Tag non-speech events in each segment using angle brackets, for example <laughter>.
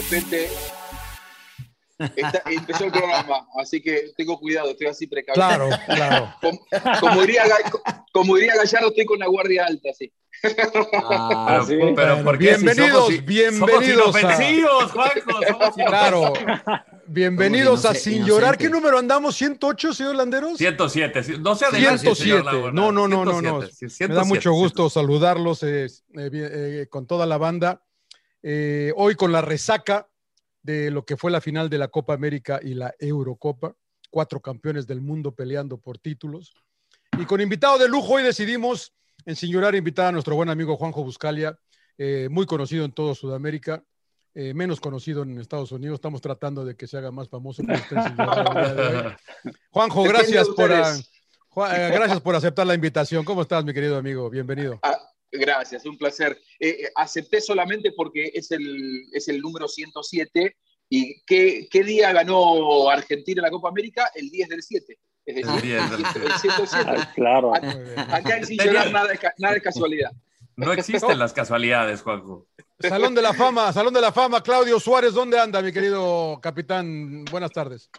Repente está- empezó el programa, así que tengo cuidado, estoy así precavido. Claro, claro. <laughs> Como, como diría, como diría Gallardo, estoy con la guardia alta, sí. Ah, bienvenidos, bienvenidos a- inofensivos, Juanjo. Somos Claro. Bienvenidos Somos a Sin Llorar. ¿Qué número andamos? ¿108, señor Landeros? 107. sí, No se adelante, 107. señor Laguna. No, no, no, no, no. 107, sí, Me da 107, mucho gusto saludarlos eh, eh, eh, con toda la banda. Eh, hoy con la resaca de lo que fue la final de la Copa América y la Eurocopa. Cuatro campeones del mundo peleando por títulos. Y con invitado de lujo, hoy decidimos en Sin Llorar invitar a nuestro buen amigo Juanjo Buscalia, eh, muy conocido en todo Sudamérica, eh, menos conocido en Estados Unidos. Estamos tratando de que se haga más famoso. de hoy. <laughs> Juanjo, gracias por, a-. Juan- eh, gracias por aceptar la invitación. ¿Cómo estás, mi querido amigo? Bienvenido. Ah, gracias, un placer. Eh, eh, acepté solamente porque es el, es el número 107. ¿Y qué, qué día ganó Argentina la Copa América? El 10 del 7. Es decir, El 10 del el 107. Ah, claro. Acá-. Acá en Sin Llorar nada nada de casualidad. No existen las casualidades, Juanjo. Salón de la Fama, Salón de la Fama, Claudio Suárez, ¿dónde anda, mi querido capitán? Buenas tardes.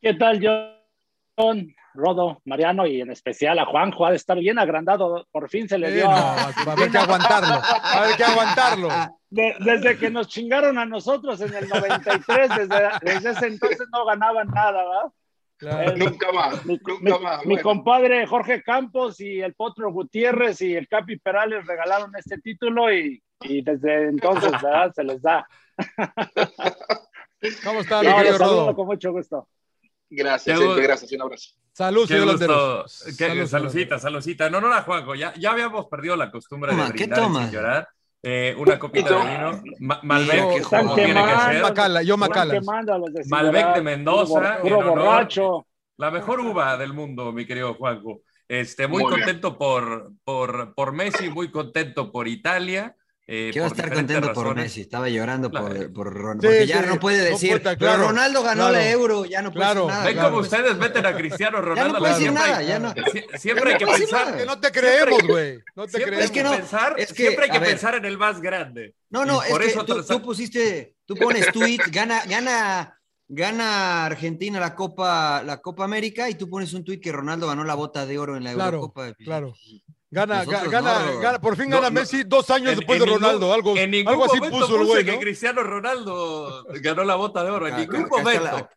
¿Qué tal, John, Rodo, Mariano y en especial a Juanjo? Ha de estar bien agrandado. Por fin se le Eh, dio. no, va a haber que aguantarlo, a haber que aguantarlo. De- desde que nos chingaron a nosotros en el 93, desde, desde ese entonces no ganaban nada, ¿verdad? Claro. Nunca más, Mi, nunca mi- más. mi compadre Jorge Campos y el Potro Gutiérrez y el Capi Perales regalaron este título y, y desde entonces ¿verdad? se les da. ¿Cómo está, No, Rodo? con mucho gusto. Gracias, gu- gracias. Un abrazo. Salud, señor gusto. Landeros. Qué- Salud, señor Salucita, salucita. En honor a Juanjo. Ya, ya habíamos perdido la costumbre Toma, de ¿qué brindar sin llorar. Eh, una copita de vino. Ma- Malbec, Yo- Están como tiene que ser. Macala, yo Macala. Malbec de Mendoza, Puro, puro borracho. La mejor uva del mundo, mi querido Juanjo. Este, muy, Muy contento por, por, por Messi, muy contento por Italia. Eh, ¿Qué va a por estar contento por razones. Messi? Estaba llorando por, Claro. por Ron- Sí, porque ya sí, no puede no decir. puede, claro, pero Ronaldo ganó la claro. euro, ya no puede Claro. decir nada. Ven claro. como ustedes meten a Cristiano <laughs> Ronaldo. puede la decir siempre- nada, ya no. Sie- Siempre hay que no puede decir pensar. Que no te creemos, güey. No te Siempre creemos. hay que, Es que no, pensar, es que, siempre hay que pensar en el más grande. No, no, es por que eso tú, tú pusiste, tú pones tweet, gana, gana, gana Argentina la Copa, la Copa América y tú pones un tweet que Ronaldo ganó la bota de oro en la Claro, Eurocopa. claro. Gana, Nosotros gana, no. gana, por fin No, gana no. Messi dos años En- después en de ningún- Ronaldo. Algo, en ningún algo así momento puso el güey, que ¿no? Cristiano Ronaldo ganó la bota de oro. En Acá- ningún acá está momento. la-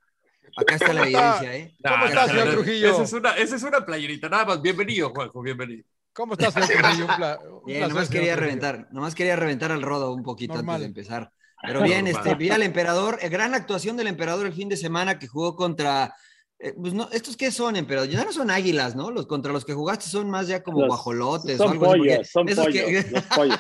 Acá está la ¿Cómo está? evidencia, ¿eh? ¿Cómo estás, señor Trujillo? Esa es, una, esa es una playerita, nada más. Bienvenido, Juanjo, bienvenido. ¿Cómo estás, señor Trujillo? Un pla- un Bien, placer, nomás quería Trujillo. reventar, nomás quería reventar al rodo un poquito Normal. antes de empezar. Pero bien, Normal. este, vi al emperador, eh, gran actuación del emperador el fin de semana que jugó contra. Eh, pues no, ¿Estos qué son, emperador? Ya no son águilas, ¿no? Los contra los que jugaste son más ya como Los- guajolotes o Son algo así, porque pollos, son pollos, que- <laughs> los pollos.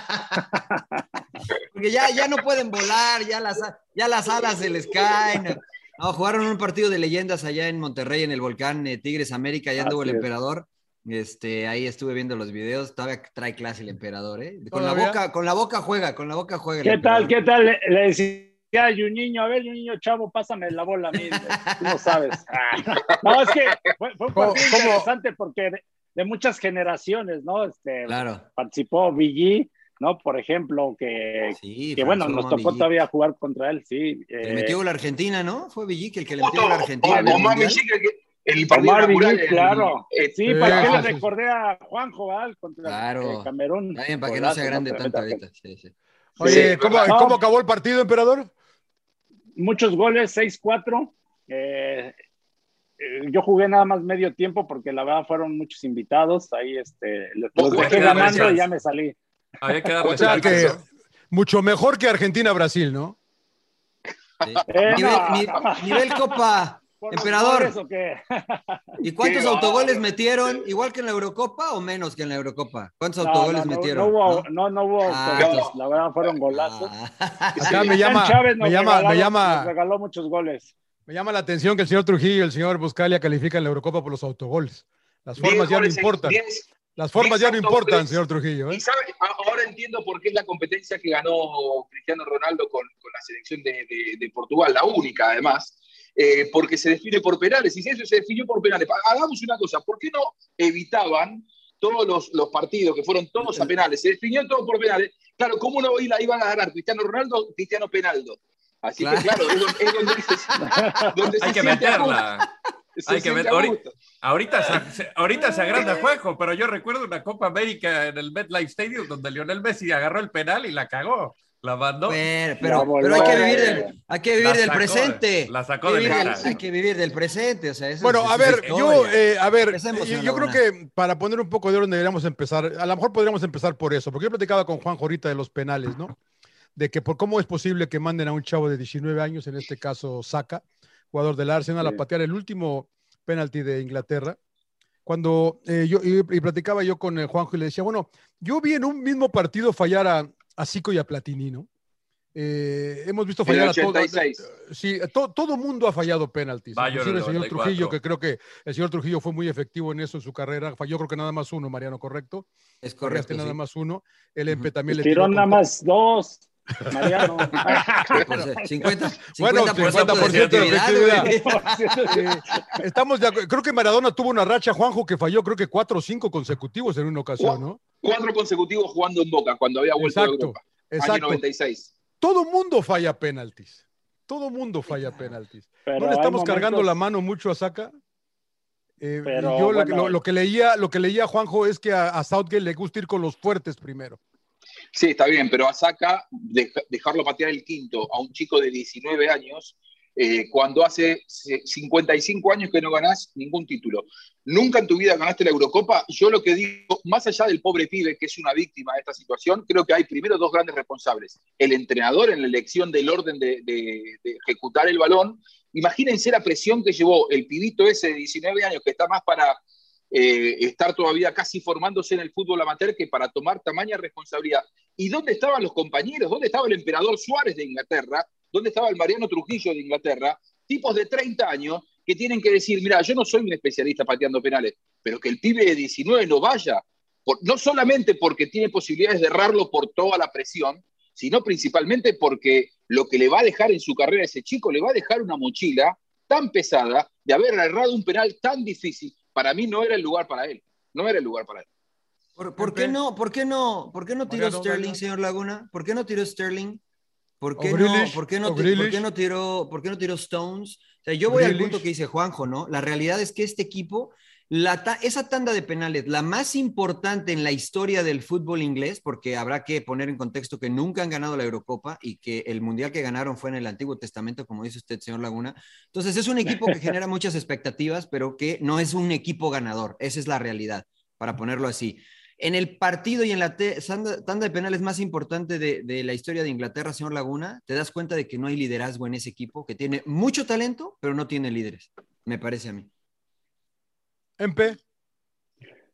Porque ya, ya no pueden volar, ya las, ya las alas se les caen. No, jugaron un partido de leyendas allá en Monterrey, en el volcán eh, Tigres América, allá anduvo el es. emperador. Este, ahí estuve viendo los videos, todavía trae clase el emperador, ¿eh? Con la boca, con la boca juega, con la boca juega. el ¿Qué tal? ¿Qué tal? Le, le decía a Yuñiño, a ver, Yuñiño, chavo, pásame la bola a mí. Tú <laughs> no sabes. Ah. <laughs> No, es que fue, fue un ¿Cómo- partido cómo? interesante porque de, de muchas generaciones, ¿no? Este, Claro. Participó Villí, ¿no? Por ejemplo, que, Sí, que bueno, nos tocó todavía jugar contra él, sí. Le Eh, metió gol a Argentina, ¿no? Fue Villic el que le metió gol a Argentina. el Mundial. Villic, el- el partido Omar claro. eh, Sí, ¿para sí, le recordé a Juanjo ¿verdad? contra Claro. eh, Camerún? Está bien, para que no sea grande tanto ahorita. Sí, sí. Oye, Sí, ¿cómo, cómo acabó el partido, emperador? Muchos goles, 6-4. Eh, eh, yo jugué nada más medio tiempo porque la verdad fueron muchos invitados. Ahí este, los dejé ganando y ya me salí. Había que darle O sea que mucho mejor que Argentina-Brasil, ¿no? Sí. Eh, Nivel, no. ni- nivel Copa, ¿Por los emperador. goles o qué? ¿Y <laughs> cuántos Qué autogoles metieron? ¿Igual que en la Eurocopa o menos que en la Eurocopa? ¿Cuántos No, autogoles no, no, metieron? No, hubo, ¿No? no, no hubo Ah, autogoles. entonces- La verdad fueron golazos. <laughs> Ah. Acá me llama, Chávez nos me llama, me llama, nos regaló muchos goles. me llama la atención que el señor Trujillo y el señor Buscalia califican la Eurocopa por los autogoles. Las formas ya no en- importan. diez- Las formas ya no importan, señor Trujillo. ¿eh? Y sabe, A- ahora entiendo por qué es la competencia que ganó Cristiano Ronaldo con, con la selección de, de- de Portugal, la única además, eh, porque se define por penales. Y si eso se definió por penales, ha- hagamos una cosa, ¿por qué no evitaban todos los, los partidos que fueron todos a penales? Se definió todo por penales. Claro, ¿cómo no la iban a ganar Cristiano Ronaldo, Cristiano Penaldo? Así que claro, es donde, es donde se, donde se <laughs> Hay que meterla. Se Hay que gusto. Ahorita se, se- ahorita se agranda <laughs> Juanjo, pero yo recuerdo una Copa América en el MetLife Stadium donde Lionel Messi agarró el penal y la cagó. La mandó. Pero, hay que vivir del, hay que vivir La del sacó, presente. la sacó Hay que del vivir del- estadio. Hay que vivir del presente. O sea, eso Bueno, es- a ver, yo, eh, a ver, Empecemos, yo, yo creo que para poner un poco de orden deberíamos empezar, a lo mejor podríamos empezar por eso, porque yo platicaba con Juan ahorita de los penales, ¿no? De que por cómo es posible que manden a un chavo de 19 años, en este caso Saka, jugador del Arsenal, a patear el último penalti de Inglaterra. Cuando eh, yo y, y platicaba yo con eh, Juanjo y le decía, bueno, yo vi en un mismo partido fallar a, a Zico y a Platini, ¿no? Eh, hemos visto fallar a todos. 86. Sí, to- todo mundo ha fallado penaltis. Inclusive el señor 94. Trujillo, que creo que el señor Trujillo fue muy efectivo en eso en su carrera. Falló creo que nada más uno, Mariano, ¿correcto? Es correcto. nada sí. más uno. El Empe también le Tiró tiró nada más dos. Mariano. Pues, eh, 50, 50% Bueno, de 50% de efectividad, efectividad. güey. <laughs> Eh, estamos de acu- Creo que Maradona tuvo una racha, Juanjo, que falló creo que cuatro o cinco consecutivos en una ocasión, ¿no? Cuatro consecutivos jugando en Boca cuando había vuelto de Exacto, Europa. Año exacto. 96. Todo mundo falla penaltis. Todo mundo falla penaltis. Pero ¿No le estamos cargando la mano mucho a Saca? Eh, Pero, yo lo, bueno, lo- lo que leía, lo que leía Juanjo es que a, a Southgate le gusta ir con los fuertes primero. Sí, está bien, pero a Saca deja- dejarlo patear el quinto a un chico de 19 años, eh, cuando hace c- 55 años que no ganás ningún título. Nunca en tu vida ganaste la Eurocopa. Yo lo que digo, más allá del pobre pibe que es una víctima de esta situación, creo que hay primero dos grandes responsables. El entrenador en la elección del orden de, de- de ejecutar el balón. Imagínense la presión que llevó el pibito ese de 19 años que está más para eh, estar todavía casi formándose en el fútbol amateur que para tomar tamaña responsabilidad. ¿Y dónde estaban los compañeros? ¿Dónde estaba el emperador Suárez de Inglaterra? ¿Dónde estaba el Mariano Trujillo de Inglaterra? Tipos de 30 años que tienen que decir, mira, yo no soy un especialista pateando penales, pero que el pibe de 19 no vaya, por- no solamente porque tiene posibilidades de errarlo por toda la presión, sino principalmente porque lo que le va a dejar en su carrera a ese chico, le va a dejar una mochila tan pesada de haber errado un penal tan difícil. Para mí no era el lugar para él, no era el lugar para él. ¿Por, por qué no? ¿Por qué no? ¿Por qué no tiró Mariano, Sterling, Mariano. señor Laguna? ¿Por qué no tiró Sterling? ¿Por qué no? ¿Por qué no, o ti- por qué no tiró? ¿Por qué no tiró Stones? O sea, yo voy al Grealish. punto que dice Juanjo, ¿no? La realidad es que este equipo, la ta- esa tanda de penales, la más importante en la historia del fútbol inglés, porque habrá que poner en contexto que nunca han ganado la Eurocopa y que el mundial que ganaron fue en el Antiguo Testamento, como dice usted, señor Laguna. Entonces es un equipo que genera <laughs> muchas expectativas, pero que no es un equipo ganador. Esa es la realidad, para ponerlo así. En el partido y en la tanda de penales más importante de, de la historia de Inglaterra, señor Laguna, te das cuenta de que no hay liderazgo en ese equipo, que tiene mucho talento, pero no tiene líderes, me parece a mí. Empe,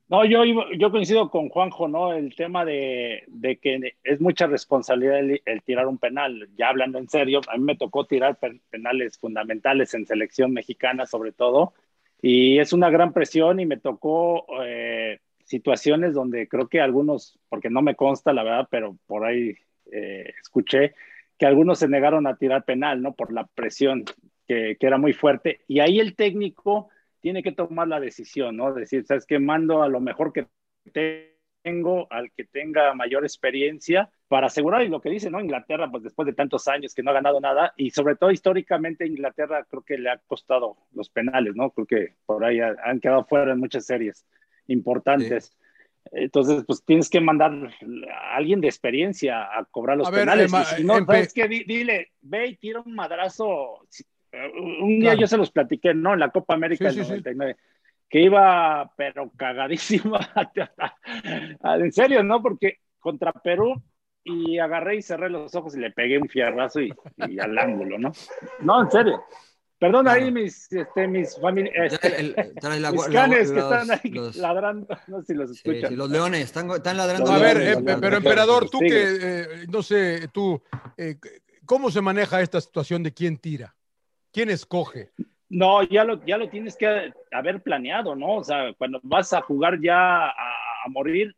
No, yo, coincido con Juanjo, ¿no? El tema de, que es mucha responsabilidad el, tirar un penal. Ya hablando en serio, a mí me tocó tirar pen- penales fundamentales en selección mexicana, sobre todo, y es una gran presión y me tocó eh, situaciones donde creo que algunos, porque no me consta la verdad, pero por ahí eh, escuché que algunos se negaron a tirar penal, ¿no? Por la presión que era muy fuerte. Y ahí el técnico tiene que tomar la decisión, ¿no? Decir, ¿sabes qué? Mando a lo mejor que tengo, al que tenga mayor experiencia, para asegurar, y lo que dice, ¿no? Inglaterra, pues después de tantos años que no ha ganado nada, y sobre todo históricamente Inglaterra creo que le ha costado los penales, ¿no? Creo que por ahí ha- han quedado fuera en muchas series importantes. Entonces, pues tienes que mandar a alguien de experiencia a cobrar los A ver, penales. Emma, y si no, Empe- ¿sabes qué? Di- Dile, ve y tira un madrazo. Eh, Un día Claro. yo se los platiqué, ¿no? En la Copa América Sí, del sí, sí. 99. Que iba, pero cagadísima. <laughs> en serio, ¿no? Porque contra Perú y agarré y cerré los ojos y le pegué un fierrazo y, y al ángulo, ¿no? No, en serio. Perdón ahí mis, este, mis trae la- mis canes que los- están ahí los- ladrando. No sé si los escuchan. sí, los leones están, están ladrando. A ver, leones, eh, pero leones. emperador, tú Los que, eh, no sé, tú, eh, ¿cómo se maneja esta situación de quién tira? ¿Quién escoge? No, ya lo, ya lo tienes que haber planeado, ¿no? O sea, cuando vas a jugar ya a, a morir,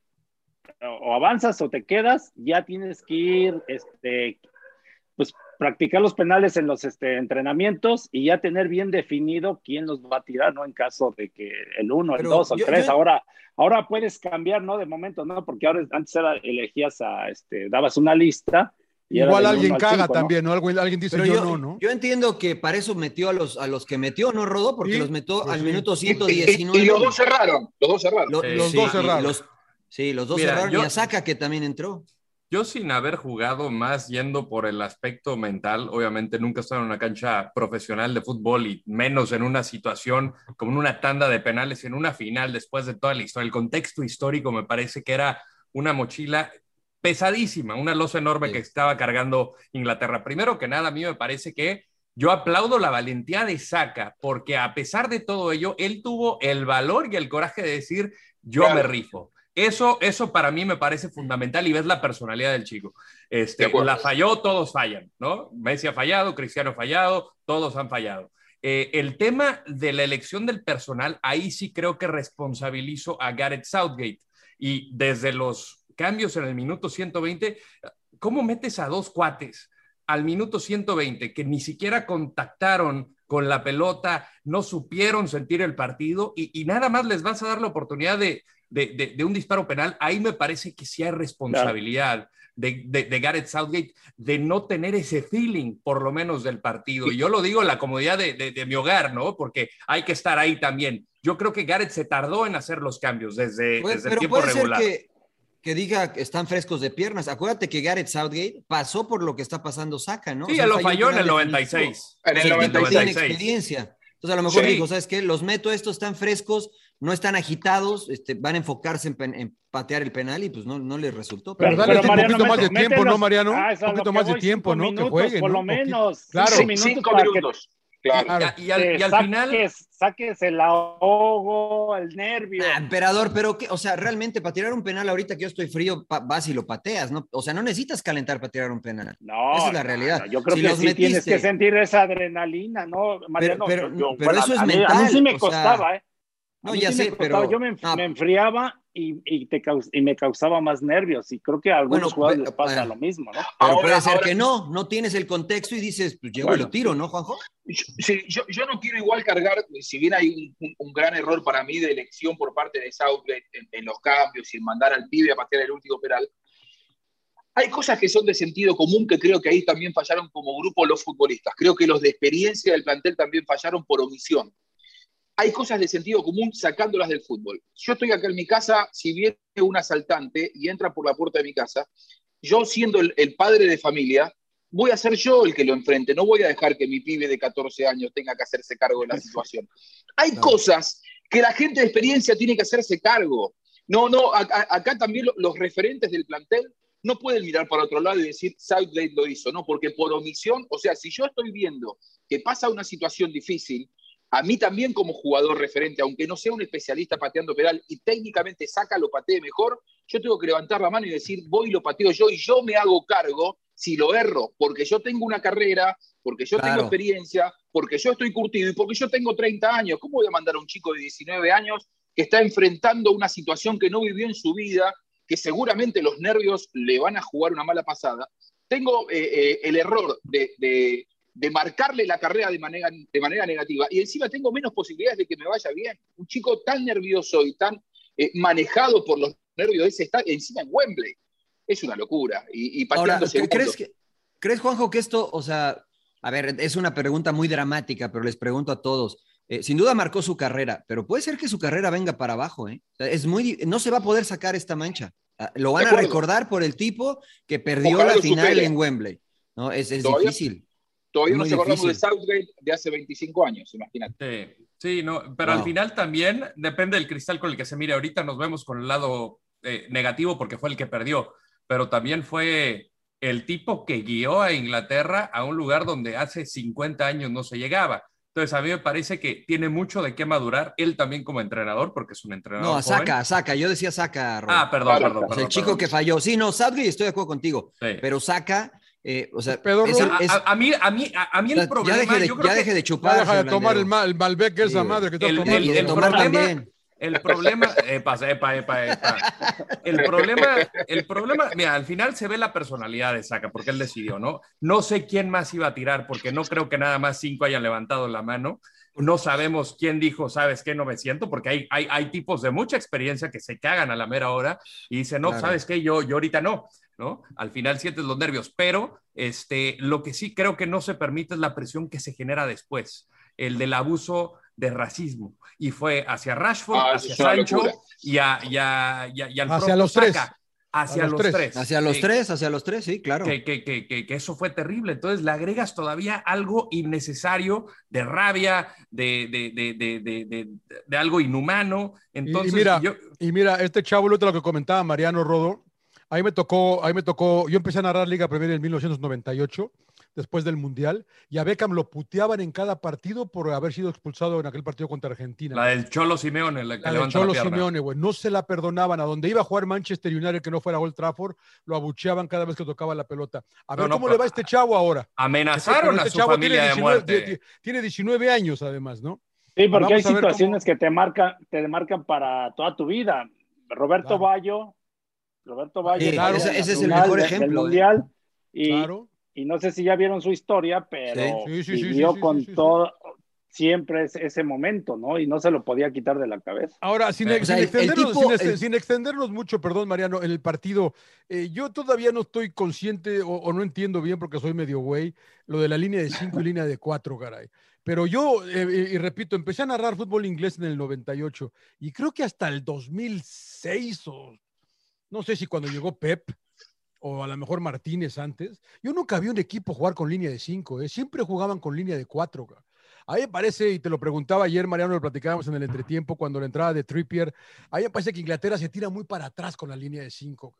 o avanzas o te quedas, ya tienes que ir, este, pues practicar los penales en los este, entrenamientos y ya tener bien definido quién los va a tirar, ¿no? En caso de que el uno, el dos o el yo- tres, yo- ahora, ahora puedes cambiar, ¿no? De momento, ¿no? Porque ahora antes era, elegías a, este, dabas una lista. Igual alguien caga cinco, ¿no? también, ¿no? Alguien, alguien dice yo, yo, no, ¿no? yo entiendo que para eso metió a los, a los que metió, ¿no, Rodó? Porque Sí, los metió pues al sí. minuto Y, y- 119. y los dos cerraron, los dos cerraron. Lo- Sí, los sí, dos cerraron. los- sí, los dos Mira, cerraron. yo- Y a Saka, que también entró. Yo sin haber jugado más yendo por el aspecto mental, obviamente nunca he estado en una cancha profesional de fútbol y menos en una situación como en una tanda de penales, en una final después de toda la historia. El contexto histórico me parece que era una mochila pesadísima, una losa enorme Sí. que estaba cargando Inglaterra. Primero que nada, a mí me parece que yo aplaudo la valentía de Saka, porque a pesar de todo ello, él tuvo el valor y el coraje de decir, yo Claro. me rifo. Eso, eso para mí me parece fundamental y ves la personalidad del chico. Este, la falló, todos fallan, ¿no? Messi ha fallado, Cristiano ha fallado, todos han fallado. Eh, el tema de la elección del personal, ahí sí creo que responsabilizo a Gareth Southgate. Y desde los cambios en el minuto 120, ¿cómo metes a dos cuates al minuto 120 que ni siquiera contactaron con la pelota, no supieron sentir el partido y, y nada más les vas a dar la oportunidad de, de, de, de un disparo penal? Ahí me parece que sí hay responsabilidad. De, Gareth Southgate de no tener ese feeling, por lo menos, del partido. Y yo lo digo en la comodidad de, mi hogar, ¿no? Porque hay que estar ahí también. Yo creo que Gareth se tardó en hacer los cambios desde, Pues, desde pero el tiempo puede regular. Ser que, que diga que están frescos de piernas. Acuérdate que Gareth Southgate pasó por lo que está pasando Saka, ¿no? Sí, O sea, ya lo falló en el definitivo. 96. En el O sea, tipo 96. tiene experiencia. Entonces, a lo mejor Sí. dijo, ¿sabes qué? Los meto estos, están frescos, no están agitados, este, van a enfocarse en, pen- en patear el penal y pues no, no les resultó. Pero Pero- dale pero un Mariano, poquito más de tiempo, ¿no. Mariano? Ah, un poquito más de tiempo, ¿no? que jueguen. Por ¿no? lo menos. Claro. cinco Sí, minutos cinco para que minutos. Claro. Y, y al, te y al final, saques, saques el ahogo, el nervio. Ah, emperador, pero qué, o sea, realmente para tirar un penal ahorita que yo estoy frío, pa- vas y lo pateas, ¿no? O sea, no necesitas calentar para tirar un penal. No, Esa es la realidad. no, yo creo Si que los sí tienes metiste- que sentir esa adrenalina, ¿no? Mariano? pero- Yo- yo- pero eso es a mí, A mí mental, sí me o sea, costaba, ¿eh? A No, ya sí sé, pero- Yo me, ah. me enfriaba y, y, te caus- y me causaba más nervios. Y creo que a algunos Bueno, jugadores les pasa ah. lo mismo, ¿no? Pero Ahora- puede ser ahora- que no, no tienes el contexto y dices, pues llego y Bueno. lo tiro, ¿no, Juanjo? Yo- Sí, yo, yo no quiero igual cargar, si bien hay un, un- un gran error para mí de elección por parte de Southgate en, en los cambios y en mandar al pibe a patear el último penal, hay cosas que son de sentido común que creo que ahí también fallaron como grupo los futbolistas. Creo que los de experiencia del plantel también fallaron por omisión. Hay cosas de sentido común sacándolas del fútbol. Yo estoy acá en mi casa, si viene un asaltante y entra por la puerta de mi casa, yo siendo el, el padre de familia, voy a ser yo el que lo enfrente, no voy a dejar que mi pibe de 14 años tenga que hacerse cargo de la situación. Hay cosas que la gente de experiencia tiene que hacerse cargo. No, no, a- a- acá también lo- los referentes del plantel no pueden mirar para otro lado y decir Southgate lo hizo, ¿no? Porque por omisión, o sea, si yo estoy viendo que pasa una situación difícil, a mí también como jugador referente, aunque no sea un especialista pateando penal y técnicamente saca lo patee mejor, yo tengo que levantar la mano y decir, voy y lo pateo yo y yo me hago cargo si lo erro, porque yo tengo una carrera, porque yo Claro. tengo experiencia, porque yo estoy curtido y porque yo tengo 30 años. ¿Cómo voy a mandar a un chico de 19 años que está enfrentando una situación que no vivió en su vida, que seguramente los nervios le van a jugar una mala pasada? Tengo eh, eh, el error de, de- de marcarle la carrera de manera, de manera negativa y encima tengo menos posibilidades de que me vaya bien. Un chico tan nervioso y tan eh, manejado por los nervios, ese está encima en Wembley. Es una locura. Y, y Ahora, pateando ¿cre- segundos. ¿crees, que, ¿crees, Juanjo, que esto, o sea, a ver, es una pregunta muy dramática, pero les pregunto a todos, eh, sin duda marcó su carrera, pero puede ser que su carrera venga para abajo, ¿eh? Es muy, no se va a poder sacar esta mancha. Ah, Lo van a recordar por el tipo que perdió Ojalá la final supere. en Wembley. ¿no? Es, es difícil. Todavía Muy nos acordamos de. Southgate de hace 25 años, imagínate. Sí, sí, no, pero al Wow. final también depende del cristal con el que se mire. Ahorita nos vemos con el lado eh, negativo porque fue el que perdió, pero también fue el tipo que guió a Inglaterra a un lugar donde hace 50 años no se llegaba. Entonces a mí me parece que tiene mucho de qué madurar él también como entrenador, porque es un entrenador. No. Saca, Saca. Yo decía Saca. Robert. Ah, perdón, Claro, perdón, perdón. el chico perdón. que falló. Sí, no, Southgate, estoy de acuerdo contigo. Sí. Pero Saca, eh, o sea, Pedro, es el- A, es- a- a mí, a mí, a, mí el ya problema. deje de, yo creo ya que deje de Ya chupar. deja de tomar el, Landero. ma- el Malbec esa Sí, madre que está el- tomando. De el tomar problema- también. El problema, epa, epa, epa, epa. El problema, el problema, mira, al final se ve la personalidad de Saca, porque él decidió, ¿no? No sé quién más iba a tirar, porque no creo que nada más cinco hayan levantado la mano. No sabemos quién dijo, ¿sabes qué? No me siento, porque hay, hay, hay tipos de mucha experiencia que se cagan a la mera hora y dicen, no, Claro. ¿sabes qué? Yo, yo ahorita no, ¿no? Al final sientes los nervios, pero este, lo que sí creo que no se permite es la presión que se genera después, el del abuso de racismo. Y fue hacia Rashford, Ah, hacia Sancho y, a, y, a- y a- y al Hacia los tres. Hacia los los, tres. tres. Hacia los tres, hacia los tres, sí, claro. Que, que, que, que, que eso fue terrible. Entonces le agregas todavía algo innecesario de rabia, de, de, de, de, de, de- de algo inhumano. Y- Entonces, y, mira, yo, y mira, este chavo, lo lo que comentaba Mariano Rodo, ahí me tocó, ahí me tocó, yo empecé a narrar Liga Premier en 1998, después del Mundial, y a Beckham lo puteaban en cada partido por haber sido expulsado en aquel partido contra Argentina. la del Cholo Simeone, la que La de levanta Cholo la. Simeone, güey. No se la perdonaban. A donde iba a jugar Manchester United, que no fuera Old Trafford, lo abucheaban cada vez que tocaba la pelota. A ver No, no, cómo pero- le va a este chavo ahora. Amenazaron Pero a este su chavo familia tiene de 19, muerte. tie- tiene 19 años, además, ¿no? Sí, porque Vamos hay cómo- situaciones que te marcan, te marcan para toda tu vida. Roberto Claro. Bayo, Roberto Bayo, Sí, claro, ese- ese es el mejor ejemplo, del ¿eh? mundial y, Claro. y no sé si ya vieron su historia, pero Sí, sí, sí, sí, vivió sí, sí, con sí, sí. todo siempre ese, ese momento, ¿no? Y no se lo podía quitar de la cabeza. Ahora, sin, O sin sea, extendernos, tipo- sin, ex- el- sin extendernos mucho, perdón, Mariano, en el partido, eh, yo todavía no estoy consciente o, o no entiendo bien porque soy medio güey, lo de la línea de 5 y línea de 4, caray. Pero yo, eh, y repito, empecé a narrar fútbol inglés en el 98 y creo que hasta el 2006 o no sé si cuando llegó Pep o a lo mejor Martínez antes, yo nunca vi un equipo jugar con línea de 5, siempre jugaban con línea de 4. A mí me parece, y te lo preguntaba ayer, Mariano, lo platicábamos en el entretiempo cuando la entrada de Trippier, a mí me parece que Inglaterra se tira muy para atrás con la línea de 5.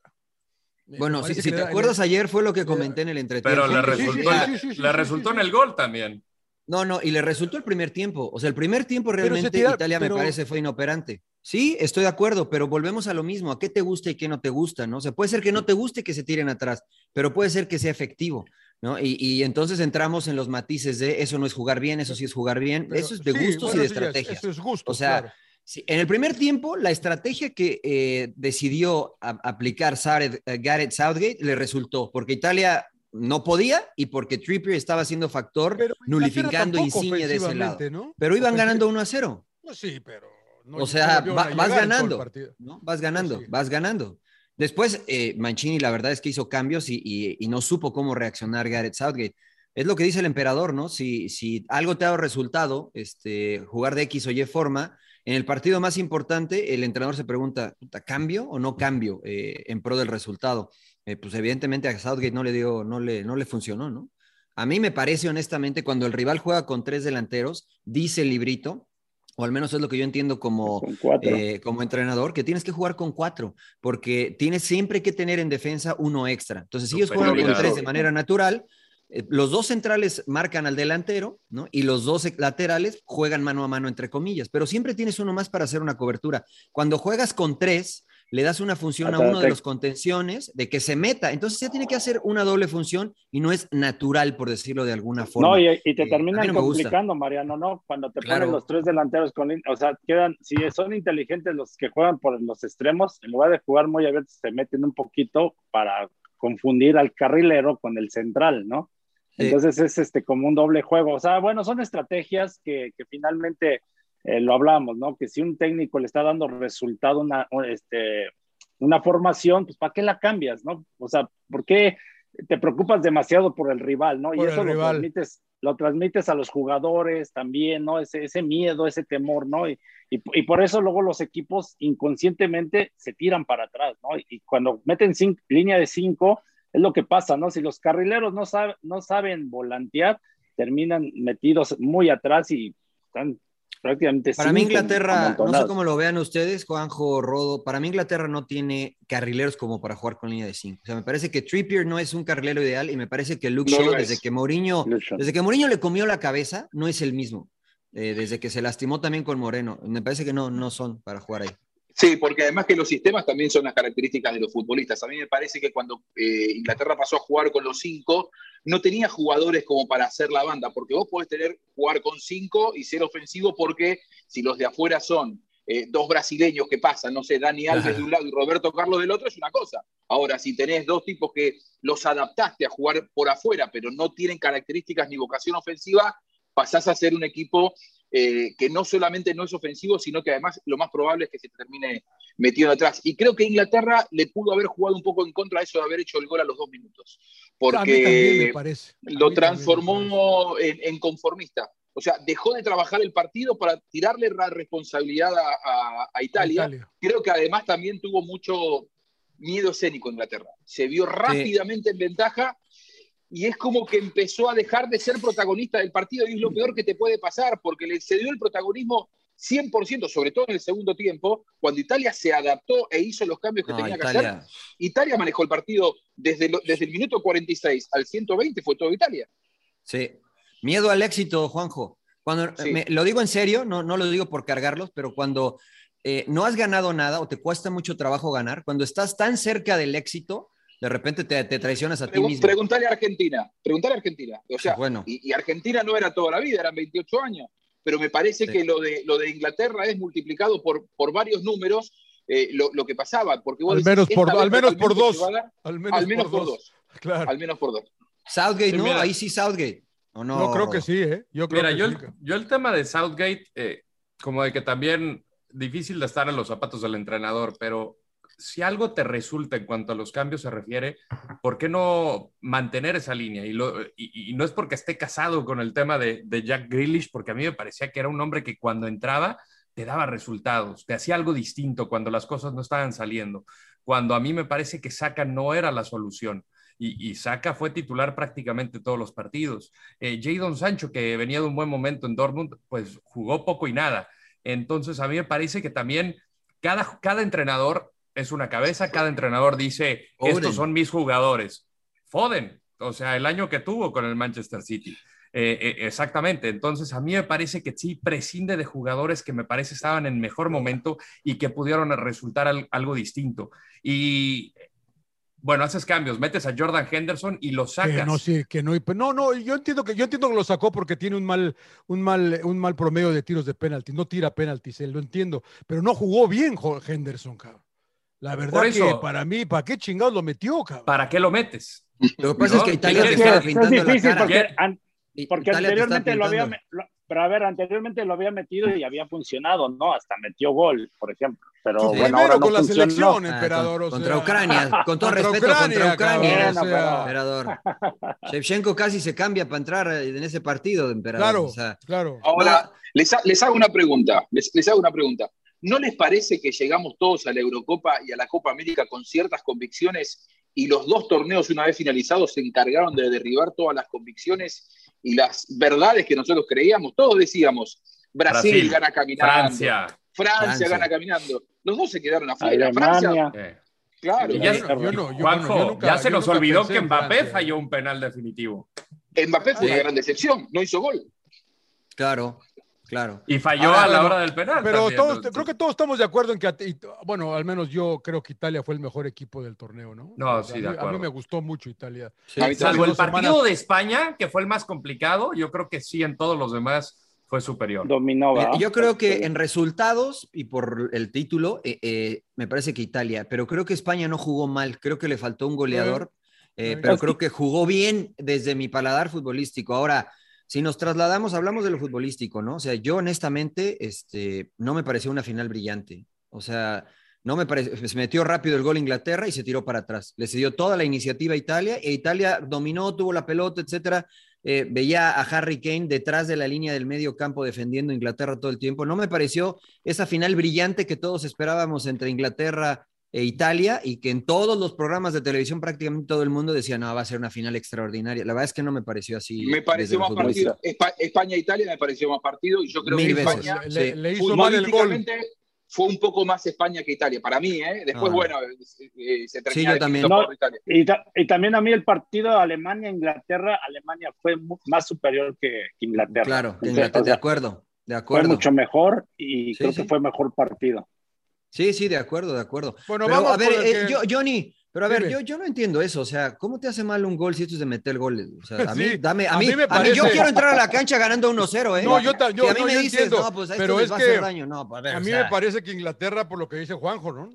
Bueno, si, si te acuerdas ayer fue lo que comenté en el entretiempo. Pero le resultó, sí, en- sí, sí, le sí, resultó sí, en el gol también. No, no, y le resultó el primer tiempo. O sea, el primer tiempo realmente tira- Italia pero- me parece fue inoperante. Sí, estoy de acuerdo, pero volvemos a lo mismo. ¿A qué te gusta y qué no te gusta? ¿no? O sea, puede ser que no te guste que se tiren atrás, pero puede ser que sea efectivo. ¿no? Y, y entonces entramos en los matices de eso no es jugar bien, eso sí es jugar bien. Pero- eso es de sí, gustos bueno, y de estrategias. Eso es gusto, O sea, claro. Sí, en el primer tiempo, la estrategia que eh, decidió a- aplicar Sareth- eh, Gareth Southgate le resultó, porque Italia no podía y porque Trippier estaba siendo factor Pero nulificando Insigne de ese lado. Pero iban ganando 1 a 0. Pues sí, pero. No- o sea, va- vas ganando. partido. ¿no? Vas ganando, Sí. vas ganando. Después, eh, Mancini, la verdad es que hizo cambios y, y- y no supo cómo reaccionar Gareth Southgate. Es lo que dice el emperador, ¿no? Si, si algo te ha dado resultado, este, jugar de X o Y forma, en el partido más importante, el entrenador se pregunta, "Puta, ¿cambio o no cambio eh, en pro del resultado? Eh, pues evidentemente a Southgate no le dio, no le, no le funcionó, ¿no? A mí me parece honestamente cuando el rival juega con tres delanteros, dice el librito, o al menos es lo que yo entiendo como, eh, como entrenador, que tienes que jugar con cuatro, porque tienes siempre que tener en defensa uno extra. Entonces, si ellos juegan con tres de manera natural, eh, los dos centrales marcan al delantero, ¿no? Y los dos laterales juegan mano a mano, entre comillas, pero siempre tienes uno más para hacer una cobertura. Cuando juegas con tres, le das una función a Hasta uno de los contenciones de que se meta. Entonces ya tiene que hacer una doble función y no es natural, por decirlo de alguna forma. No, y, y te Eh, a terminan no complicando, Mariano, ¿no? Cuando te Claro. ponen los tres delanteros con o sea, quedan, si son inteligentes los que juegan por los extremos, en lugar de jugar muy abiertos, se meten un poquito para confundir al carrilero con el central, ¿no? Sí. Entonces es este como un doble juego. O sea, bueno, son estrategias que, que finalmente eh, lo hablamos, ¿no? Que si un técnico le está dando resultado una, un- este, una formación, pues ¿para qué la cambias, no? O sea, ¿por qué te preocupas demasiado por el rival, no? y eso lo rival. transmites lo transmites a los jugadores también, ¿no? Ese, ese miedo, ese temor, ¿no? Y, y, y, por eso luego los equipos inconscientemente se tiran para atrás, ¿no? Y cuando meten cinco, línea de cinco, es lo que pasa, ¿no? Si los carrileros no, sabe, no saben volantear, terminan metidos muy atrás y están prácticamente. Para mí Inglaterra, no sé cómo lo vean ustedes, Juanjo, Rodo, para mí Inglaterra no tiene carrileros como para jugar con línea de 5. O sea, me parece que Trippier no es un carrilero ideal y me parece que Luke Shaw, desde que Mourinho, desde que Mourinho le comió la cabeza, no es el mismo. Eh, desde que se lastimó también con Moreno. Me parece que no, no son para jugar ahí. Sí, porque además que los sistemas también son las características de los futbolistas. A mí me parece que cuando eh, Inglaterra pasó a jugar con los cinco, no tenía jugadores como para hacer la banda, porque vos podés tener, jugar con cinco y ser ofensivo porque si los de afuera son eh, dos brasileños que pasan, no sé, Dani Alves de <laughs> un lado y Roberto Carlos del otro, es una cosa. Ahora, si tenés dos tipos que los adaptaste a jugar por afuera, pero no tienen características ni vocación ofensiva, pasás a ser un equipo eh, que no solamente no es ofensivo, sino que además lo más probable es que se termine metiendo atrás. Y creo que Inglaterra le pudo haber jugado un poco en contra de eso de haber hecho el gol a los dos minutos, porque lo transformó en, en, conformista. O sea, dejó de trabajar el partido para tirarle la responsabilidad a, a, a Italia. Italia. Creo que además también tuvo mucho miedo escénico Inglaterra. Se vio rápidamente sí. en ventaja y es como que empezó a dejar de ser protagonista del partido y es lo peor que te puede pasar porque le cedió el protagonismo 100%, sobre todo en el segundo tiempo, cuando Italia se adaptó e hizo los cambios que no, tenía Italia. que hacer. Italia manejó el partido desde, lo, desde el minuto 46 al 120, fue todo Italia. Sí, miedo al éxito, Juanjo. Cuando, sí. me, lo digo en serio, no, no lo digo por cargarlos, pero cuando eh, no has ganado nada o te cuesta mucho trabajo ganar, cuando estás tan cerca del éxito, de repente te, te traicionas a Pregun ti mismo. Preguntale a Argentina, preguntale a Argentina. O sea, bueno. y, y, Argentina no era toda la vida, eran 28 años, pero me parece sí. que lo de, lo de Inglaterra es multiplicado por, por varios números eh, lo, lo, que pasaba. Porque vos al, menos decís, por, al menos por dos. Dar, al menos, al menos por, por dos. dos. Claro. Al menos por dos. Southgate, sí, ¿no? Mira, Ahí sí Southgate. ¿O no? no, creo que sí, ¿eh? Yo creo mira, que yo, sí. el, yo el tema de Southgate, eh, como de que también difícil de estar en los zapatos del entrenador, pero si algo te resulta en cuanto a los cambios se refiere, ¿por qué no mantener esa línea? Y, no es porque esté casado con el tema de, Jack Grealish, porque a mí me parecía que era un hombre que cuando entraba te daba resultados, te hacía algo distinto cuando las cosas no estaban saliendo, cuando a mí me parece que Saka no era la solución. Y, y Saka fue titular prácticamente todos los partidos. Eh, Jadon Sancho, que venía de un buen momento en Dortmund, pues jugó poco y nada. Entonces, a mí me parece que también cada entrenador es una cabeza, cada entrenador dice, Foden. estos son mis jugadores. Foden, o sea, el año que tuvo con el Manchester City. Eh, eh, exactamente, entonces a mí me parece que sí prescinde de jugadores que me parece estaban en mejor momento y que pudieron resultar al, algo distinto. Y bueno, haces cambios, metes a Jordan Henderson y lo sacas. Que no, sí, que no, no, no, yo entiendo que yo entiendo que lo sacó porque tiene un mal, un mal, un mal promedio de tiros de penalti, no tira penaltis, lo entiendo, pero no jugó bien Henderson, cabrón. La verdad eso, que para mí, ¿para qué chingados lo metió, cabrón? ¿Para qué lo metes? Lo que pasa no, es que Italia te está pintando es difícil la cara. porque, an, porque anteriormente lo había, lo, pero a ver, anteriormente lo había metido y había funcionado, ¿no? Hasta metió gol, por ejemplo. Pero sí, bueno, ahora no con la funcionó. selección, emperador. Ah, o contra sea, Ucrania, con todo contra respeto, Ucrania, contra Ucrania, cabrón, o sea, emperador. Shevchenko casi se cambia para entrar en ese partido, emperador. Claro, o sea, claro. Ahora, les, les, hago una pregunta, les, les hago una pregunta. ¿No les parece que llegamos todos a la Eurocopa y a la Copa América con ciertas convicciones y los dos torneos una vez finalizados se encargaron de derribar todas las convicciones y las verdades que nosotros creíamos? Todos decíamos, Brasil, Brasil gana caminando, Francia. Francia, Francia, gana caminando. Los dos se quedaron afuera. Francia, eh. Claro. Ya, yo no, yo, Juanjo, yo nunca, ya se nos olvidó que Mbappé falló un penal definitivo. Mbappé fue una gran decepción, no hizo gol. Claro, Claro. Y falló Ahora, a la hora del penal. Pero también, todos, creo que todos estamos de acuerdo en que, bueno, al menos yo creo que Italia fue el mejor equipo del torneo, ¿no? No, o sea, sí, de a, mí, acuerdo. a mí me gustó mucho Italia. Sí, salvo el partido semanas... de España, que fue el más complicado, yo creo que sí, en todos los demás fue superior. Dominó. ¿va? Yo creo que en resultados y por el título, eh, eh, me parece que Italia, pero creo que España no jugó mal, creo que le faltó un goleador, eh, pero creo que jugó bien desde mi paladar futbolístico. Ahora, si nos trasladamos, hablamos de lo futbolístico, ¿no? O sea, yo honestamente, este, no me pareció una final brillante. O sea, no me parece, se metió rápido el gol Inglaterra y se tiró para atrás. Le cedió toda la iniciativa a Italia e Italia dominó, tuvo la pelota, etcétera. eh, veía a Harry Kane detrás de la línea del medio campo defendiendo a Inglaterra todo el tiempo. No me pareció esa final brillante que todos esperábamos entre Inglaterra e Italia y que en todos los programas de televisión prácticamente todo el mundo decía, no, va a ser una final extraordinaria. La verdad es que no me pareció así. Me pareció más partido. España-Italia me pareció más partido y yo creo Mil que veces. España Le, le hizo mal el gol. futbolísticamente, fue un poco más España que Italia, para mí, ¿eh? Después, Ah. bueno, eh, eh, se termina Sí, yo también. No, por Italia. y, ta- y también a mí el partido Alemania-Inglaterra, Alemania fue más superior que, que Inglaterra. Claro, que Inglaterra, de acuerdo, de Fue acuerdo. mucho mejor y Sí, creo sí. que fue mejor partido. Sí, sí, de acuerdo, de acuerdo. Bueno, pero vamos a ver, eh, que- yo- Johnny, pero a ver, Dime. yo, yo no entiendo eso. O sea, ¿cómo te hace mal un gol si esto es de meter goles? O sea, <laughs> a mí, Sí, dame, a a mí, mí me a mí yo parece- quiero entrar a la cancha ganando 1-0, ¿eh? No, yo yo- Si a mí no, me dices, entiendo, no, pues a esto pero les es va a que hacer daño. No, pues, a ver, A o mí sea, me parece que Inglaterra, por lo que dice Juanjo, ¿no?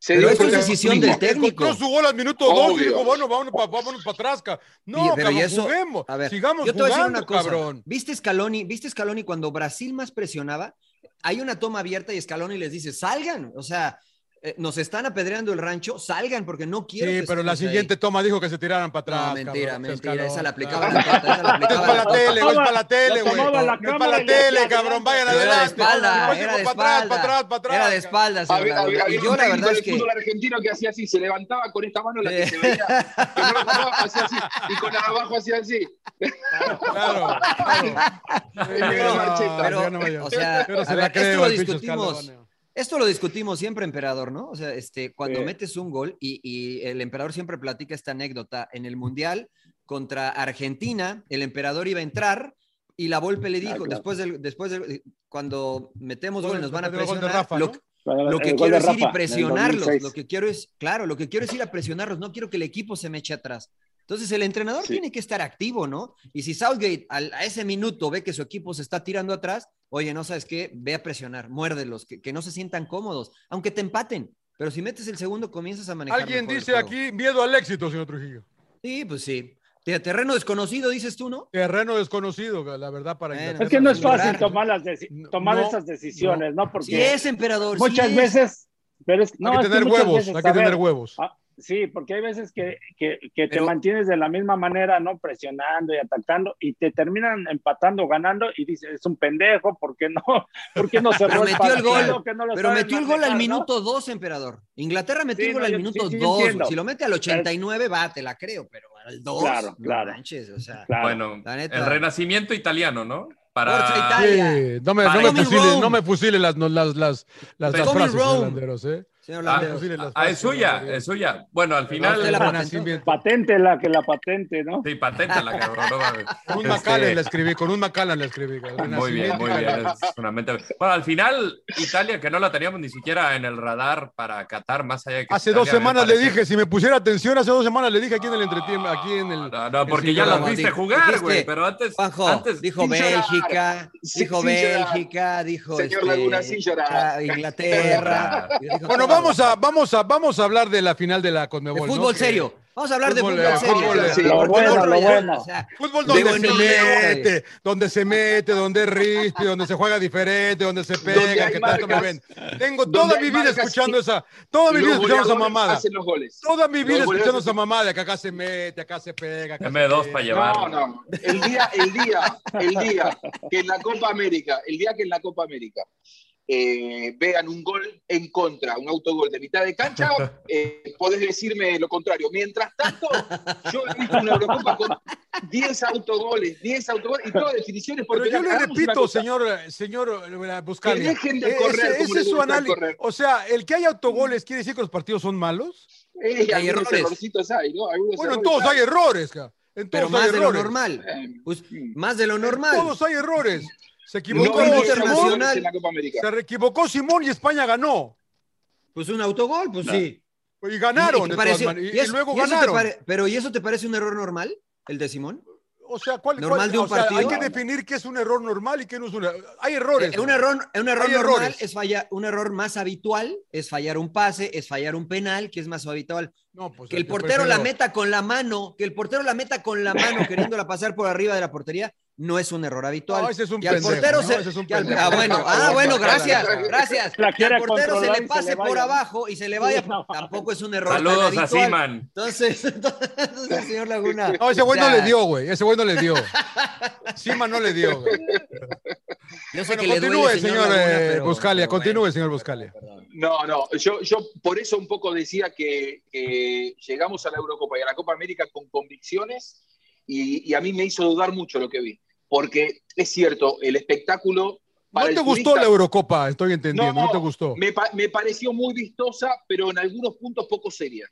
Se Pero esto es decisión del técnico. Encontró su gol al minuto dos y Obvio. dijo, bueno, vámonos para vámonos pa atrás. ca-". No, Oye, pero y cabrón, eso- juguemos. A ver, sigamos yo te voy a decir jugando, una cosa. cabrón. ¿Viste Scaloni, ¿Viste Scaloni cuando Brasil más presionaba? Hay una toma abierta y Scaloni les dice, salgan. O sea, eh, nos están apedreando el rancho, salgan porque no quiero Sí, que pero la estemos ahí". siguiente toma dijo que se tiraran para atrás. No, mentira, cabrón, mentira. Esa la aplicaba claro. la tota, esa la Es aplicaba para la tele, güey, es para la tele, güey. es para la tele, cabrón. Vayan Pero era de adelante. espalda, era de espalda. para atrás, para atrás. Era de espalda, Y yo la verdad es que... fútbol argentino que hacía así, se levantaba con esta mano la que se veía, que no la <laughs> tapaba, hacía así, y con la de abajo hacía así. Claro. <laughs> El pero, o sea, a ver, esto lo discutimos. Esto lo discutimos siempre, emperador, ¿no? O sea, este, cuando Sí. metes un gol y, y el emperador siempre platica esta anécdota en el Mundial contra Argentina, el emperador iba a entrar y la Volpe le dijo, claro. después del, después del, cuando metemos gol y nos van a presionar, Rafa, lo, ¿no? Bueno, lo que quiero es ir y Rafa, en el presionarlos. 2006. Lo que quiero es, claro, lo que quiero es ir a presionarlos. No quiero que el equipo se me eche atrás. Entonces el entrenador Sí. tiene que estar activo, ¿no? Y si Southgate al- a ese minuto ve que su equipo se está tirando atrás, oye, no sabes qué, ve a presionar, muérdelos, que, que no se sientan cómodos, aunque te empaten. Pero si metes el segundo, comienzas a manejar. Alguien mejor el dice juego. aquí miedo al éxito, señor Trujillo. Sí, pues sí. Te- Terreno desconocido, dices tú, ¿no? Terreno desconocido, la verdad, para Bueno. Es que no es fácil tomar, las deci- tomar No, esas decisiones, ¿no? Porque Sí es, emperador. sí muchas es. veces. Pero es, no, hay que es tener muchas huevos, veces, hay que a ver, tener huevos. ah, sí, porque hay veces que, que, que te Pero- mantienes de la misma manera, ¿no? Presionando y atacando y te terminan empatando, ganando y dices, es un pendejo, ¿por qué no? <laughs> ¿Por qué no cerró Pero el metió el gol. Que no lo Pero metió el gol al minuto 2, emperador. Inglaterra metió Sí, el gol no, al yo- minuto sí, sí, 2. entiendo. Si lo mete al 89, va, te la creo, pero al 2. Claro, no claro. manches, o sea, Claro. Bueno, neta. el renacimiento italiano, ¿no? Para Italia. Sí, no me, Para no me fusile, Rome. no me fusile las, las, las, las, las frases, ¿eh? Señor Ah, Ah, es suya, es suya. Bueno, al la final. Patente la que la patente, ¿no? Sí, patenta la cabrón. <laughs> no. Con un Este, Macallan la escribí, con un Macallan la escribí. Muy bien, muy bien. Es una mente... Bueno, al final, Italia, que no la teníamos ni siquiera en el radar para Qatar, más allá de que. Hace Italia, dos semanas le dije, si me pusiera atención, hace dos semanas le dije aquí en el entretiempo, aquí en el... No, no, porque el ya las viste jugar, güey. Pero antes. Juanjo, antes dijo. Bélgica, dijo. Bélgica, dijo Señor este, Laguna, sin llorar. Inglaterra. Bueno. Vamos a, vamos, a, vamos a hablar de la final de la de Conmebol. ¿no? fútbol Que- serio. Vamos a hablar Fútbol, de fútbol eh, serio. fútbol, sí. Lo bueno, no bueno. Fútbol de donde se mete, donde se mete, donde es rispi, donde se juega diferente, donde se pega, que tanto me ven. Tengo toda mi vida escuchando esa, toda mi vida escuchando esa mamada. Hacen los goles. Toda mi vida escuchando esa mamada, que acá se mete, acá se pega. Acá se M2 pega. para llevar. No, no. El día, el día, el día que en la Copa América, el día que en la Copa América eh, vean un gol en contra, un autogol de mitad de cancha, <laughs> eh, podés decirme lo contrario. Mientras tanto, yo he visto una Eurocopa con 10 autogoles, 10 autogoles y todas definiciones Pero porque yo le repito, señor, señor eh, Buscalia, Que dejen de eh, correr ese, es su análisis. O sea, el que hay autogoles quiere decir que los partidos son malos. Eh, Hay errores. Bueno, en errores todos hay errores, ca. En Pero hay más de lo normal. Pues, más de lo normal. Todos hay errores. Se No equivocó hay Simón, internacional. en la Copa América. se equivocó Simón y España ganó. Pues un autogol, pues sí. Y ganaron, te de pareció- todas maneras. Y, y eso- y luego y ganaron. pare- pero ¿y eso te parece un error normal, el de Simón? O sea, ¿cuál, normal cuál- de un o sea, hay que definir qué es un error normal y qué no es un error. Hay errores. Eh, un error, un error Hay normal errores. es fallar, un error más habitual es fallar un pase, es fallar un penal, que es más habitual. No, pues, Que el yo portero la meta con la mano, que el portero la meta con la mano queriéndola pasar por arriba de la portería, no es un error habitual. No, ese es un que al portero ¿no? se- Ese es un que al- pendejo. ah, bueno, ah, bueno, gracias, gracias. Que al portero se le se pase le por abajo y se le vaya, no. tampoco es un error. Saludos a. Seaman. Entonces, <laughs> entonces, señor Laguna. No, ese güey o sea, no le dio, güey. Ese güey no le dio. Sima no le dio, güey. <laughs> Yo sé Bueno, que le continúe, duele, señor, Laguna, eh, pero- Buscalia. pero Continúe, bueno. señor Buscalia. No, no, yo, yo por eso un poco decía que eh, llegamos a la Eurocopa y a la Copa América con convicciones y, y a mí me hizo dudar mucho lo que vi. Porque es cierto, el espectáculo. ¿No te el gustó turista- la Eurocopa? Estoy entendiendo. No, te gustó. Me, me pareció muy vistosa, pero en algunos puntos poco seria.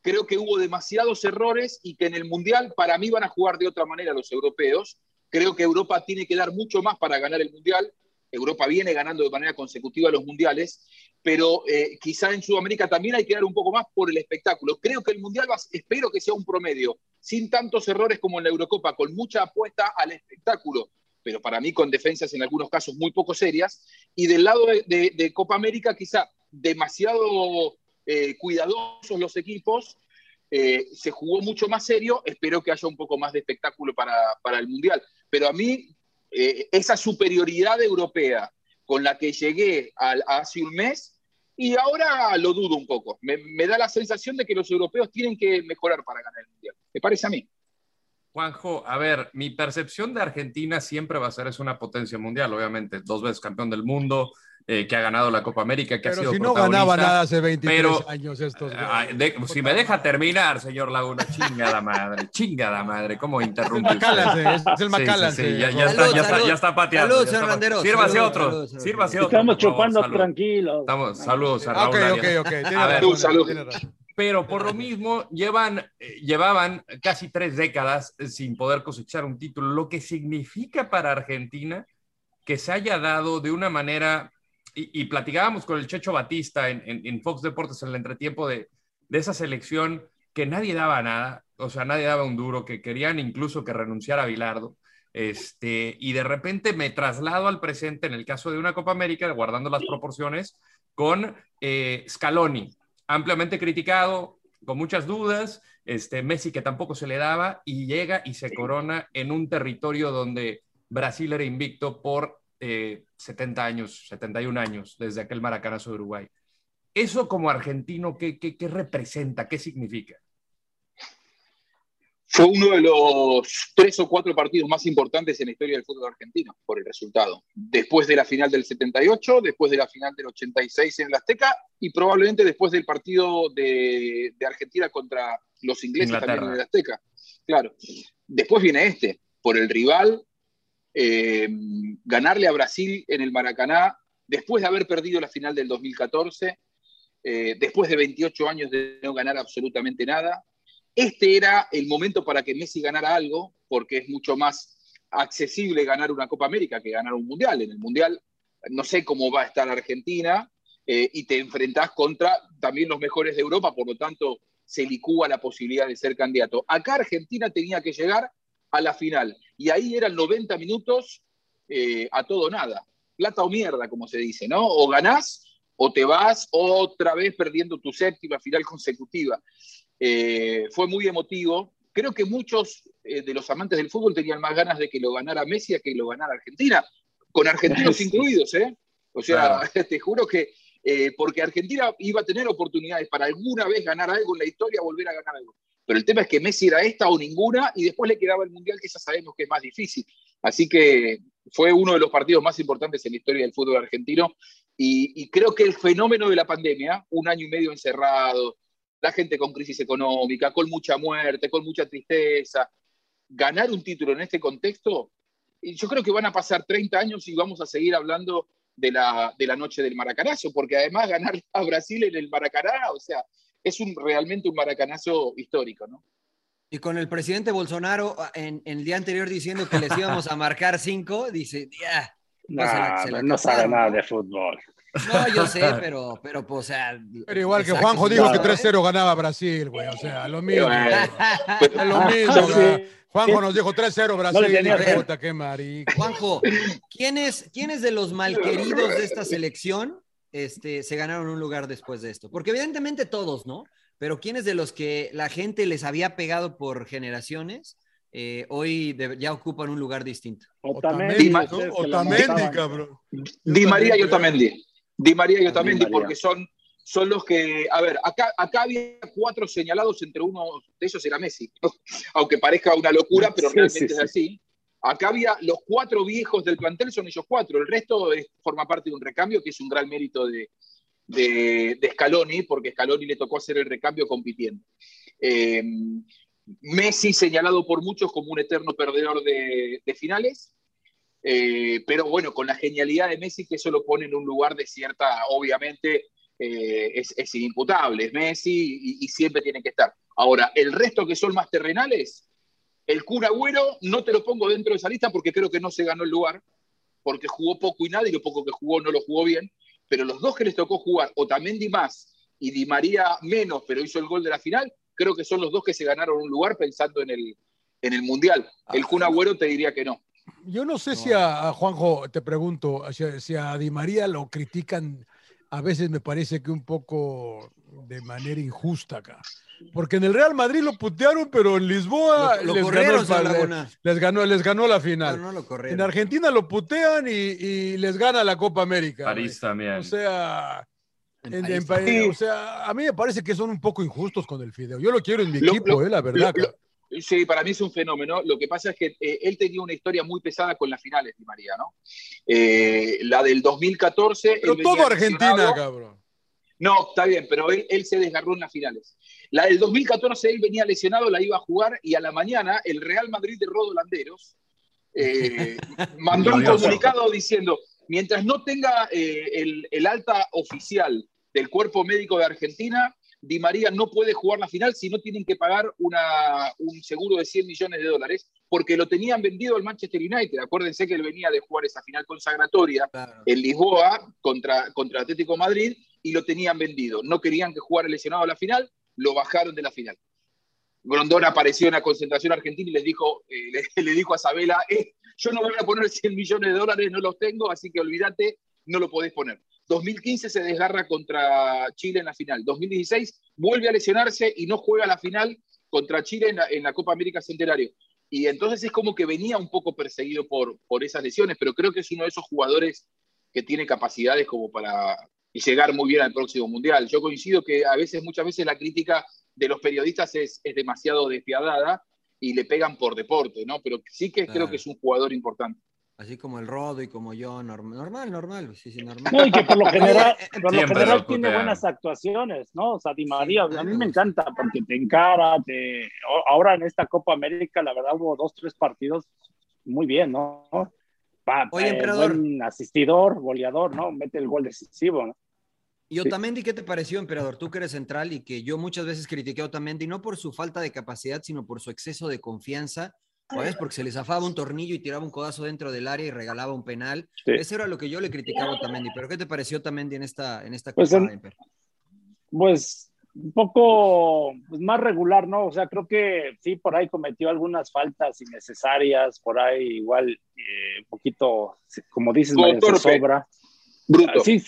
Creo que hubo demasiados errores y que en el Mundial para mí van a jugar de otra manera los europeos. Creo que Europa tiene que dar mucho más para ganar el Mundial. Europa viene ganando de manera consecutiva los Mundiales, pero eh, quizá en Sudamérica también hay que dar un poco más por el espectáculo. Creo que el Mundial espero que sea un promedio, sin tantos errores como en la Eurocopa, con mucha apuesta al espectáculo, pero para mí con defensas en algunos casos muy poco serias. Y del lado de Copa América, quizá demasiado eh, cuidadosos los equipos, eh, se jugó mucho más serio, espero que haya un poco más de espectáculo para, para el Mundial. Pero a mí, eh, esa superioridad europea con la que llegué hace un mes, y ahora lo dudo un poco. Me, me da la sensación de que los europeos tienen que mejorar para ganar el Mundial. Me parece a mí. Juanjo, a ver, mi percepción de Argentina siempre va a ser es una potencia mundial, obviamente, dos veces campeón del mundo, eh, que ha ganado la Copa América, que ha Pero sido si no ganaba nada hace 23 pero- años estos. de- si me deja terminar, señor Laguna, chingada madre, chingada madre, ¿cómo interrumpe usted? Es- es el sí, Macallan, sí, sí, ya, está, ya Salud, está, ya está pateando. Salud, señor Landeros, Sírvase otro, sírvase otro. Estamos chupando tranquilos. Estamos, saludos a ok, Raúl ok, ok. Tiene A ver, razón, salud. tiene razón. Pero por lo mismo llevan, eh, llevaban casi tres décadas eh, sin poder cosechar un título, lo que significa para Argentina que se haya dado de una manera, y, platicábamos con el Checho Batista en, en- en Fox Deportes en el entretiempo de, de esa selección que nadie daba nada, o sea, nadie daba un duro, que querían incluso que renunciara a Bilardo. Este, y de repente me traslado al presente en el caso de una Copa América, guardando las proporciones, con eh, Scaloni, ampliamente criticado, con muchas dudas, este, Messi que tampoco se le daba, y llega y se corona en un territorio donde Brasil era invicto por eh, 70 años, 71 años, desde aquel maracanazo de Uruguay. Eso como argentino, ¿qué, qué, qué representa? ¿Qué significa? Fue uno de los tres o cuatro partidos más importantes en la historia del fútbol argentino por el resultado. Después de la final del 78, después de la final del 86 en el Azteca y probablemente después del partido de, de Argentina contra los ingleses Inglaterra. también en el Azteca. Claro. Después viene este, por el rival, eh, ganarle a Brasil en el Maracaná, después de haber perdido la final del 2014, eh, después de 28 años de no ganar absolutamente nada. Este era el momento para que Messi ganara algo, porque es mucho más accesible ganar una Copa América que ganar un Mundial. En el Mundial no sé cómo va a estar Argentina eh, y te enfrentás contra también los mejores de Europa, por lo tanto se licúa la posibilidad de ser candidato. Acá Argentina tenía que llegar a la final y ahí eran 90 minutos eh, a todo nada. Plata o mierda, como se dice, ¿no? O ganás o te vas otra vez perdiendo tu séptima final consecutiva. Eh, fue muy emotivo. Creo que muchos eh, de los amantes del fútbol tenían más ganas de que lo ganara Messi a que lo ganara Argentina, con argentinos <laughs> incluidos, ¿eh? O sea, Claro. <laughs> te juro que eh, porque Argentina iba a tener oportunidades para alguna vez ganar algo en la historia, volver a ganar algo. Pero el tema es que Messi era esta o ninguna y después le quedaba el Mundial, que ya sabemos que es más difícil. Así que fue uno de los partidos más importantes en la historia del fútbol argentino y, creo que el fenómeno de la pandemia, un año y medio encerrado, la gente con crisis económica, con mucha muerte, con mucha tristeza, ganar un título en este contexto, yo creo que van a pasar 30 años y vamos a seguir hablando de la, de la noche del maracanazo, porque además ganar a Brasil en el Maracaná, o sea, es un, realmente un maracanazo histórico, ¿no? Y con el presidente Bolsonaro ah, en, en el día anterior diciendo que les íbamos a marcar cinco, dice, ya. pues, Nah, se la no sabe nada ¿no? de fútbol. No, yo sé, <laughs> pero, pero pues, o sea. Pero igual que Juanjo dijo que claro, 3-0 ganaba Brasil, güey. O sea, lo mismo. Es lo mismo, Sí. Juanjo nos dijo 3-0 Brasil. No puta, qué marica. Juanjo, ¿quién es, quién es de los malqueridos de esta selección este, se ganaron un lugar después de esto? Porque evidentemente todos, ¿no? Pero ¿quiénes de los que la gente les había pegado por generaciones eh, hoy de- ya ocupan un lugar distinto. Otamendi, lo Otamendi, cabrón. Di María y. Otamendi. Di María y Otamendi, porque son, son los que. A ver, acá, acá había cuatro señalados, entre uno de ellos era Messi. Aunque parezca una locura, pero Sí, realmente sí, es así. Acá había los cuatro viejos del plantel, son ellos cuatro. El resto es- forma parte de un recambio, que es un gran mérito de, de, de Scaloni, porque Scaloni le tocó hacer el recambio compitiendo. Eh, Messi señalado por muchos como un eterno perdedor de, finales. Eh, pero bueno, con la genialidad de Messi, que eso lo pone en un lugar de cierta, obviamente, eh, es, es inimputable, es Messi y siempre tiene que estar. Ahora, el resto que son más terrenales, el Kun Agüero no te lo pongo dentro de esa lista porque creo que no se ganó el lugar, porque jugó poco y nada y lo poco que jugó no lo jugó bien, pero los dos que les tocó jugar, Otamendi más y Di María menos, pero hizo el gol de la final, creo que son los dos que se ganaron un lugar pensando en el, en el Mundial. El Kun Agüero te diría que no. Yo no sé si a, a Juanjo, te pregunto, si, a- si a Di María lo critican, a veces me parece que un poco de manera injusta acá. Porque en el Real Madrid lo putearon, pero en Lisboa Lo- lo les, corrieron, ganó el les, ganó, les ganó la final. No, no lo en. Argentina lo putean y, y les gana la Copa América. París también. O sea, En en- París en París, también. o sea, a mí me parece que son un poco injustos con el Fideo. Yo lo quiero en mi Lo- equipo, lo- eh, la verdad. lo- lo- Sí, para mí es un fenómeno. Lo que pasa es que eh, él tenía una historia muy pesada con las finales, Di María, ¿no? Eh, la del 2014. pero todo Argentina, cabrón. No, está bien, pero él, él se desgarró en las finales. La del 2014 él venía lesionado, la iba a jugar y a la mañana el Real Madrid de Rodo Landeros eh, <laughs> mandó un comunicado diciendo, mientras no tenga eh, el, el alta oficial del cuerpo médico de Argentina, Di María no puede jugar la final si no tienen que pagar una, un seguro de 100 millones de dólares, porque lo tenían vendido al Manchester United. Acuérdense que él venía de jugar esa final consagratoria Claro. en Lisboa contra, contra Atlético Madrid y lo tenían vendido. No querían que jugara lesionado a la final, lo bajaron de la final. Grondona apareció en la concentración argentina y les dijo, eh, <laughs> le, le dijo a Sabela, eh, yo no voy a poner 100 millones de dólares, no los tengo, así que olvídate, no lo podés poner. 2015 se desgarra contra Chile en la final. 2016 vuelve a lesionarse y no juega la final contra Chile en la, en la Copa América Centenario. Y entonces es como que venía un poco perseguido por, por esas lesiones, pero creo que es uno de esos jugadores que tiene capacidades como para llegar muy bien al próximo Mundial. Yo coincido que a veces, muchas veces la crítica de los periodistas es, es demasiado despiadada y le pegan por deporte, ¿no? Pero sí que creo que es un jugador importante. Así como el Rodo y como yo, norm- normal, normal, sí, sí, normal. No, y que por lo <laughs> general, por lo general lo tiene buenas actuaciones, ¿no? O sea, Di María, Sí, a a mí me encanta porque te encara, te... Ahora en esta Copa América, la verdad, hubo dos, tres partidos muy bien, ¿no? Pa- Oye, eh, emperador. buen asistidor, goleador, ¿no? Mete el gol decisivo, ¿no? Y Otamendi, ¿qué te pareció, emperador? Tú que eres central y que yo muchas veces critiqué a Otamendi, no por su falta de capacidad, sino por su exceso de confianza. ¿Sabes? Porque se le zafaba un tornillo y tiraba un codazo dentro del área y regalaba un penal. Sí. Eso era lo que yo le criticaba a Otamendi. ¿Pero qué te pareció Otamendi en esta, en esta Pues en-? Pues un poco pues, más regular, ¿no? O sea, creo que sí, por ahí cometió algunas faltas innecesarias, por ahí igual eh, un poquito, como dices, Como sobra. Bruto. Sí,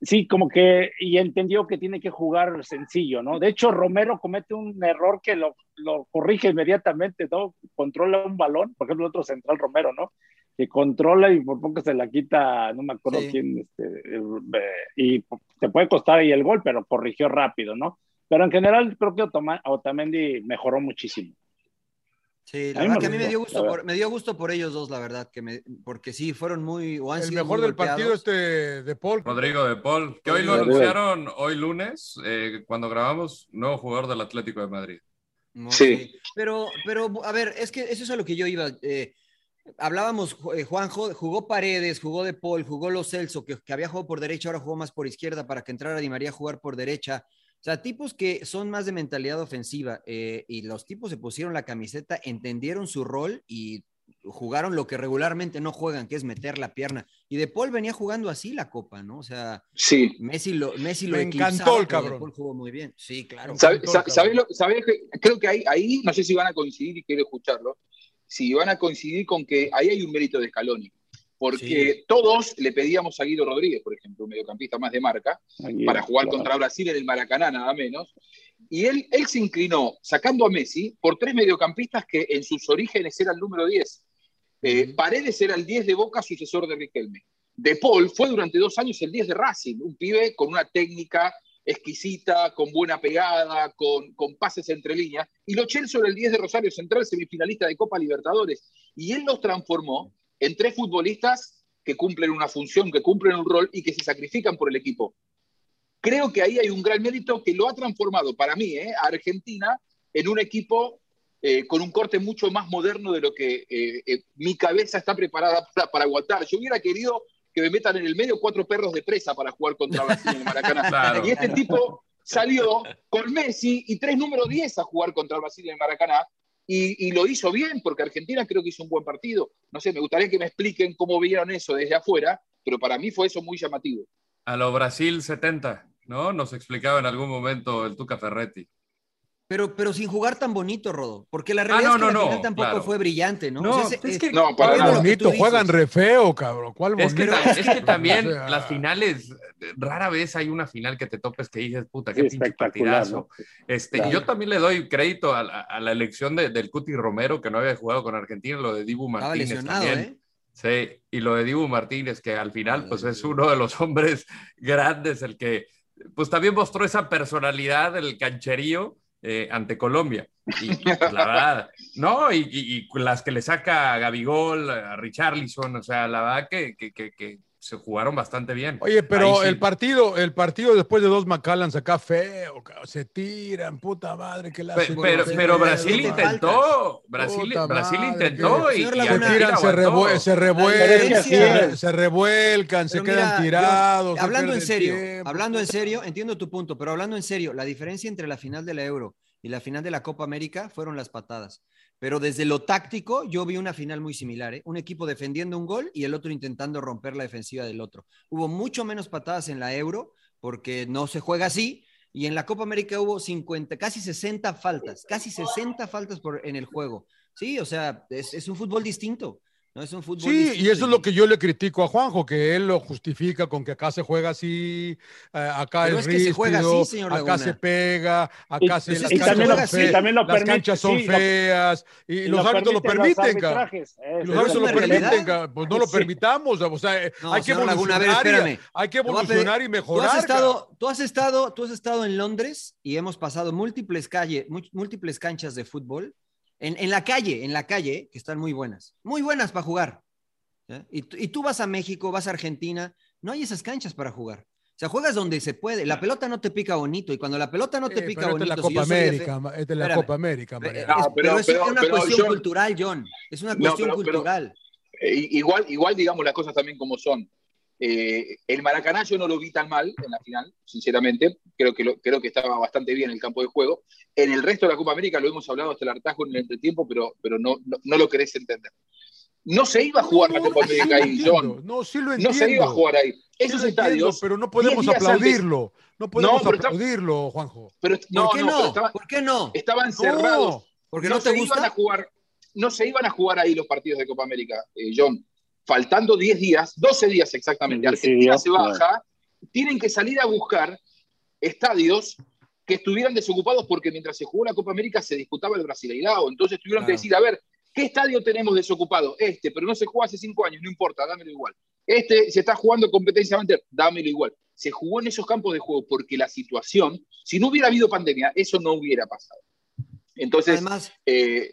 sí, como que, y entendió que tiene que jugar sencillo, ¿no? De hecho, Romero comete un error que lo, lo corrige inmediatamente, ¿no? Controla un balón, por ejemplo, el otro central Romero, ¿no? Que controla y por poco se la quita, no me acuerdo Sí. quién, este, eh, y te puede costar ahí el gol, pero corrigió rápido, ¿no? Pero en general creo que Otamendi mejoró muchísimo. Sí, la A mí verdad me que a mí me dio gusto, por, me dio gusto por ellos dos, la verdad, que me, porque sí, fueron muy, o han El sido mejor muy del partido este de Paul. Rodrigo de Paul, que hoy lo anunciaron hoy lunes, eh, cuando grabamos, nuevo jugador del Atlético de Madrid. No, Sí. Pero, pero, a ver, es que eso es a lo que yo iba. eh, hablábamos, eh, Juanjo, jugó Paredes, jugó De Paul, jugó Lo Celso, que, que había jugado por derecha, ahora jugó más por izquierda para que entrara Di María a jugar por derecha. O sea, tipos que son más de mentalidad ofensiva eh, y los tipos se pusieron la camiseta, entendieron su rol y jugaron lo que regularmente no juegan, que es meter la pierna. Y De Paul venía jugando así la copa, ¿no? O sea, Sí. Messi lo, Messi lo Me encantó el pero De cabrón. Paul jugó muy bien. Sí, claro. ¿Sabe- Todo el sa- cabrón. ¿Sabés lo- sabés que- creo que ahí, ahí, no sé si van a coincidir y quiero escucharlo, si van a coincidir con que ahí hay un mérito de Scaloni. Porque todos le pedíamos a Guido Rodríguez, por ejemplo, un mediocampista más de marca, para jugar claro. contra Brasil en el Maracaná, nada menos. Y él, él se inclinó sacando a Messi por tres mediocampistas que en sus orígenes era el número 10. Eh, Paredes era el 10 de Boca, sucesor de Riquelme. De Paul fue durante dos años el 10 de Racing, un pibe con una técnica exquisita, con buena pegada, con, con pases entre líneas. Y Lo Celso era el 10 de Rosario Central, semifinalista de Copa Libertadores. Y él los transformó en tres futbolistas que cumplen una función, que cumplen un rol y que se sacrifican por el equipo. Creo que ahí hay un gran mérito que lo ha transformado para mí ¿eh? a Argentina en un equipo eh, con un corte mucho más moderno de lo que eh, mi cabeza está preparada para, para aguantar. Yo hubiera querido que me metan en el medio cuatro perros de presa para jugar contra Brasil en el Maracaná. <laughs> Claro. Y este tipo salió con Messi y tres número 10 a jugar contra Brasil en el Maracaná. Y, lo hizo bien, porque Argentina creo que hizo un buen partido. No sé, me gustaría que me expliquen cómo vieron eso desde afuera, pero para mí fue eso muy llamativo. A lo Brasil 70, ¿no? Nos explicaba en algún momento el Tuca Ferretti. Pero, pero sin jugar tan bonito, Rodo, porque la Ah, realidad no, es que no, la no, final tampoco claro. fue brillante, ¿no? No, O sea, es que- No, para nada. Bonito, juegan dices. re feo, cabrón. ¿Cuál bonito? Es que, es que <laughs> también O sea, las finales, rara vez hay una final que te topes que dices, puta, qué Sí, pinche partidazo. ¿no? Este, Claro. Yo también le doy crédito a, la- a la elección de- del Cuti Romero, que no había jugado con Argentina, lo de Dibu Martínez también. ¿eh? Sí, y lo de Dibu Martínez, que al final pues es uno de los <laughs> hombres grandes, el que pues también mostró esa personalidad, el cancherío eh, ante Colombia. Y, pues, la <laughs> verdad, no, y, y- y las que le saca a Gabigol, a Richarlison, o sea, la verdad que, que, que- que se jugaron bastante bien. Oye, pero sí. el partido, el partido después de dos Macallans acá feo, se tiran, puta madre, que la pero, pero Brasil te intentó, Brasil, Brasil madre, intentó que- y, Se tiran, se, aguantó. revue- se revuelcan, se, se revuelcan, se quedan mira, tirados. se hablando en serio, tiempo. hablando en serio, entiendo tu punto, pero hablando en serio, la diferencia entre la final de la Euro y la final de la Copa América fueron las patadas. Pero desde lo táctico, yo vi una final muy similar, ¿eh? Un equipo defendiendo un gol y el otro intentando romper la defensiva del otro. Hubo mucho menos patadas en la Euro porque no se juega así. Y en la Copa América hubo 50, casi 60 faltas, casi 60 faltas por, en el juego. Sí, o sea, es, es un fútbol distinto. No es un fútbol Sí, distinto y eso es lo que yo le critico a Juanjo, que él lo justifica con que acá se juega así, eh, acá Pero es es que se juega así, señor acá se pega, acá Y- se, pues las canchas también son lo- fe- también lo las permite, canchas son sí, lo- feas, y, y los árbitros lo permiten los. Y Eso los árbitros lo permiten, pues no lo Sí. permitamos, o sea, eh, No, hay que Laguna, ver, y, espérame. hay que evolucionar y Tú mejorar. has, cabrón. estado, tú, has estado, tú has estado en Londres y hemos pasado múltiples, calle, mu- múltiples canchas de fútbol en, en la calle, en la calle, que están muy buenas, muy buenas para jugar. ¿ya? Y, tú- y tú vas a México, vas a Argentina, no hay esas canchas para jugar. O sea, juegas donde se puede. La pelota no te pica bonito y cuando la pelota no te Eh, pica pero esta es bonito. la si Copa de América, fe- ma- esta es la Espérame. Copa América, Eh, es- No, pero- pero, es pero- una pero, cuestión John- cultural, John. Es una No, cuestión pero- cultural. Eh, igual, igual digamos las cosas también como son. Eh, el Maracaná yo no lo vi tan mal en la final, sinceramente. Creo que, lo- creo que estaba bastante bien el campo de juego. En el resto de la Copa América lo hemos hablado hasta el hartazgo en el entretiempo, pero, pero no, no, no lo querés entender. No se iba a jugar la Copa sí América ahí, entiendo, John. No, sí lo No entiendo. se iba a jugar ahí. Sí Esos entiendo, estadios. pero no podemos 10 días antes- aplaudirlo. No podemos aplaudirlo, Juanjo. Pero, no, ¿Por qué no, no? estaba- ¿Por qué no? estaban cerrados. ¿Porque no, te se gusta? Iban a jugar, no se iban a jugar ahí los partidos de Copa América, eh, John. Faltando 10 días, 12 días exactamente, Argentina se baja, tienen que salir a buscar estadios que estuvieran desocupados porque mientras se jugó la Copa América se disputaba el Brasileirao. Entonces tuvieron que decir, a ver, ¿qué estadio tenemos desocupado? Este, pero no se jugó hace 5 años, no importa, dámelo igual. Este se está jugando competencia amateur, dámelo igual. Se jugó en esos campos de juego porque la situación, si no hubiera habido pandemia, eso no hubiera pasado. Entonces, Además, eh,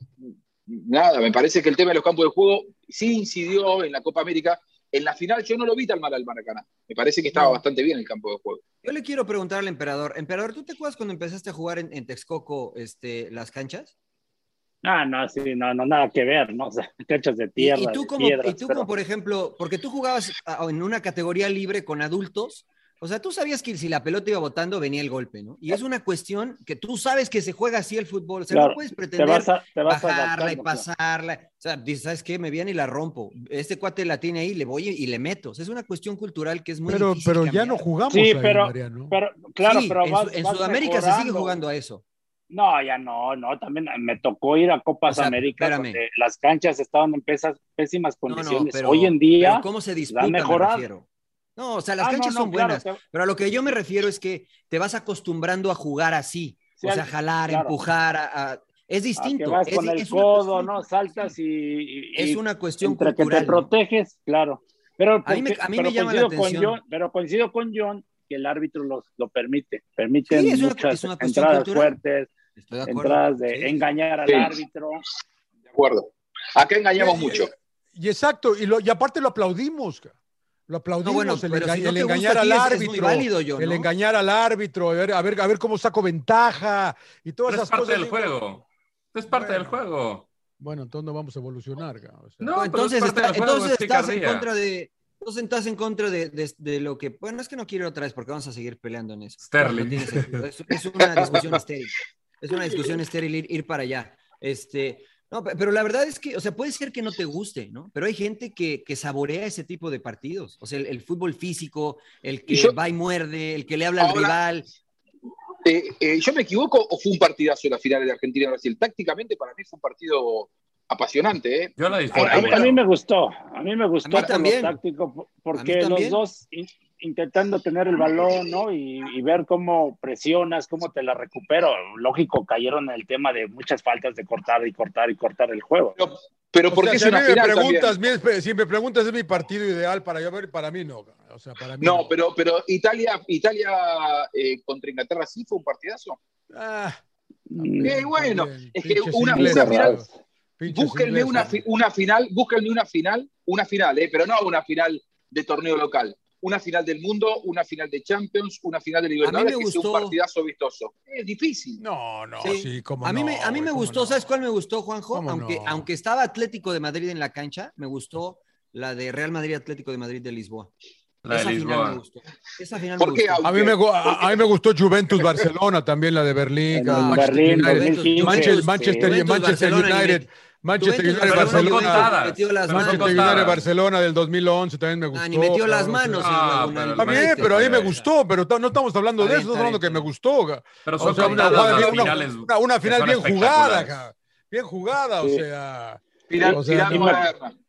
nada, me parece que el tema de los campos de juego sí incidió en la Copa América. En la final yo no lo vi tan mal al Maracaná. Me parece que estaba No. bastante bien el campo de juego. yo le quiero preguntar al emperador. Emperador, ¿tú te acuerdas cuando empezaste a jugar en, en Texcoco este, las canchas? Ah, no, sí, no, no, nada que ver, ¿no? <laughs> O sea, canchas de tierra. y tú, de como, piedras, y tú pero- como, por ejemplo, porque tú jugabas en una categoría libre con adultos, o sea, tú sabías que si la pelota iba botando venía el golpe, ¿no? Y es una cuestión que tú sabes que se juega así el fútbol, o sea, Claro, no puedes te pretender vas, a, te vas bajarla y claro. pasarla. O sea, dices, ¿sabes qué? Me viene y la rompo. Este cuate la tiene ahí, le voy y le meto. O sea, es una cuestión cultural que es muy Pero, difícil pero ya no jugamos Sí, ahí, pero, Mariano. pero claro, Sí, pero en, vas- en vas Sudamérica se sigue jugando a eso. No, ya no, no, también me tocó ir a Copas O sea, América espérame. donde las canchas estaban en pesas- pésimas No, no, condiciones. pero, Hoy en día pero ¿cómo se disputa, me refiero? No, o sea, las Ah, canchas no, son claro, buenas, te- pero a lo que yo me refiero es que te vas acostumbrando a jugar así. o sea, jalar, claro. empujar, a- a- es distinto. que vas es, con el es codo, cuestión- ¿no? Saltas y, y- Es una cuestión entre que te proteges, claro. Pero, A mí me- porque- a mí pero me llama la coincido con atención. John, pero coincido con John que el árbitro los, lo permite. Permite Sí, es una- muchas una cuestión entradas cultural. fuertes, Estoy de entradas de Sí. engañar al Sí. árbitro. De acuerdo. Acá engañamos mucho. Y exacto, y, lo- y aparte lo aplaudimos. ca. Lo aplaudimos, No, bueno, el, pero enga- si no el te gusta engañar al es- es árbitro. muy válido, yo, El engañar al árbitro, a ver, a ver, a ver cómo saco ventaja y todas Pero es esas parte cosas. del digo, juego. Es parte del juego. Bueno, entonces no vamos a evolucionar. o sea. No, entonces, es parte está- del juego, entonces es estás en contra de. Entonces estás en contra de, de- de lo que. Bueno, es que no quiero ir otra vez porque vamos a seguir peleando en eso. Sterling. No. Es, es una discusión estéril. Es una discusión estéril ir, ir para allá. Este, no, pe- pero la verdad es que, o sea, puede ser que no te guste, ¿no? Pero hay gente que, que saborea ese tipo de partidos. O sea, el, el fútbol físico, el que yo- va y muerde, el que le habla al rival. Eh, eh, ¿Yo me equivoco o fue un partidazo la final de Argentina y Brasil? Tácticamente para mí fue un partido apasionante. ¿eh? Yo A, disfruté. a mí- a mí me gustó, a mí me gustó por también. lo táctico, porque los dos intentando tener el balón, ¿no? Y, y ver cómo presionas, cómo te la recupero. Lógico, cayeron en el tema de muchas faltas de cortar y cortar y cortar el juego. Pero, pero sea, es si me preguntas, también. si me preguntas es mi partido ideal para yo ver, para mí no. ca. O sea, para mí No, pero, pero Italia, Italia eh, contra Inglaterra sí fue un partidazo. Ah, Mm, Eh, bueno, también, es que pinches una, ingleses, una final, búsquenme ingleses, una, una final, búsquenme una final, una final, eh, pero no una final de torneo local. Una final del mundo, una final de Champions, una final de Libertadores, me que sea un gustó- partidazo vistoso. Es difícil. No, no, Sí. sí, cómo A mí no, me, a mí me gustó, no. ¿sabes cuál me gustó, Juanjo? ¿Cómo Aunque, no? aunque estaba Atlético de Madrid en la cancha, me gustó la de Real Madrid Atlético de Madrid de Lisboa. La de Esa final me Lisboa. gustó. Esa final ¿Por me gustó. A mí, me, gu- a, a mí me gustó Juventus Barcelona, también la de Berlín, Manchester Berlín, United, 2015, Manchester, United, ni Manchester United, Pero Barcelona. Metió las Pero. Manchester. United, Barcelona del 2011 también me gustó. Ah, ni metió las manos. en Ah, pero United. pero a mí me gustó, pero no estamos hablando de eso, estamos hablando que me gustó. Pero O son sea, una, finales. una- final bien jugada, bien jugada, o sea. O final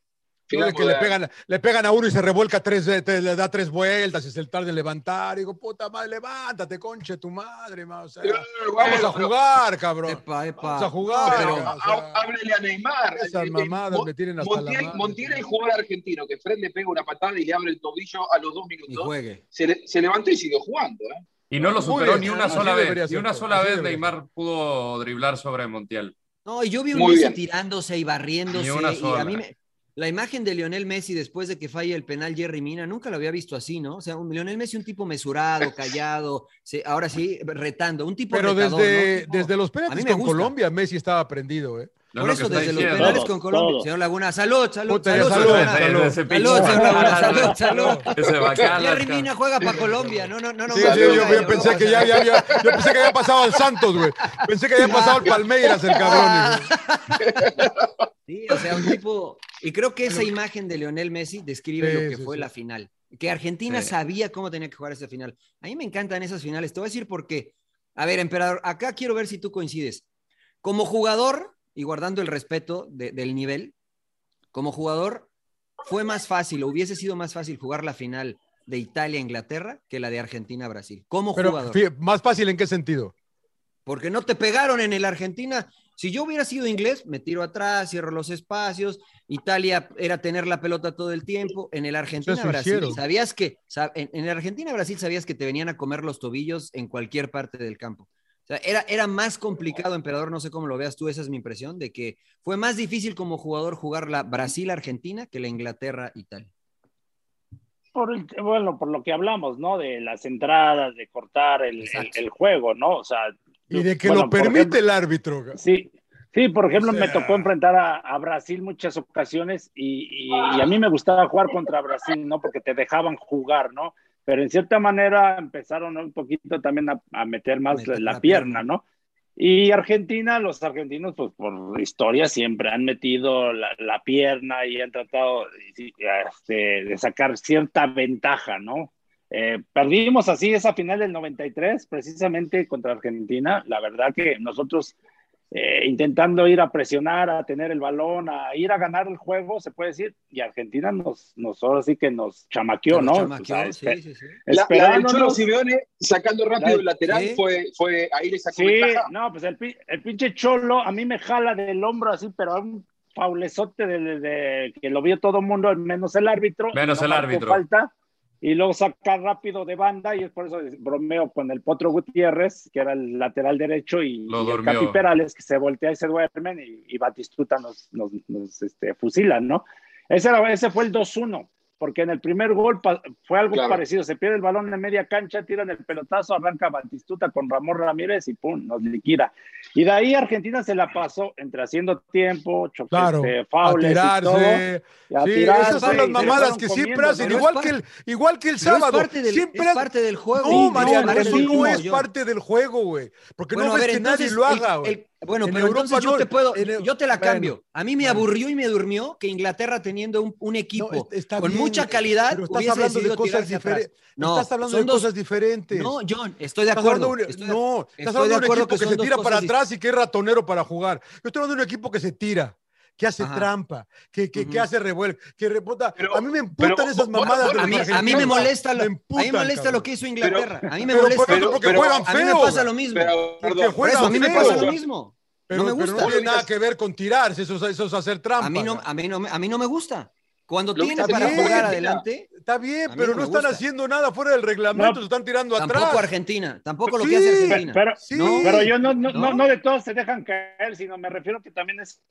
que le pegan, le pegan a uno y se revuelca tres veces, le da tres vueltas y se tarda en levantar. Y digo, puta madre, levántate, conche tu madre, ma, o sea, Eh, vamos a jugar, cabrón. Epa, epa. Vamos a jugar. Pero o sea, háblele a Neymar. esas Eh, mamadas Mo- me tienen hasta la Montiel, madre. Montiel, el jugador argentino, que Fred le pega una patada y le abre el tobillo a los dos minutos. juegue. Se, le- se levantó y siguió jugando. ¿eh? Y no lo superó bien, ni una sola vez. Ni una sola vez debería Neymar pudo driblar sobre Montiel. No, y yo vi un tirándose y barriéndose. Ni una y a mí me- la imagen de Lionel Messi después de que falla el penal Jerry Mina, nunca lo había visto así, ¿no? O sea, un Lionel Messi un tipo mesurado, callado, se- ahora sí, retando, un tipo Pero retador, desde, ¿no? Tipo- desde los me con. Colombia, Messi estaba prendido, ¿eh? Es Por eso, desde los penales Todo, con Colombia. todo. Señor Laguna, salud, salud, Puta, salud, salud, salud. Ese Salud, pinche- señor Laguna, salud, salud. Jerry Mina juega para Colombia, no, no, no, no. Sí, sí, yo, yo no pensé que ya, ya, ya- yo pensé que había pasado al Santos, güey. Pensé que había pasado al Palmeiras el cabrón. Sí, o sea, un tipo. Y creo que esa imagen de Lionel Messi describe Sí, lo que sí, fue sí. la final. Que Argentina sabía cómo tenía que jugar esa final. A mí me encantan esas finales. Te voy a decir por qué. A ver, emperador, acá quiero ver si tú coincides. Como jugador, y guardando el respeto de- del nivel, como jugador, fue más fácil, o hubiese sido más fácil jugar la final de Italia-Inglaterra que la de Argentina-Brasil. Como Pero jugador. más fácil en qué sentido. Porque no te pegaron en el Argentina. Si yo hubiera sido inglés, me tiro atrás, cierro los espacios. Italia era tener la pelota todo el tiempo. En el Argentina, Eso Brasil, hicieron. sabías que, en, en el Argentina, Brasil, sabías que te venían a comer los tobillos en cualquier parte del campo. O sea, era, era más complicado, emperador, no sé cómo lo veas tú, esa es mi impresión, de que fue más difícil como jugador jugar la Brasil-Argentina que la Inglaterra-Italia. Por el- bueno, por lo que hablamos, ¿no? De las entradas, de cortar el, el, el juego, ¿no? O sea. Y de que bueno, lo permite ejemplo, el árbitro. Sí, sí, por ejemplo, O sea- me tocó enfrentar a, a Brasil muchas ocasiones y, y- y a mí me gustaba jugar contra Brasil, ¿no? Porque te dejaban jugar, ¿no? Pero en cierta manera empezaron un poquito también a, a meter más Meter la, la pierna. ¿no? Y Argentina, los argentinos, pues por historia siempre han metido la, la pierna y han tratado este, de sacar cierta ventaja, ¿no? Eh, perdimos así esa final del 93, precisamente contra Argentina. La verdad que nosotros eh, intentando ir a presionar, a tener el balón, a ir a ganar el juego, se puede decir, y Argentina nos, nos ahora sí que nos chamaqueó, ¿no? Chamaqueó, sí, sí, sí. La, Cholo Simeone sacando rápido el lateral fue, fue ahí le sacó Sí, no, pues el, el, pinche Cholo a mí me jala del hombro así, pero a un faulezote de, de, que lo vio todo el mundo, menos el árbitro. Menos el árbitro y luego saca rápido de banda y es por eso bromeo con el Potro Gutiérrez, que era el lateral derecho, y, Capi Perales, que se voltea y se duermen y, y Batistuta nos, nos, este, fusila, ¿no? Ese, era, ese fue el 2-1 porque en el primer gol fue algo parecido, se pierde el balón en media cancha, tiran el pelotazo, arranca Batistuta con Ramón Ramírez y pum, nos liquida. Y de ahí Argentina se la pasó entre haciendo tiempo, choques, claro, este, faules a tirarse, esas son las mamadas que siempre hacen, igual, que el, igual que el sábado. Es parte del, juego. No, sí, Mariano, eso no es parte del juego, güey, porque no ves que nadie lo haga, güey bueno, pero Europa entonces yo te puedo, yo te la cambio. A mí me aburrió y me durmió que Inglaterra teniendo un, equipo con mucha calidad pero estás hablando de cosas diferentes. No, estás hablando de cosas diferentes. No, John, estoy de acuerdo. No, estás hablando de un equipo que, que se tira para atrás y que es ratonero para jugar. Yo estoy hablando de un equipo que se tira que hace trampa, que, que, que hace revuelco, que reputa. A mí me emputan esas mamadas. De a, mí, a, mí, me molesta, lo, me emputan, a mí me molesta lo que hizo Inglaterra. Pero, a mí me molesta. A mí me pasa lo mismo. juegan eso, a mí me pasa lo mismo. Pero no, me gusta. Pero no tiene nada que ver con tirarse, eso, es hacer trampa. A mí no, a mí no, me gusta. Cuando tiene para jugar adelante. Está bien, pero no, están haciendo nada fuera del reglamento, se están tirando atrás. Tampoco Argentina, tampoco lo sí, que hace Argentina. Pero, pero yo no, no, de todos se dejan caer, sino me refiero que también es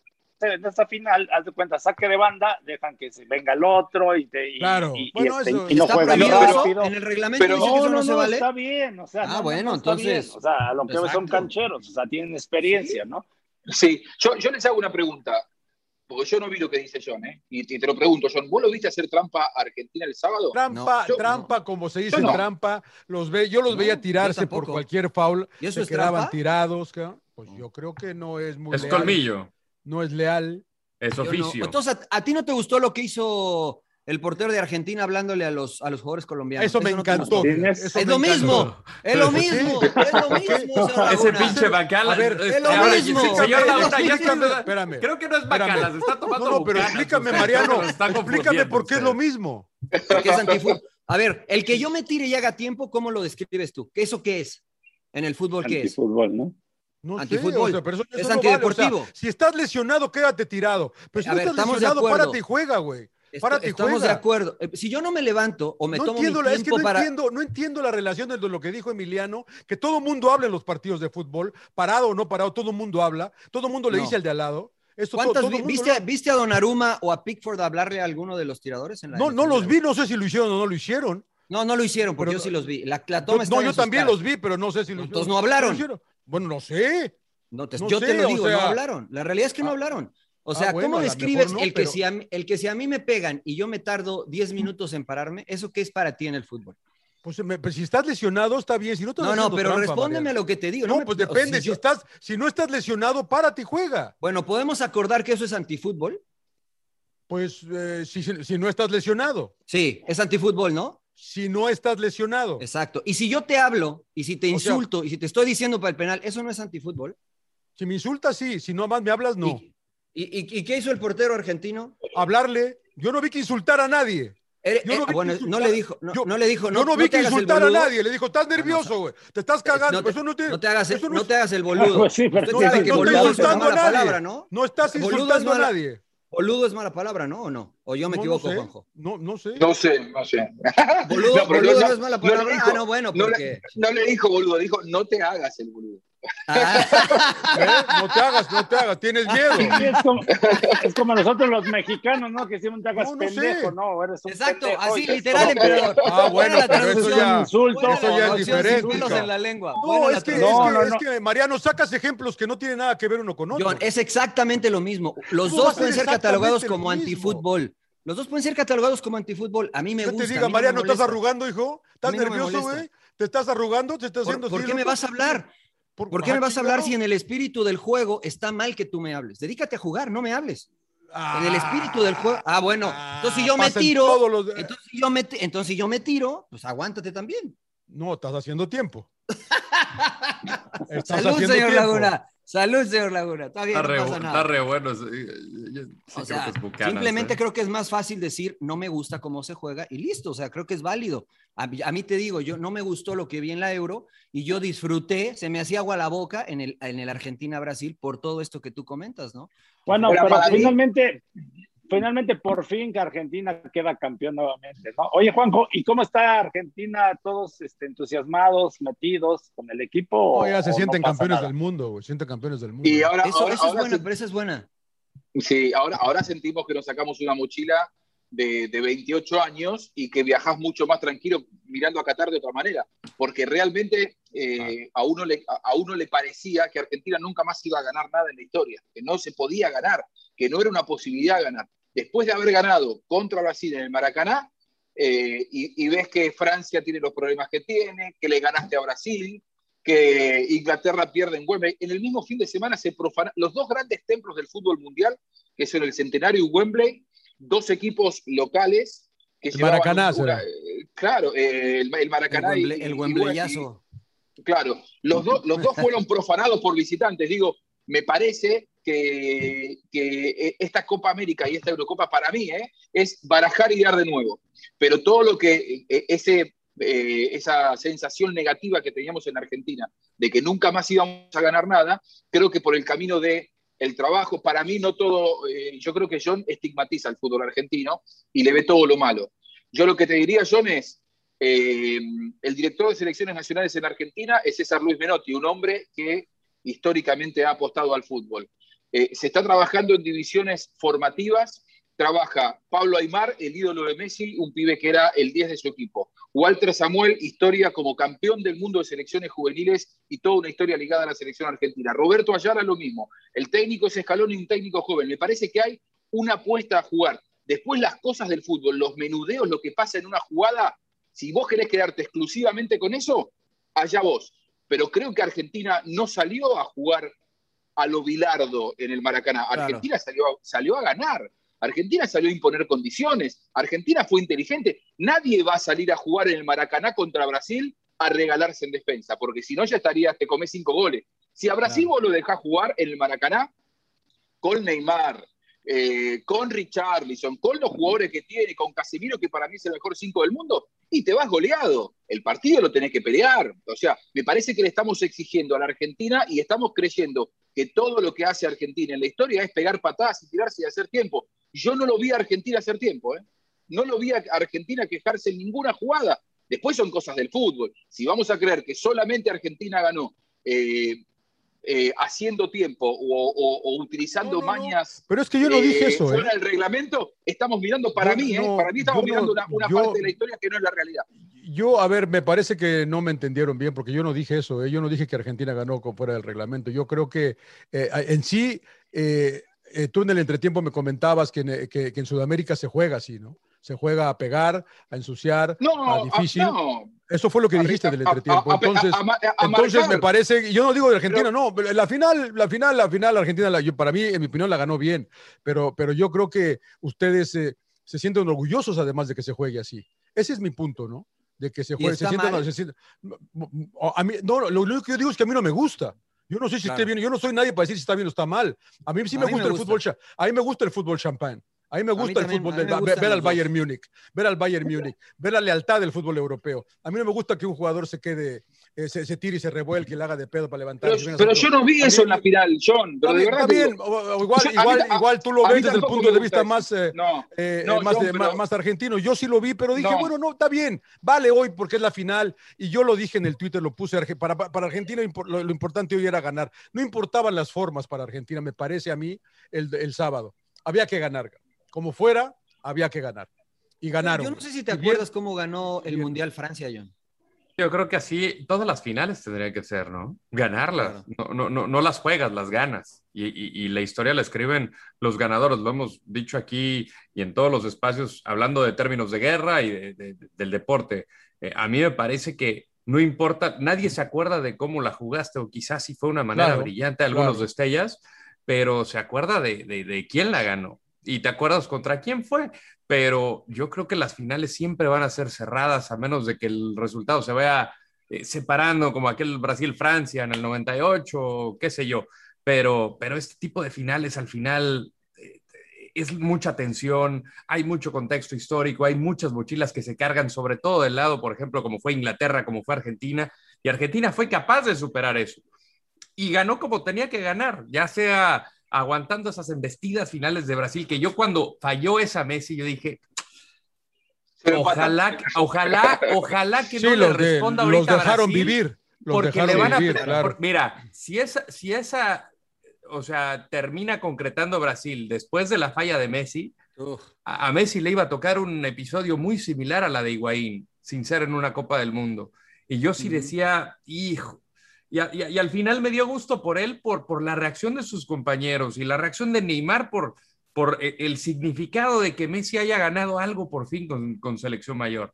en esta final, haz de cuenta, saque de banda, dejan que se venga el otro y te. Y, claro, y, bueno, y, este, eso, y no juega rápido. En el reglamento pero dice no, que eso no, no, se vale. Está bien, o sea. Ah, no, bueno, entonces. Bien, o sea, a lo que son cancheros, o sea, tienen experiencia, ¿Sí? ¿no? Sí, yo, yo les hago una pregunta, porque yo no vi lo que dice John, ¿eh? Y, te, te lo pregunto, John, ¿vos lo viste hacer trampa a Argentina el sábado? Trampa, yo, trampa, no. como se dice, no. trampa. Los ve, yo los no, veía tirarse por cualquier foul. ¿Y eso se es quedaban trampa? tirados. Pues yo creo que no es muy. Es leal. colmillo no es leal. Es oficio. No. Entonces, ¿a, ¿a, ti no te gustó lo que hizo el portero de Argentina hablándole a los, a los jugadores colombianos? Eso, Eso me no encantó. Eso es me lo encantó. mismo, es lo mismo, es lo mismo. Ese pinche Bacalas. A ver, es lo ahora, mismo. Señor Laguna, ya espérame, creo que no es Bacalas, está tomando No, no pero bucanas, explícame, Mariano, explícame por qué es lo mismo. Porque es antifútbol. A ver, el que yo me tire y haga tiempo, ¿cómo lo describes tú? ¿Eso qué es? En el fútbol, ¿qué es? Antifútbol, ¿no? No antifútbol. Sé, o pero eso, es antideportivo. Vale. o sea, si estás lesionado, quédate tirado. Pero si no estás lesionado, párate y juega, güey. Estamos de acuerdo. Eh, si yo no me levanto o me no tomo entiendo, mi es que no. Entiendo, no entiendo la relación de lo que dijo Emiliano, que todo mundo habla en los partidos de fútbol, parado o no parado, todo mundo habla, todo mundo le dice al de al lado. ¿Cuántas viste, lo... viste, a Donnarumma o a Pickford hablarle a alguno de los tiradores? En la no, no los vi, no sé si lo hicieron o no lo hicieron. No, no lo hicieron, porque yo sí los vi. La, la toma no, yo también los vi, pero no sé si los Entonces no hablaron. Lo bueno, no sé. No te, yo te lo digo, no hablaron. La realidad es que no ah, hablaron. O ah, sea, ¿cómo describes el, que si a mí, me pegan y yo me tardo 10 minutos en pararme? ¿Eso qué es para ti en el fútbol? Pues, pues si estás lesionado, está bien. Si no, te no, no, pero respóndeme a lo que te digo. No, pues depende. Si, estás, si no estás lesionado, párate y juega. Bueno, ¿podemos acordar que eso es antifútbol? Pues eh, si, si, no estás lesionado. Sí, es antifútbol, ¿no? si no estás lesionado. Exacto. Y si yo te hablo, y si te insulto, y si te estoy diciendo para el penal, ¿eso no es antifútbol? Si me insultas, sí. Si no más me hablas, no. ¿Y, qué hizo el portero argentino? Hablarle. Yo no vi que insultara a nadie. No, eh, bueno, no le dijo, no, yo, no le dijo, no, yo no vi que insultar a nadie, le dijo, estás ah, nervioso, güey, te estás eh, cagando, te, eso no te, te hagas, el, no, te hagas el boludo. Pues sí, pero Usted sabe ¿no? Estás insultando a nadie. Boludo es mala palabra, ¿no? ¿O no? ¿O yo me equivoco, no sé. Juanjo? No, no sé. No sé, no sé. Boludo, no, es mala palabra. Ah, no, bueno, porque... No le, no le dijo boludo, dijo no te hagas el boludo. Ah. ¿Eh? No te hagas, no te hagas, tienes miedo. Es, como, nosotros los mexicanos, ¿no? Que siempre te hagas no, pendejo, ¿no? Exacto, así, literal, emperador. Ah, bueno, eso ya, insulto, eso ya es diferente. En la lengua. No, es que, es, que, Mariano, sacas ejemplos que no tienen nada que ver uno con otro. Es exactamente lo mismo. Los dos pueden ser catalogados como antifútbol. Los dos pueden ser catalogados como antifútbol. A mí me gusta. te diga, Mariano, ¿estás arrugando, hijo? ¿Estás nervioso, güey? ¿Te estás arrugando? ¿Te estás haciendo ¿Por qué me vas a hablar? ¿Por, qué me vas a hablar si en el espíritu del juego está mal que tú me hables? Dedícate a jugar, no me hables. En el espíritu del juego. Ah, bueno, ah, entonces si yo me tiro. Entonces, yo me, si yo me tiro, pues aguántate también. No, estás haciendo tiempo. <laughs> estás Salud, señor tiempo. Laguna. Salud, señor Laguna. Está no re, pasa nada. está re bueno. sí, yo sí O creo sea, que es Buchanan, simplemente ¿eh? creo que es más fácil decir, no me gusta cómo se juega y listo, o sea, creo que es válido. A mí, a mí te digo, yo no me gustó lo que vi en la Euro y yo disfruté, se me hacía agua la boca en el, en el Argentina-Brasil por todo esto que tú comentas, ¿no? Bueno, pero finalmente, finalmente por fin que Argentina queda campeón nuevamente, ¿no? Oye, Juanjo, ¿y cómo está Argentina? ¿Todos este, entusiasmados, metidos con el equipo? Oh, ya se o sienten campeones nada? del mundo, güey. Se sienten campeones del mundo. Y ahora, Eso, ahora, eso es ahora buena, se- pero esa es buena. Sí, ahora, ahora sentimos que nos sacamos una mochila de, de 28 años y que viajás mucho más tranquilo mirando a Qatar de otra manera, porque realmente eh, a, uno le, a uno le parecía que Argentina nunca más iba a ganar nada en la historia, que no se podía ganar, que no era una posibilidad ganar. Después de haber ganado contra Brasil en el Maracaná, eh, y, y ves que Francia tiene los problemas que tiene, que le ganaste a Brasil, que Inglaterra pierde en Wembley. En el mismo fin de semana se profanan los dos grandes templos del fútbol mundial, que son el Centenario y Wembley, dos equipos locales que El Maracaná eh, claro, eh, el, el El, Maracaná el y- y Wembleyazo. Claro, los dos fueron profanados por visitantes. Digo, me parece que, que esta Copa América y esta Eurocopa para mí ¿eh? es barajar y dar de nuevo. Pero todo lo que eh, ese, eh, esa sensación negativa que teníamos en Argentina de que nunca más íbamos a ganar nada, creo que por el camino de el trabajo, para mí no todo, eh, yo creo que John estigmatiza al fútbol argentino y le ve todo lo malo. Yo lo que te diría, John, es eh, el director de selecciones nacionales en Argentina es César Luis Menotti, un hombre que históricamente ha apostado al fútbol. Eh, se está trabajando en divisiones formativas, trabaja Pablo Aymar, el ídolo de Messi, un pibe que era el 10 de su equipo. Walter Samuel, historia como campeón del mundo de selecciones juveniles y toda una historia ligada a la selección argentina. Roberto Ayala, lo mismo. El técnico es Escalón y un técnico joven. Me parece que hay una apuesta a jugar. Después las cosas del fútbol, los menudeos, lo que pasa en una jugada, si vos querés quedarte exclusivamente con eso, allá vos. Pero creo que Argentina no salió a jugar a lo bilardo en el Maracaná. Claro. Argentina salió, salió a ganar. Argentina salió a imponer condiciones. Argentina fue inteligente. Nadie va a salir a jugar en el Maracaná contra Brasil a regalarse en defensa, porque si no ya estaría, te comés cinco goles. Si a Brasil vos lo dejás jugar en el Maracaná con Neymar, eh, con Richarlison, con los jugadores que tiene, con Casemiro, que para mí es el mejor cinco del mundo, y te vas goleado. El partido lo tenés que pelear. O sea, me parece que le estamos exigiendo a la Argentina y estamos creyendo que todo lo que hace Argentina en la historia es pegar patadas y tirarse y hacer tiempo. Yo no lo vi a Argentina hacer tiempo, ¿eh? No lo vi a Argentina quejarse en ninguna jugada. Después son cosas del fútbol. Si vamos a creer que solamente Argentina ganó eh, eh, haciendo tiempo o, o- o utilizando No, no, no. mañas Pero es que yo no dije eh, eso, ¿eh? fuera del reglamento, estamos mirando para Yo mí, ¿eh? para mí estamos mirando una, una yo- parte de la historia que no es la realidad. Yo, a ver, me parece que no me entendieron bien, porque yo no dije eso, ¿eh? yo no dije que Argentina ganó con fuera del reglamento. Yo creo que eh, en sí, eh, eh, tú en el entretiempo me comentabas que en, que- que en Sudamérica se juega así, ¿no? Se juega a pegar, a ensuciar, No, a a- difícil. no. Eso fue lo que A- dijiste del a- entretiempo. a- a- Entonces, a- a- a entonces me parece, yo no digo de Argentina, no, pero la final, la final, la final, Argentina, la- yo- para mí, en mi opinión, la ganó bien, pero, pero yo creo que ustedes eh, se sienten orgullosos además de que se juegue así. Ese es mi punto, ¿no? De que se ¿Y juegue, se sientan, mal? se sientan- a mí, no, lo único que yo digo es que a mí no me gusta. Yo no sé si Claro. esté bien, yo no soy nadie para decir si está bien o está mal. A mí sí A me mí gusta me el gusta. fútbol, cha- a mí me gusta el fútbol champán. A mí me mí gusta el fútbol, del- ver, ver al. Bayern Múnich, ver al Bayern Múnich, ver la lealtad del fútbol europeo. A mí no me gusta que un jugador se quede, eh, se, se tire y se revuelque y le haga de pedo para levantar. Pero, pero yo no vi mí- eso en la final, John. Pero Está de bien, verdad bien. digo, O- o igual, Yo- a mí- igual, igual tú lo ves desde el punto de vista eso. más, eh, No, eh, no, más, John, de- pero- más, argentino. Yo sí lo vi, pero dije, No. bueno, no, está bien. Vale hoy porque es la final. Y yo lo dije en el Twitter, lo puse. Para, para Argentina lo, lo importante hoy era ganar. No importaban las formas para Argentina, me parece a mí, el, el sábado. Había que ganar. Como fuera, había que ganar. Y ganaron. Yo no sé si te Y bien- acuerdas cómo ganó el bien. Mundial Francia, John. Yo creo que así todas las finales tendrían que ser, ¿no? Ganarlas. No, no, no, no las juegas, las ganas. Y, y- y la historia la escriben los ganadores. Lo hemos dicho aquí y en todos los espacios, hablando de términos de guerra y de- de- de- del deporte. Eh, a mí me parece que no importa, nadie se acuerda de cómo la jugaste, o quizás sí fue una manera Claro, brillante, algunos claro. destellas, pero se acuerda de, de- de quién la ganó. Y te acuerdas contra quién fue, pero yo creo que las finales siempre van a ser cerradas a menos de que el resultado se vaya eh, separando como aquel Brasil-Francia en el 98, o qué sé yo. pero, pero este tipo de finales al final eh, es mucha tensión, hay mucho contexto histórico, hay muchas mochilas que se cargan, sobre todo del lado, por ejemplo, como fue Inglaterra, como fue Argentina, y Argentina fue capaz de superar eso. Y ganó como tenía que ganar, ya sea aguantando esas embestidas finales de Brasil, que yo cuando falló esa Messi, yo dije, ojalá, ojalá, ojalá que Sí, no le los, de- responda los ahorita a dejaron Brasil, vivir. Los porque dejaron le van a vivir, por- claro. mira, si esa, si esa, o sea, termina concretando Brasil después de la falla de Messi, a, a Messi le iba a tocar un episodio muy similar a la de Higuaín, sin ser en una Copa del Mundo. Y yo sí decía, hijo, y, a- y a- y al final me dio gusto por él, por, por la reacción de sus compañeros y la reacción de Neymar por, por e- el significado de que Messi haya ganado algo por fin con, con selección mayor.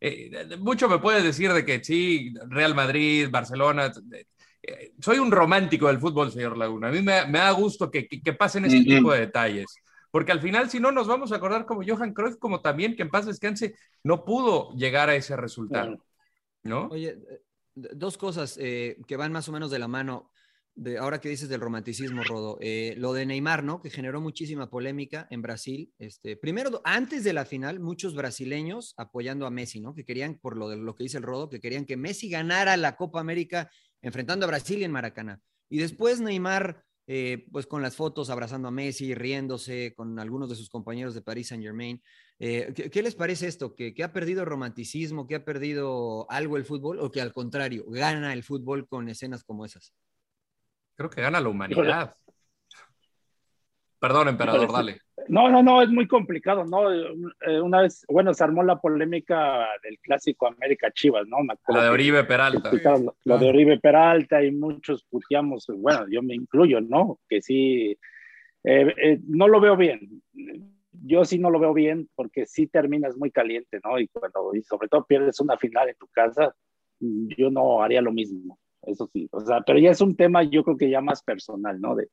Eh, mucho me puedes decir de que sí, Real Madrid, Barcelona. eh, soy un romántico del fútbol, señor Laguna. A mí me, me da gusto que, que- que pasen Ujú. tipo de detalles. Porque al final, si no, nos vamos a acordar como Johan Cruyff, como también que en paz descanse, no pudo llegar a ese resultado. ¿No? Oye, eh, dos cosas eh, que van más o menos de la mano. De, ahora que dices del romanticismo, Rodo, eh, lo de Neymar, ¿no? Que generó muchísima polémica en Brasil. Este, primero, antes de la final, muchos brasileños apoyando a Messi, ¿no? Que querían, por lo de lo que dice el Rodo, que querían que Messi ganara la Copa América enfrentando a Brasil y en Maracaná. Y después Neymar, eh, pues con las fotos abrazando a Messi, riéndose con algunos de sus compañeros de Paris Saint Germain. Eh, ¿qué, qué les parece esto? ¿Que, que ha perdido romanticismo, que ha perdido algo el fútbol o que al contrario, gana el fútbol con escenas como esas? Creo que gana la humanidad. Perdón, emperador, Híjole, dale. No, no, no, es muy complicado, ¿no? Eh, Una vez, bueno, se armó la polémica del clásico América Chivas, ¿no? Me acuerdo La de que Oribe Peralta. explicaron Lo, lo de Oribe Peralta y muchos puteamos, bueno, yo me incluyo, ¿no? Que sí, eh, eh, no lo veo bien. Yo sí no lo veo bien porque sí terminas muy caliente, ¿no? Y cuando, y sobre todo pierdes una final en tu casa, yo no haría lo mismo, eso sí. O sea, pero ya es un tema, yo creo que ya más personal, ¿no? De,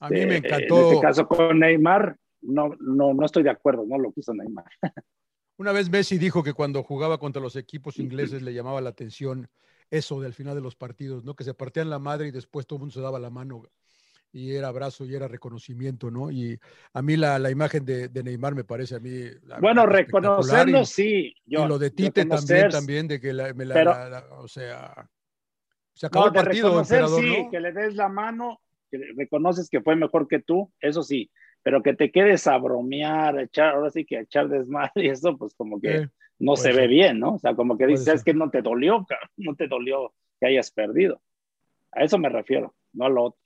A mí me este, encantó. En este caso con Neymar, no, no, no estoy de acuerdo, ¿no? Lo que hizo Neymar. <laughs> Una vez Messi dijo que cuando jugaba contra los equipos ingleses le llamaba la atención eso del final de los partidos, ¿no? Que se partían la madre y después todo el mundo se daba la mano y era abrazo y era reconocimiento, ¿no? Y a mí la, la imagen de, de Neymar me parece a mí. Bueno, reconocerlo y- sí. y Yo, lo de Tite también, también, de que la, me la- Pero- la- o sea, se acabó No, el partido, sí, ¿no? que le des la mano, que reconoces que fue mejor que tú, eso sí, pero que te quedes a bromear, a echar, ahora sí que a echar desmadre y eso, pues como que Eh, no se ve ser. bien, ¿no? O sea, como que dices, es que no te dolió, no te dolió que hayas perdido. A eso me refiero, no a lo otro.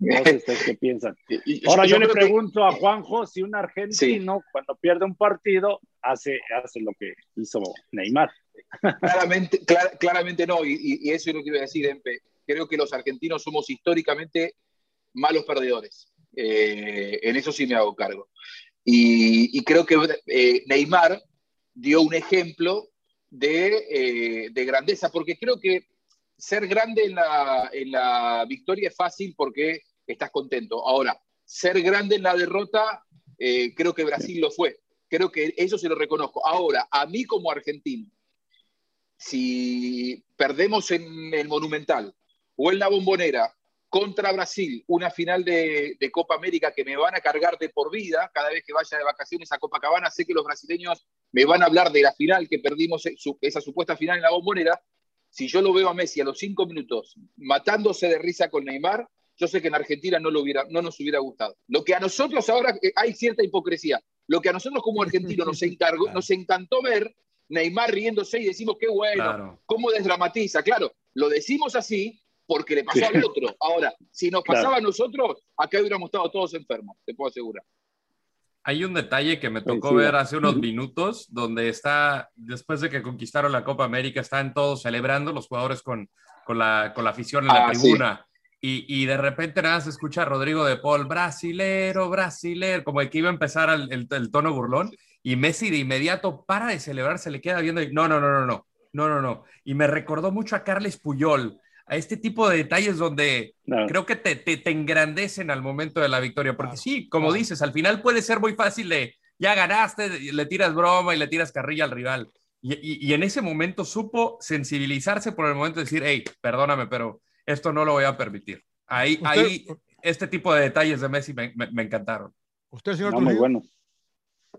No sé ustedes qué piensan. <laughs> Ahora yo, le que- pregunto a Juanjo si un argentino cuando pierde un partido hace, hace lo que hizo Neymar. <laughs> Claramente, clar- claramente no, y, y- y eso es lo que iba a decir, Empe. Creo que los argentinos somos históricamente malos perdedores. Eh, en eso sí me hago cargo. Y, y creo que eh, Neymar dio un ejemplo de, eh, de grandeza, porque creo que ser grande en la, victoria es fácil porque estás contento. Ahora, ser grande en la derrota, eh, creo que Brasil lo fue. Creo que eso se lo reconozco. Ahora, a mí como argentino, si perdemos en el Monumental o en la Bombonera contra Brasil, una final de, de Copa América que me van a cargar de por vida, cada vez que vaya de vacaciones a Copacabana, sé que los brasileños me van a hablar de la final que perdimos, esa supuesta final en la Bombonera. Si yo lo veo a Messi a los cinco minutos matándose de risa con Neymar, yo sé que en Argentina no, lo hubiera, no nos hubiera gustado. Lo que a nosotros ahora eh, hay cierta hipocresía. Lo que a nosotros como argentinos nos, encargó, nos encantó ver Neymar riéndose y decimos qué bueno, Claro. cómo desdramatiza. Claro, lo decimos así porque le pasó al <laughs> otro. Ahora, si nos Claro. pasaba a nosotros, acá hubiéramos estado todos enfermos, te puedo asegurar. Hay un detalle que me tocó ver hace unos minutos, donde está, después de que conquistaron la Copa América, están todos celebrando los jugadores con, con, la, con la afición en la Ah, sí. tribuna. Y, y de repente nada se escucha a Rodrigo de Paul, brasilero, brasilero, como que iba a empezar el, el- el tono burlón. Y Messi de inmediato para de celebrar, se le queda viendo y no, no, no, no, no, no, no, no. Y me recordó mucho a Carles Puyol, a este tipo de detalles donde creo que te, te, te engrandecen al momento de la victoria. Porque sí, como dices, al final puede ser muy fácil de ya ganaste, le tiras broma y le tiras carrilla al rival. Y, y- y en ese momento supo sensibilizarse por el momento de decir, hey, perdóname, pero esto no lo voy a permitir. Ahí, ahí, este tipo de detalles de Messi me, me, me encantaron. ¿Usted, señor No, muy bueno.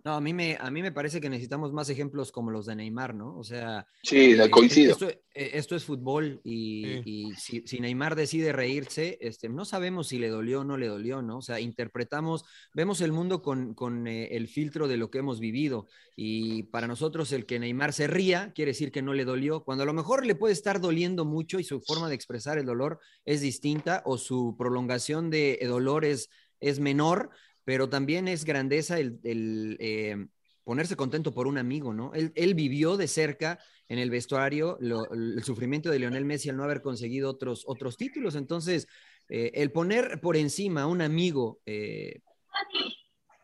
No, a mí, me, a mí me parece que necesitamos más ejemplos como los de Neymar, ¿no? O sea, Sí, eh, coincido. Esto, esto es fútbol y, y si, si Neymar decide reírse, este, no sabemos si le dolió o no le dolió, ¿no? O sea, interpretamos, vemos el mundo con, con eh, el filtro de lo que hemos vivido y para nosotros el que Neymar se ría quiere decir que no le dolió, cuando a lo mejor le puede estar doliendo mucho y su forma de expresar el dolor es distinta o su prolongación de dolor es, es menor, pero también es grandeza el, eh, ponerse contento por un amigo, ¿no? Él, vivió de cerca en el vestuario el sufrimiento de Lionel Messi al no haber conseguido otros, otros títulos. Entonces, eh, el poner por encima a un amigo eh,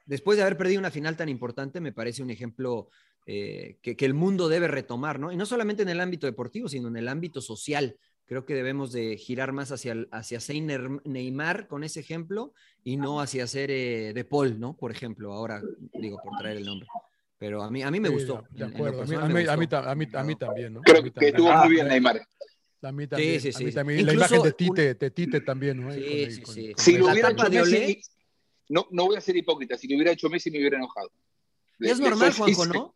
después de haber perdido una final tan importante, me parece un ejemplo que, que, el mundo debe retomar, ¿no? Y no solamente en el ámbito deportivo, sino en el ámbito social. Creo que debemos de girar más hacia, hacia Neymar con ese ejemplo y no hacia ser eh, De Paul, ¿no? Por ejemplo, ahora digo por traer el nombre. Pero a mí, a mí me Sí, gustó. De acuerdo. A mí, también, ¿no? Creo mí que estuvo también. muy bien Neymar. A mí también. sí, a mí sí. también. La Incluso imagen de un- Tite, de Tite también, ¿no? Sí, sí, sí. con Si lo La hubiera hecho Messi, no, no voy a ser hipócrita, si lo hubiera hecho Messi me hubiera enojado. Es le normal, Juanjo. ¿no?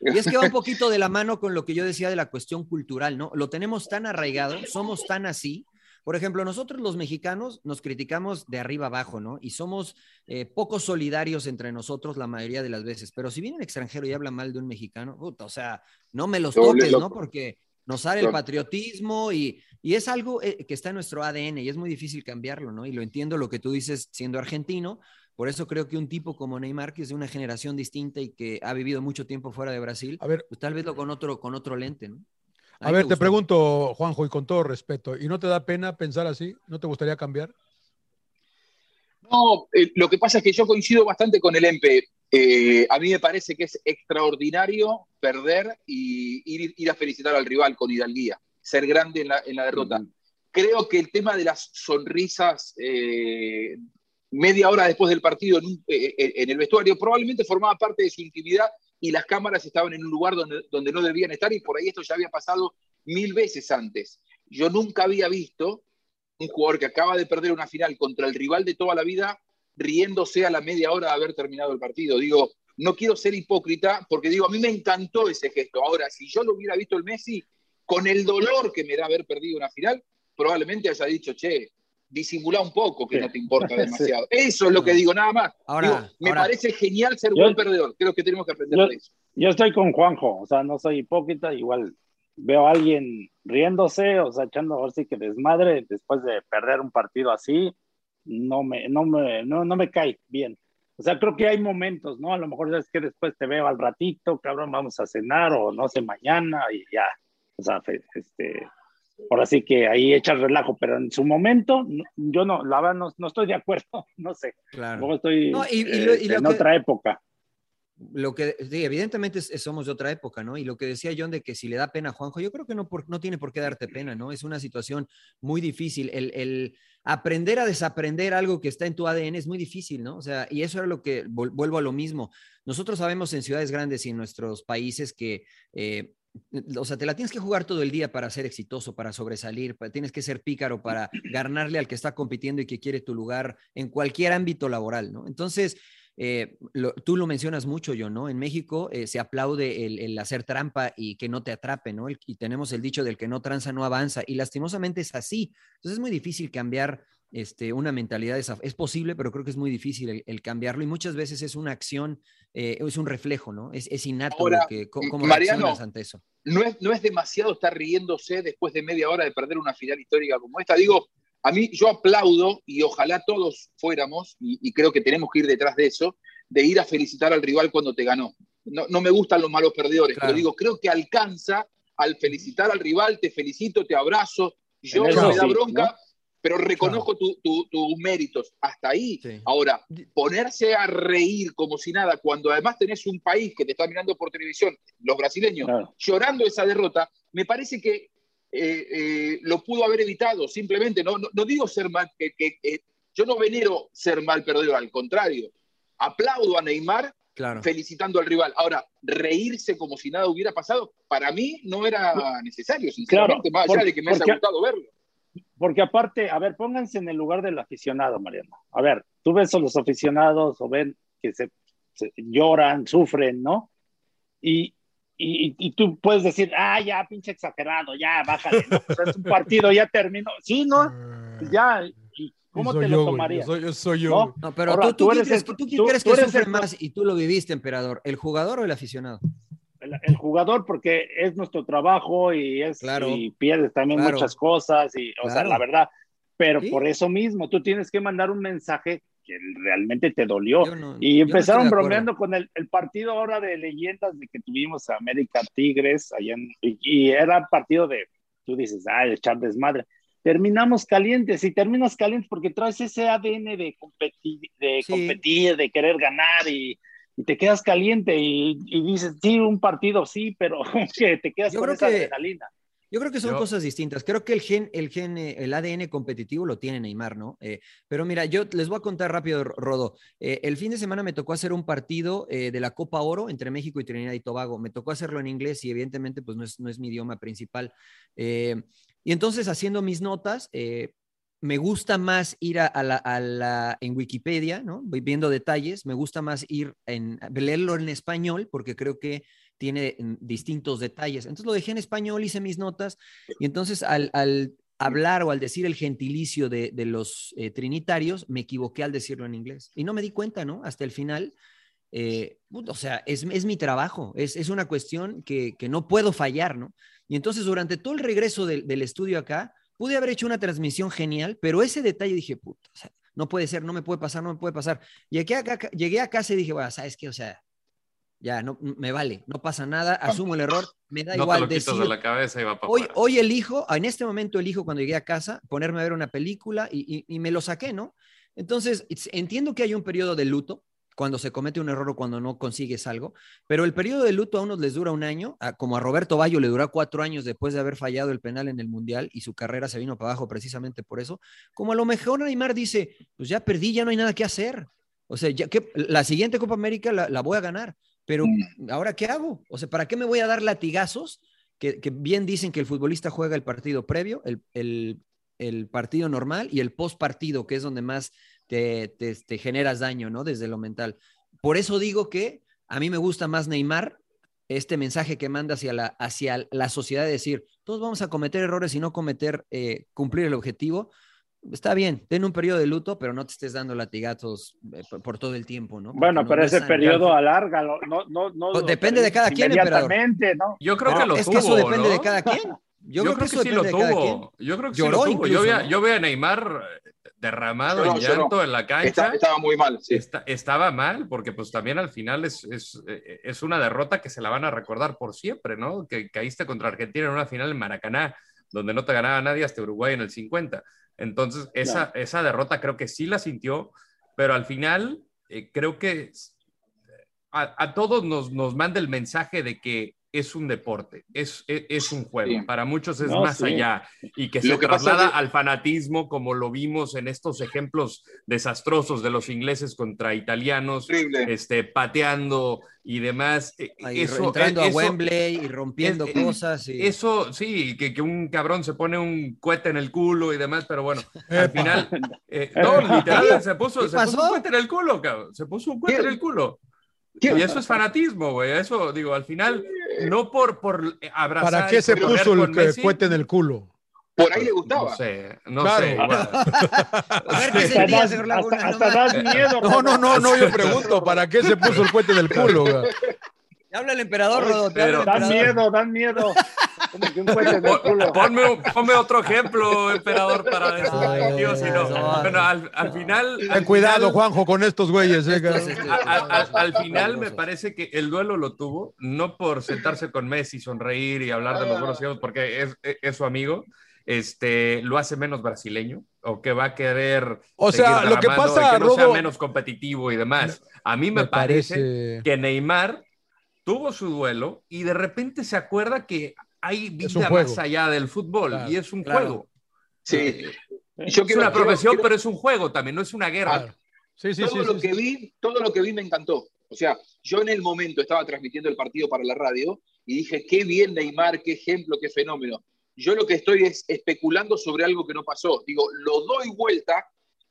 Y es que va un <laughs> poquito de la mano con lo que yo decía de la cuestión cultural, ¿no? Lo tenemos tan arraigado, somos tan así. Por ejemplo, nosotros los mexicanos nos criticamos de arriba abajo, ¿no? Y somos eh, poco solidarios entre nosotros la mayoría de las veces. Pero si viene un extranjero y habla mal de un mexicano, puta, o sea, no me los toques, ¿no? Porque nos sale el patriotismo y, y es algo eh, que está en nuestro ADN y es muy difícil cambiarlo, ¿no? Y lo entiendo lo que tú dices siendo argentino, por eso creo que un tipo como Neymar, que es de una generación distinta y que ha vivido mucho tiempo fuera de Brasil, A ver, pues tal vez lo con otro, con otro lente, ¿no? a ver, te pregunto, Juanjo, y con todo respeto, ¿y no te da pena pensar así? ¿No te gustaría cambiar? No, eh, lo que pasa es que yo coincido bastante con el EMPE. Eh, a mí me parece que es extraordinario perder y ir, ir a felicitar al rival con hidalguía, ser grande en la, en la derrota. Creo que el tema de las sonrisas eh, media hora después del partido eh, eh, en el vestuario probablemente formaba parte de su intimidad y las cámaras estaban en un lugar donde, donde no debían estar y por ahí esto ya había pasado mil veces antes. Yo nunca había visto un jugador que acaba de perder una final contra el rival de toda la vida riéndose a la media hora de haber terminado el partido. Digo, no quiero ser hipócrita porque digo, a mí me encantó ese gesto. Ahora, si yo lo hubiera visto el Messi, con el dolor que me da haber perdido una final, probablemente haya dicho, che, disimula un poco que Sí. no te importa <laughs> Sí. demasiado. Eso es lo que digo, nada más. Ahora- Digo, me ahora- parece genial ser Yo- buen perdedor. Creo que tenemos que aprender Yo- de eso. Yo estoy con Juanjo, o sea, no soy hipócrita, igual veo a alguien riéndose, o sea, echando ahora sí que desmadre después de perder un partido así, no me, no me, no, no me cae bien. O sea, creo que hay momentos, ¿no? A lo mejor es que después te veo al ratito, cabrón, vamos a cenar o no sé, mañana y ya. O sea, este, ahora sí que ahí echas relajo, pero en su momento, yo no, la verdad no, no estoy de acuerdo, <laughs> no sé. Claro. Luego estoy No, y- y lo- y lo en que- otra época. Lo que, sí, evidentemente es- somos de otra época, ¿no? Y lo que decía John de que si le da pena a Juanjo, yo creo que no, por- no tiene por qué darte pena, ¿no? Es una situación muy difícil. El, el aprender a desaprender algo que está en tu ADN es muy difícil, ¿no? O sea, y eso era lo que, vuelvo a lo mismo. Nosotros sabemos en ciudades grandes y en nuestros países que... eh, o sea, te la tienes que jugar todo el día para ser exitoso, para sobresalir, tienes que ser pícaro para ganarle al que está compitiendo y que quiere tu lugar en cualquier ámbito laboral, ¿no? Entonces, eh, tú lo mencionas mucho, yo, ¿no? En México eh, se aplaude el, hacer trampa y que no te atrape, ¿no? Y tenemos el dicho del que no tranza no avanza, y lastimosamente es así. Entonces es muy difícil cambiar este, una mentalidad de esa. Es posible, pero creo que es muy difícil el, el cambiarlo y muchas veces es una acción, eh, es un reflejo, ¿no? Es, es innato Ahora, que, co- cómo Mariano, reaccionas ante eso. no es, no es demasiado estar riéndose después de media hora de perder una final histórica como esta. Digo, a mí yo aplaudo y ojalá todos fuéramos, y, y creo que tenemos que ir detrás de eso, de ir a felicitar al rival cuando te ganó. No, no me gustan los malos perdedores, Claro. pero digo, creo que alcanza al felicitar al rival, te felicito, te abrazo, yo no me da bronca, ¿no? Pero reconozco tu- tu- tus méritos. Hasta ahí. Sí. Ahora, ponerse a reír como si nada, cuando además tenés un país que te está mirando por televisión, los brasileños, Claro. llorando esa derrota, me parece que eh, eh, lo pudo haber evitado. Simplemente, no, no, no digo ser mal, que, que- eh, yo no venero ser mal perdedor, al contrario. Aplaudo a Neymar Claro. felicitando al rival. Ahora, reírse como si nada hubiera pasado, para mí no era necesario, sinceramente, Claro, más allá por- de que me haya gustado verlo. Porque aparte, a ver, pónganse en el lugar del aficionado, Mariano. A ver, tú ves a los aficionados o ven que se, se lloran, sufren, ¿no? Y, y, y, tú puedes decir, ah, ya, pinche exagerado, ya, bájale, ¿no? Pues es un partido, ya terminó. Sí, ¿no? Ya, ¿y ¿cómo te lo tomarías? Yo soy, yo soy yo. ¿No? No, pero Ahora, tú, tú, tú ¿quién eres crees, el- tú crees tú que eres sufre el- más y tú lo viviste, emperador? ¿El jugador o el aficionado? El, el jugador porque es nuestro trabajo y es Claro. y pierdes también Claro. muchas cosas y o sea Claro. la verdad pero Sí. por eso mismo tú tienes que mandar un mensaje que realmente te dolió no- y no empezaron de bromeando con el, el partido ahora de leyendas de que tuvimos a América Tigres allá en- y, y era partido de tú dices ah echar desmadre terminamos calientes y terminas calientes porque traes ese ADN de competir de, Sí. competir, de querer ganar y, y te quedas caliente y, y dices, sí, un partido sí, pero <laughs> que te quedas Yo con creo esa que- adrenalina. Yo creo que son Yo- cosas distintas. Creo que el gen, el gen, eh, el ADN competitivo lo tiene Neymar, ¿no? Eh, pero mira, yo les voy a contar rápido, Rodo. Eh, el fin de semana me tocó hacer un partido eh, de la Copa Oro entre México y Trinidad y Tobago. Me tocó hacerlo en inglés y evidentemente pues no es, no es mi idioma principal. Eh, y entonces haciendo mis notas, eh, me gusta más ir a, a la, a la- en Wikipedia, ¿no? Voy viendo detalles. Me gusta más ir en leerlo en español porque creo que tiene mm, distintos detalles. Entonces lo dejé en español, hice mis notas y entonces al, al hablar o al decir el gentilicio de, de los eh, trinitarios, me equivoqué al decirlo en inglés. Y no me di cuenta, ¿no? Hasta el final. eh, o sea, es, es mi trabajo, es, es una cuestión que, que no puedo fallar, ¿no? Y entonces durante todo el regreso del, del estudio acá, pude haber hecho una transmisión genial, pero ese detalle dije, puta, o sea, no puede ser, no me puede pasar, no me puede pasar. Llegué, acá, llegué a casa y dije, bueno, ¿sabes qué? O sea, ya, no, me vale, no pasa nada, asumo el error, me da No te igual lo de la cabeza y va para Hoy, hoy elijo, en este momento elijo cuando llegué a casa, ponerme a ver una película y, y- y me lo saqué, ¿no? Entonces, entiendo que hay un periodo de luto cuando se comete un error o cuando no consigues algo, pero el periodo de luto a unos les dura un año, a- como a Roberto Bayo le duró cuatro años después de haber fallado el penal en el Mundial y su carrera se vino para abajo precisamente por eso, como a lo mejor Neymar dice, pues ya perdí, ya no hay nada que hacer. O sea, ya que la siguiente Copa América la, la voy a ganar, pero ¿ahora qué hago? O sea, ¿para qué me voy a dar latigazos? Que, que bien dicen que el futbolista juega el partido previo, el, el- el partido normal y el post partido, que es donde más te, te- te generas daño, ¿no? Desde lo mental. Por eso digo que a mí me gusta más Neymar, este mensaje que manda hacia la, hacia la sociedad de decir, todos vamos a cometer errores y no cometer, eh, cumplir el objetivo. Está bien, ten un periodo de luto, pero no te estés dando latigazos eh, por, por todo el tiempo, ¿no? Bueno, Porque no- pero no es ese periodo alárgalo, no, no, no. Pues depende de cada quien, emperador. Inmediatamente, ¿no? Yo creo que lo es tuvo, que eso depende ¿no? de cada quien. Yo, creo, que, eso sí lo depende de cada quien. tuvo. Yo creo que Lloró sí lo tuvo. incluso, yo, a, ¿no? yo vi a Neymar derramado en llanto en la cancha. Está- estaba muy mal, sí. Está- estaba mal, porque pues también al final es, es, eh, es una derrota que se la van a recordar por siempre, ¿no? Que caíste contra Argentina en una final en Maracaná, donde no te ganaba nadie hasta Uruguay en el 50. Entonces, esa, esa derrota creo que sí la sintió, pero al final eh, creo que a, a todos nos, nos manda el mensaje de que es un deporte, es, es, es un juego. Sí. Para muchos es No, más sí. allá y que Lo se que pasa traslada es que- al fanatismo como lo vimos en estos ejemplos desastrosos de los ingleses contra italianos, Horrible. este, pateando y demás. Eh, Ahí Eso, entrando eh, a eso- Wembley y rompiendo es- cosas. Y... Eso sí, que, que un cabrón se pone un cohete en el culo y demás, pero bueno, al final, <laughs> eh, no, literal, se puso, ¿Qué se puso un cohete en el culo, cabrón, se puso un cohete en el culo. ¿Qué? Y eso es fanatismo, güey. Eso, digo, al final, no por, por abrazar. ¿Para qué se puso el Messi, cohete en el culo? Por ahí le gustaba. No sé, no Claro. sé. igual. <laughs> A ver qué Hasta sentía, das, señor hasta, Laguna. hasta no das miedo. No, no, no, no, yo <laughs> pregunto, ¿para qué se puso el cohete en el culo? <laughs> güey? Habla el emperador, Rodo. Pero- Dan miedo, dan miedo. Como que un cohete en el Pon- culo. Ponme, ponme otro ejemplo, emperador, para Dios, si no. no. Bueno, al, al final. Ten al cuidado, final- Juanjo, con estos güeyes. eh, al, al final me parece que el duelo lo tuvo, no por sentarse con Messi, sonreír y hablar de los buenos tiempos, porque es, es su amigo, este, lo hace menos brasileño, o que va a querer O sea, lo que pasa, que no sea menos competitivo y demás. A mí me, Me parece, parece- que Neymar tuvo su duelo y de repente se acuerda que hay Es un vida juego. más allá del fútbol Claro, y es un claro. juego. Sí. Eh, Yo es quiero- una quiero- profesión, quiero- pero es un juego también, no es una guerra. Claro. Sí, sí, todo sí. lo sí, que sí. vi, todo lo que vi me encantó. O sea, yo en el momento estaba transmitiendo el partido para la radio y dije, qué bien Neymar, qué ejemplo, qué fenómeno. yo lo que estoy es especulando sobre algo que no pasó. Digo, lo doy vuelta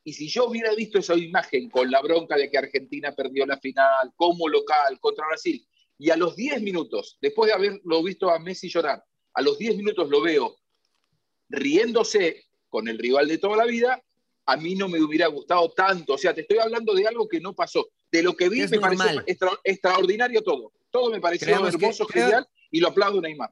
y si yo hubiera visto esa imagen con la bronca de que Argentina perdió la final como local contra Brasil, y a los 10 minutos, después de haberlo visto a Messi llorar, a los 10 minutos lo veo riéndose con el rival de toda la vida, a mí no me hubiera gustado tanto. O sea, te estoy hablando de algo que no pasó. De lo que vi Es me pareció normal. extra- extraordinario todo. Todo me pareció Creemos que- hermoso, creo- genial, y lo aplaudo Neymar.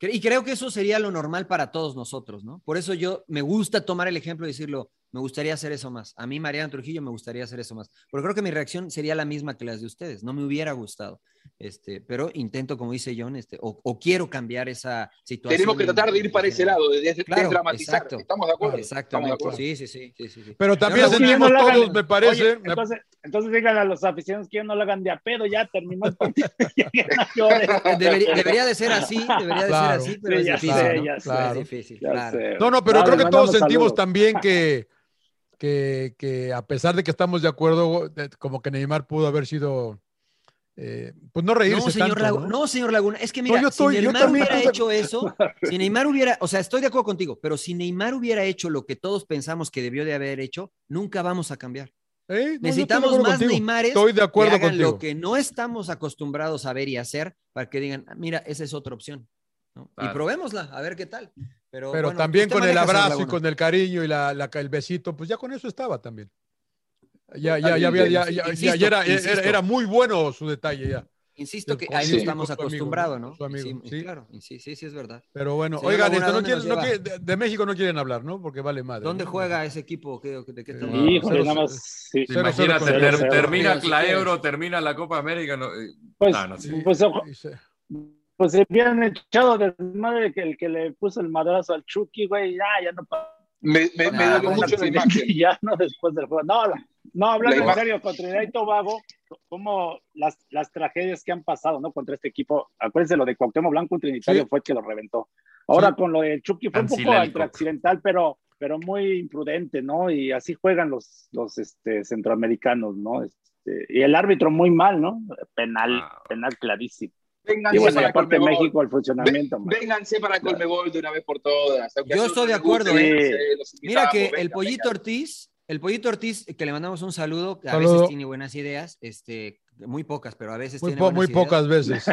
Y creo que eso sería lo normal para todos nosotros, ¿no? Por eso yo me gusta tomar el ejemplo y decirlo, me gustaría hacer eso más. A mí, Mariana Trujillo, me gustaría hacer eso más. Porque creo que mi reacción sería la misma que las de ustedes. No me hubiera gustado. Este, pero intento, como dice John, este, o, o quiero cambiar esa situación. Tenemos que tratar de ir para ese lado, de des- Claro, desdramatizar. exacto. ¿Estamos de acuerdo? Exactamente. De acuerdo. Sí, sí, sí, sí, sí, sí. Pero también sentimos no hagan- todos, me parece. Oye, me- entonces, entonces díganle a los aficionados que no lo hagan de a pedo, ya terminó el partido. <laughs> Debería, debería de ser así, debería de Claro. ser así, pero Sí, es ya difícil, sé, ¿no? ya sé. Claro. Es difícil, Ya claro. sé. No, no, pero creo que todos sentimos saludos. también <laughs> que, que, que a pesar de que estamos de acuerdo, de- como que Neymar pudo haber sido, eh, pues no reírse No, señor tanto, Laguna, ¿no? no, señor Laguna, es que No, mira, yo estoy- si Neymar hubiera hecho eso, si Neymar hubiera, o sea, estoy de acuerdo contigo, pero si Neymar hubiera hecho lo que todos pensamos que debió de haber hecho, nunca vamos a cambiar. Eh, no, Necesitamos más contigo. Neymares Estoy de acuerdo que hagan contigo. lo que no estamos acostumbrados a ver y hacer para que digan, "Ah, mira, esa es otra opción. ¿no? Y Claro. probémosla, a ver qué tal. Pero, Pero bueno, también con el abrazo y con el cariño y la, la- el besito, pues ya con eso estaba también. Ya, ya, ya, había- ya, ya- ya- Insisto, ya era, era, era muy bueno su detalle ya. Insisto que Con- a eso sí, estamos acostumbrados, ¿no? Su amigo, Sí, sí. Claro, sí, sí, sí, es verdad. Pero bueno, Señor oigan, esto, no ¿dónde quieren- no quieren- de, de México no quieren hablar, ¿no? Porque vale madre. ¿Dónde ¿no? juega ese equipo? ¿Qué, de qué Eh, Híjole, nada más. sí. Cero, Imagínate, ter- cero. termina la. Euro, termina la Copa América. no, eh, Pues, no, pues, pues se habían echado de madre que el que le puso el madrazo al Chucky, güey, ya, ya no pasa Me, me, me dolió un mucho la imagen. <laughs> ya no después del juego. No, la- no hablando La en serio, con Trinidad y Tobago, como las, las tragedias que han pasado, ¿no? Contra este equipo. Acuérdense, lo de Cuauhtémoc Blanco, un trinitario Sí. fue el que lo reventó. Ahora Sí. con lo de Chucky fue un poco accidental, pero, pero muy imprudente, ¿no? Y así juegan los, los este, centroamericanos, ¿no? Este, y el árbitro muy mal, ¿no? Penal, Ah. penal clarísimo. Vénganse Y bueno, para aparte Colmebol. México, el funcionamiento. Vénganse para Colmebol de una vez por todas. Aunque Yo estoy de acuerdo, guste, ¿eh? Mira que el pollito. Ortiz, el pollito Ortiz, que le mandamos un saludo, que a Saludo. veces tiene buenas ideas, este, muy pocas, pero a veces muy, tiene po- muy buenas ideas. pocas veces.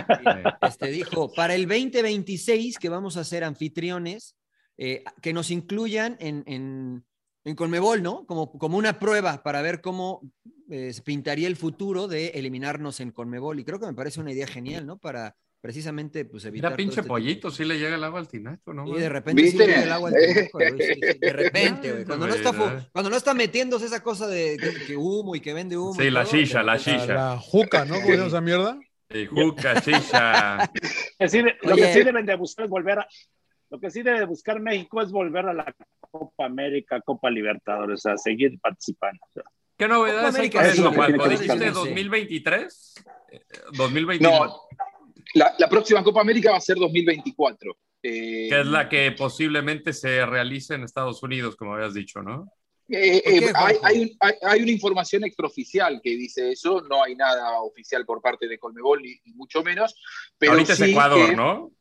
Este dijo, para el 2026 que vamos a ser anfitriones, eh, que nos incluyan en, en, en Conmebol, ¿no? Como, como una prueba para ver cómo eh, se pintaría el futuro de eliminarnos en Conmebol. Y creo que me parece una idea genial, ¿no? Para precisamente pues, evitar. Todo pinche este pollito, sí le llega el agua al tinaco, ¿no? y de repente sí ¿Viste? llega el agua al tinaco, <laughs> güey, sí, sí, de repente, güey. Cuando no está cuando no está metiéndose esa cosa de que, que humo y que vende humo. Sí, la todo, shisha, la shisha. La juca, ¿no? ¿Cómo se llama esa mierda? Sí, juca, chicha. Que <laughs> sí, de- lo Oye. que sí deben de buscar es volver a, lo que sí debe de buscar México es volver a la Copa América, Copa Libertadores, sea, seguir participando. ¿Qué novedades hay es que que ¿Dijiste buscarse. 2023? Eh, 2021. No, la, la próxima Copa América va a ser 2024. Eh, Que es la que posiblemente se realice en Estados Unidos, como habías dicho, ¿no? Eh, ¿Por eh, hay, hay hay- hay una información extraoficial que dice eso, no hay nada oficial por parte de Colmebol, ni, ni mucho menos. Pero Ahorita es sí Ecuador, que ¿no?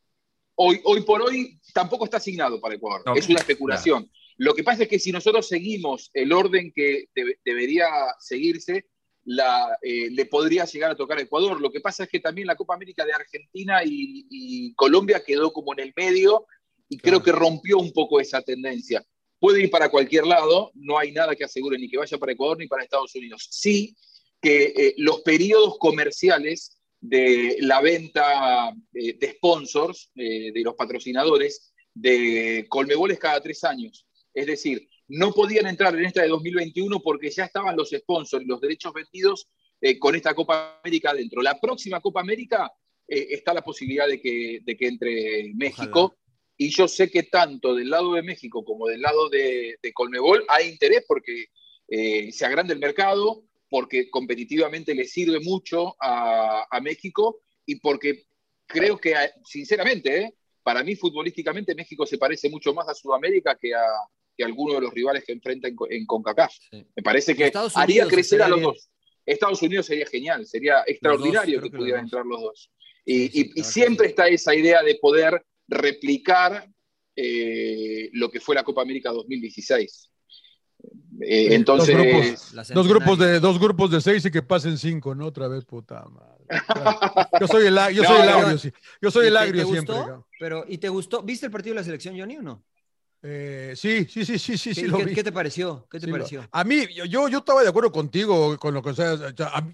Hoy, hoy por hoy tampoco está asignado para Ecuador, es una especulación. Lo que pasa es que si nosotros seguimos el orden que debe- debería seguirse, la, eh, le podría llegar a tocar a Ecuador. Lo que pasa es que también la Copa América de Argentina y, y Colombia quedó como en el medio y creo que rompió un poco esa tendencia. Puede ir para cualquier lado, no hay nada que asegure ni que vaya para Ecuador ni para Estados Unidos. Sí que eh, los periodos comerciales de la venta eh, de sponsors, eh, de los patrocinadores, de Colmebol es cada tres años. Es decir, no podían entrar en esta de 2021 porque ya estaban los sponsors y los derechos vendidos eh, con esta Copa América adentro. La próxima Copa América está la posibilidad de que, de que entre México. Y yo sé que tanto del lado de México como del lado de, de Colmebol hay interés porque se agranda el mercado, porque competitivamente le sirve mucho a, a México y porque creo que, sinceramente, ¿eh? para mí futbolísticamente México se parece mucho más a Sudamérica que a, que a alguno de los rivales que enfrenta en, en CONCACAF. Sí. Me parece que haría crecer a los bien. dos. Estados Unidos sería genial, sería extraordinario que pudieran entrar los dos. Y, Sí, sí, y- la y verdad siempre está esa idea de poder replicar eh, lo que fue la Copa América 2016. Eh, Dos entonces, grupos, La dos grupos de dos grupos de seis y que pasen cinco, ¿no? Otra vez, puta madre. <laughs> Yo soy el, yo No, soy el no. agrio, sí. Yo soy ¿Y el agrio te siempre. gustó? Pero, ¿y te gustó? ¿Viste el partido de la selección, Johnny, o no? Eh, sí, sí, sí, sí, sí, ¿Qué, sí lo qué- vi. qué te pareció? ¿Qué te Sí, lo- pareció? A mí, yo, yo, yo estaba de acuerdo contigo con lo que o sea,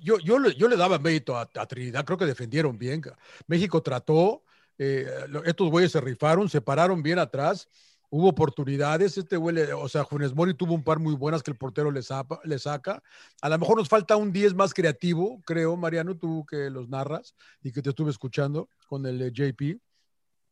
yo, yo, le, yo le daba mérito a, a Trinidad, creo que defendieron bien. México trató, eh, lo- estos güeyes se rifaron, se pararon bien atrás, hubo oportunidades, este güey, le- o sea, Funes Mori tuvo un par muy buenas que el portero le, zapa- le saca. A lo mejor nos falta un 10 más creativo, creo, Mariano, tú que los narras y que te estuve escuchando con el eh, JP.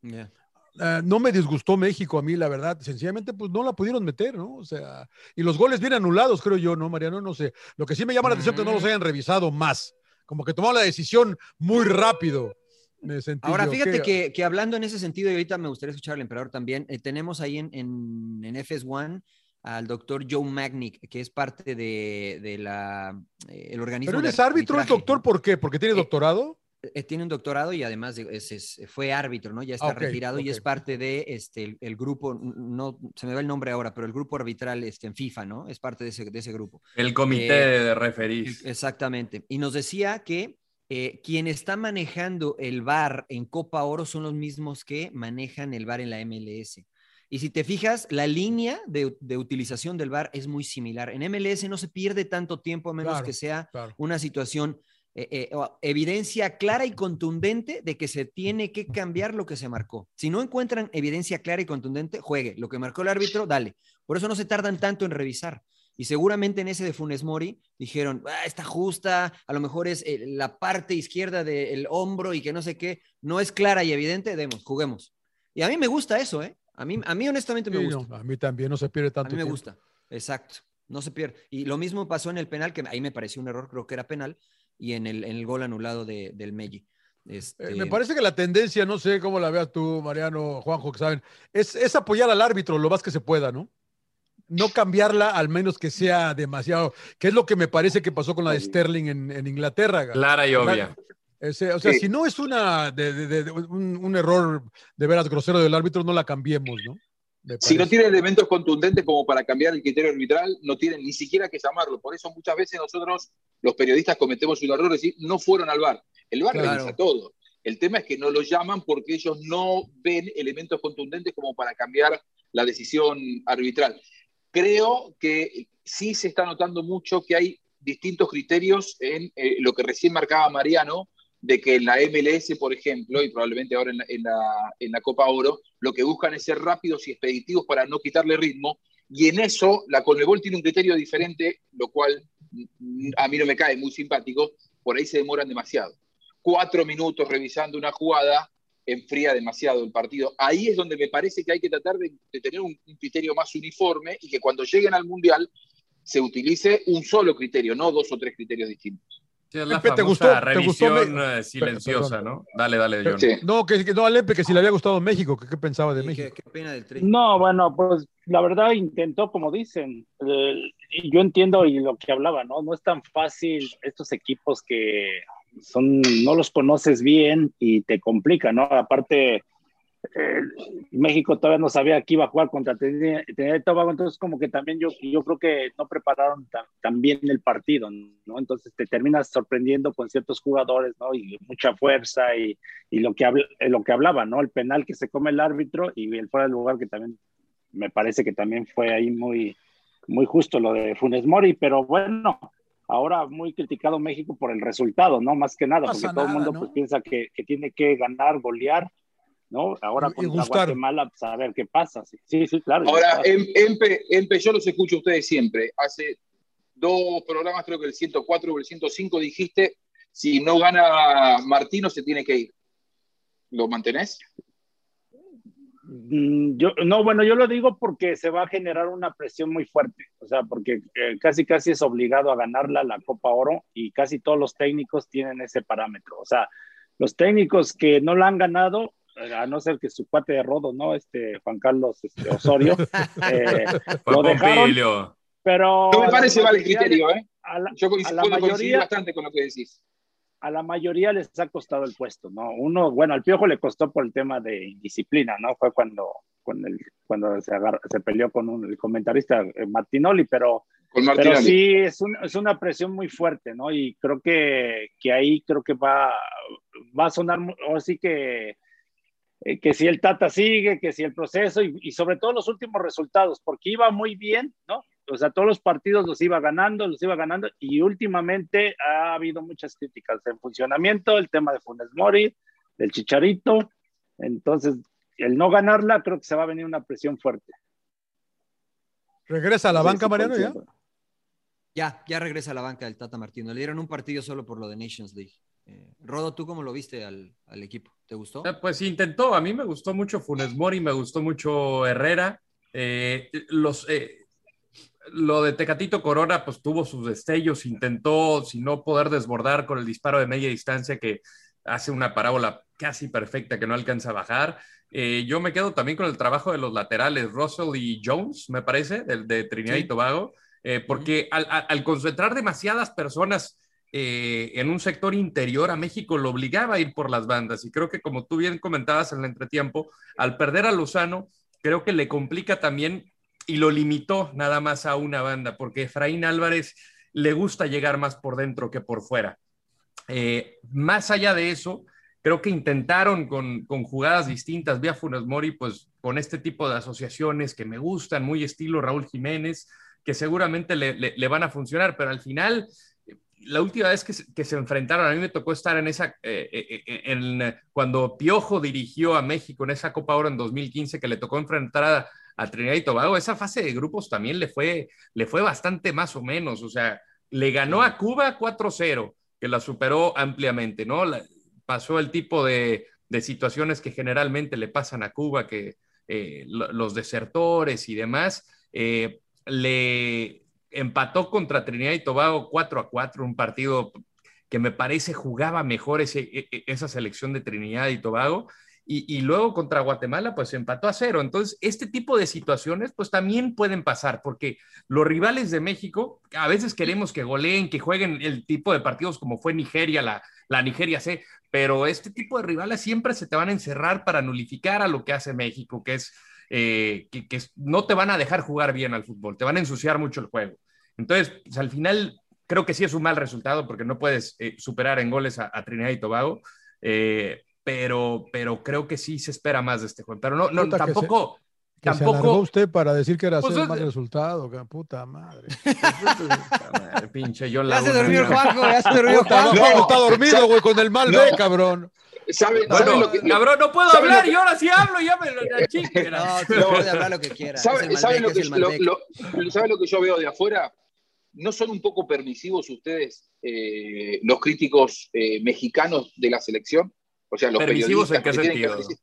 Ya. Eh, no me disgustó México a mí, la verdad. Sencillamente, pues no la pudieron meter, ¿no? O sea, y los goles bien anulados, creo yo, ¿no, Mariano? No sé. Lo que sí me llama la atención es que no los hayan revisado más. Como que tomaron la decisión muy rápido. Me sentí Ahora, yo. fíjate que, que hablando en ese sentido, y ahorita me gustaría escuchar al emperador también, eh, tenemos ahí en, en, en FS1 al doctor Joe Magnick, que es parte de, de la, eh, el organismo. Pero él es árbitro, es doctor, ¿por qué? ¿Porque tiene Eh, doctorado? Eh, tiene un doctorado y además de- es- es- fue árbitro, ¿no? Ya está Ah, retirado y es parte de este, el, el grupo, no se me va el nombre ahora, pero el grupo arbitral este, en FIFA, ¿no? Es parte de ese, de ese grupo. El comité Eh, de referís. Exactamente. Y nos decía que eh, quien está manejando el VAR en Copa Oro son los mismos que manejan el VAR en la MLS. Y si te fijas, la línea de, de utilización del VAR es muy similar. En MLS no se pierde tanto tiempo a menos Claro, que sea claro. una situación, eh, eh, evidencia clara y contundente de que se tiene que cambiar lo que se marcó. Si no encuentran evidencia clara y contundente, juegue. Lo que marcó el árbitro, dale. Por eso no se tardan tanto en revisar. Y seguramente en ese de Funes Mori dijeron, ah, está justa, a lo mejor es eh, la parte izquierda del hombro y que no sé qué, no es clara y evidente, demos, juguemos. Y a mí me gusta eso, ¿eh? A mí, a mí honestamente me Sí, gusta. no, a mí también no se pierde a tanto mí me tiempo. gusta, exacto, no se pierde. Y lo mismo pasó en el penal, que ahí me pareció un error, creo que era penal, y en el, en el gol anulado de, del. Este, Eh, me parece que la tendencia, no sé cómo la veas tú, Mariano, Juanjo, que saben, es, es apoyar al árbitro lo más que se pueda, ¿no? No cambiarla, al menos que sea demasiado, que es lo que me parece que pasó con la de Sterling en, en Inglaterra. Clara y obvia. Ese- o sea, Sí. si no es una de, de- un, un error de veras grosero del árbitro, no la cambiemos, ¿no? Si no tiene elementos contundentes como para cambiar el criterio arbitral, no tienen ni siquiera que llamarlo. Por eso muchas veces nosotros, los periodistas, cometemos un error de decir, no fueron al bar. El bar Claro. revisa todo. El tema es que no lo llaman porque ellos no ven elementos contundentes como para cambiar la decisión arbitral. Creo que sí se está notando mucho que hay distintos criterios en eh, lo que recién marcaba Mariano, de que en la MLS, por ejemplo, y probablemente ahora en la, en la- Copa Oro, lo que buscan es ser rápidos y expeditivos para no quitarle ritmo, y en eso la Conmebol tiene un criterio diferente, lo cual a mí no me cae muy simpático, por ahí se demoran demasiado. Cuatro minutos revisando una jugada enfría demasiado el partido. Ahí es donde me parece que hay que tratar de, de tener un, un criterio más uniforme y que cuando lleguen al Mundial se utilice un solo criterio, no dos o tres criterios distintos. Sí, es la Pepe, ¿te gustó- te gustó revisión me- eh, silenciosa, Perdón. ¿no? Dale, dale, John. Sí. No, que, que- no, a Lempe, que si le había gustado México, que qué pensaba de sí, México. qué, qué pena del tri. No, bueno, pues la verdad intentó, como dicen, eh, y yo entiendo y lo que hablaba, ¿no? No es tan fácil estos equipos que son, no los conoces bien y te complica, ¿no? Aparte, eh, México todavía no sabía que iba a jugar contra Trinidad y entonces como que también yo, yo creo que no prepararon tan, tan bien el partido, ¿no? Entonces te terminas sorprendiendo con ciertos jugadores, ¿no? Y mucha fuerza y, y lo, que habla, eh, lo que hablaba, ¿no? El penal que se come el árbitro y el fuera de lugar que también me parece que también fue ahí muy, muy justo lo de Funes Mori, pero bueno, ahora muy criticado México por el resultado, ¿no? Más que nada, Pasa porque todo el mundo ¿no? pues, piensa que, que tiene que ganar, golear, ¿no? Ahora gustar. Guatemala, pues a ver qué pasa. Sí, sí, sí, claro. Ahora, em- Empe, Empe, yo los escucho a ustedes siempre. Hace dos programas, creo que el 104 o el 105, dijiste, si no gana Martino se tiene que ir. ¿Lo mantenés? Mm, Yo, no, bueno, yo lo digo porque se va a generar una presión muy fuerte, o sea, porque eh, casi casi es obligado a ganarla la Copa Oro y casi todos los técnicos tienen ese parámetro, o sea, los técnicos que no la han ganado, eh, a no ser que su cuate de rodo, ¿no? Este Juan Carlos este, Osorio, <laughs> eh, lo dejaron, pero No me parece mayoría criterio, ¿eh? a la- Yo a la mayoría bastante con lo que decís. A la mayoría les ha costado el puesto, ¿no? Uno, bueno, al Piojo le costó por el tema de indisciplina, ¿no? Fue cuando, cuando, el, cuando se, agarra, se peleó con un, el comentarista eh, Martinoli, pero, pero sí es, un, es, una presión muy fuerte, ¿no? Y creo que, que ahí creo que va, va a sonar, o sí que, eh, que si el Tata sigue, que si el proceso y, y sobre todo los últimos resultados, porque iba muy bien, ¿no? O sea, todos los partidos los iba ganando, los iba ganando, y últimamente ha habido muchas críticas en funcionamiento, el tema de Funes Mori, del Chicharito, entonces el no ganarla creo que se va a venir una presión fuerte. ¿Regresa a la banca, Mariano, ya? Ya, ya regresa a la banca del Tata Martino. Le dieron un partido solo por lo de Nations League. Eh, Rodo, ¿tú cómo lo viste al, al, equipo? ¿Te gustó? Eh, pues intentó. A mí me gustó mucho Funes Mori, me gustó mucho Herrera. Eh, los, eh, lo de Tecatito Corona, pues tuvo sus destellos, intentó, si no poder desbordar con el disparo de media distancia que hace una parábola casi perfecta que no alcanza a bajar. Eh, yo me quedo también con el trabajo de los laterales, Russell y Jones, me parece, del de Trinidad sí. y Tobago, eh, porque al, al, concentrar demasiadas personas eh, en un sector interior a México lo obligaba a ir por las bandas. Y creo que como tú bien comentabas en el entretiempo, al perder a Lozano, creo que le complica también y lo limitó nada más a una banda, porque Efraín Álvarez le gusta llegar más por dentro que por fuera. Eh, más allá de eso, creo que intentaron con, con jugadas distintas vía Funes Mori, pues con este tipo de asociaciones que me gustan, muy estilo Raúl Jiménez, que seguramente le, le, van a funcionar, pero al final la última vez que se, que se, enfrentaron, a mí me tocó estar en esa, eh, eh, en, cuando Piojo dirigió a México en esa Copa Oro en 2015, que le tocó enfrentar a, a, Trinidad y Tobago, esa fase de grupos también le fue, le fue bastante más o menos, o sea, le ganó a Cuba 4-0, que la superó ampliamente, ¿no? Pasó el tipo de, de, situaciones que generalmente le pasan a Cuba, que eh, los desertores y demás, eh, le empató contra Trinidad y Tobago 4 a 4, un partido que me parece jugaba mejor e, e, esa selección de Trinidad y Tobago. Y, luego contra Guatemala, pues empató a cero. Entonces, este tipo de situaciones, pues también pueden pasar, porque los rivales de México, a veces queremos que goleen, que jueguen el tipo de partidos como fue Nigeria, la, la Nigeria C, pero este tipo de rivales siempre se te van a encerrar para nulificar a lo que hace México, que es eh, que, que, no te van a dejar jugar bien al fútbol, te van a ensuciar mucho el juego. Entonces, pues, al final, creo que sí es un mal resultado porque no puedes eh, superar en goles a, a, Trinidad y Tobago, eh, pero, pero creo que sí se espera más de este juego. Pero no, no tampoco. Que se, que tampoco. Se usted para decir que era pues, el mal resultado, que puta madre. <laughs> pinche yo ya se durmió Juanjo, ya se durmió Juanjo. No, no, está dormido, güey, con el mal no. B, cabrón. ¿Sabe, bueno, ¿sabe lo que, cabrón, no puedo hablar que... y ahora sí hablo, ya me lo chique. <laughs> No, no, puede <laughs> hablar lo que quiera. ¿Sabe, ¿sabe lo, que, lo, lo, ¿Sabe lo que yo veo de afuera? ¿No son un poco permisivos ustedes, eh, los críticos eh, mexicanos de la selección? O sea, los ¿Permisivos en qué sentido? Que,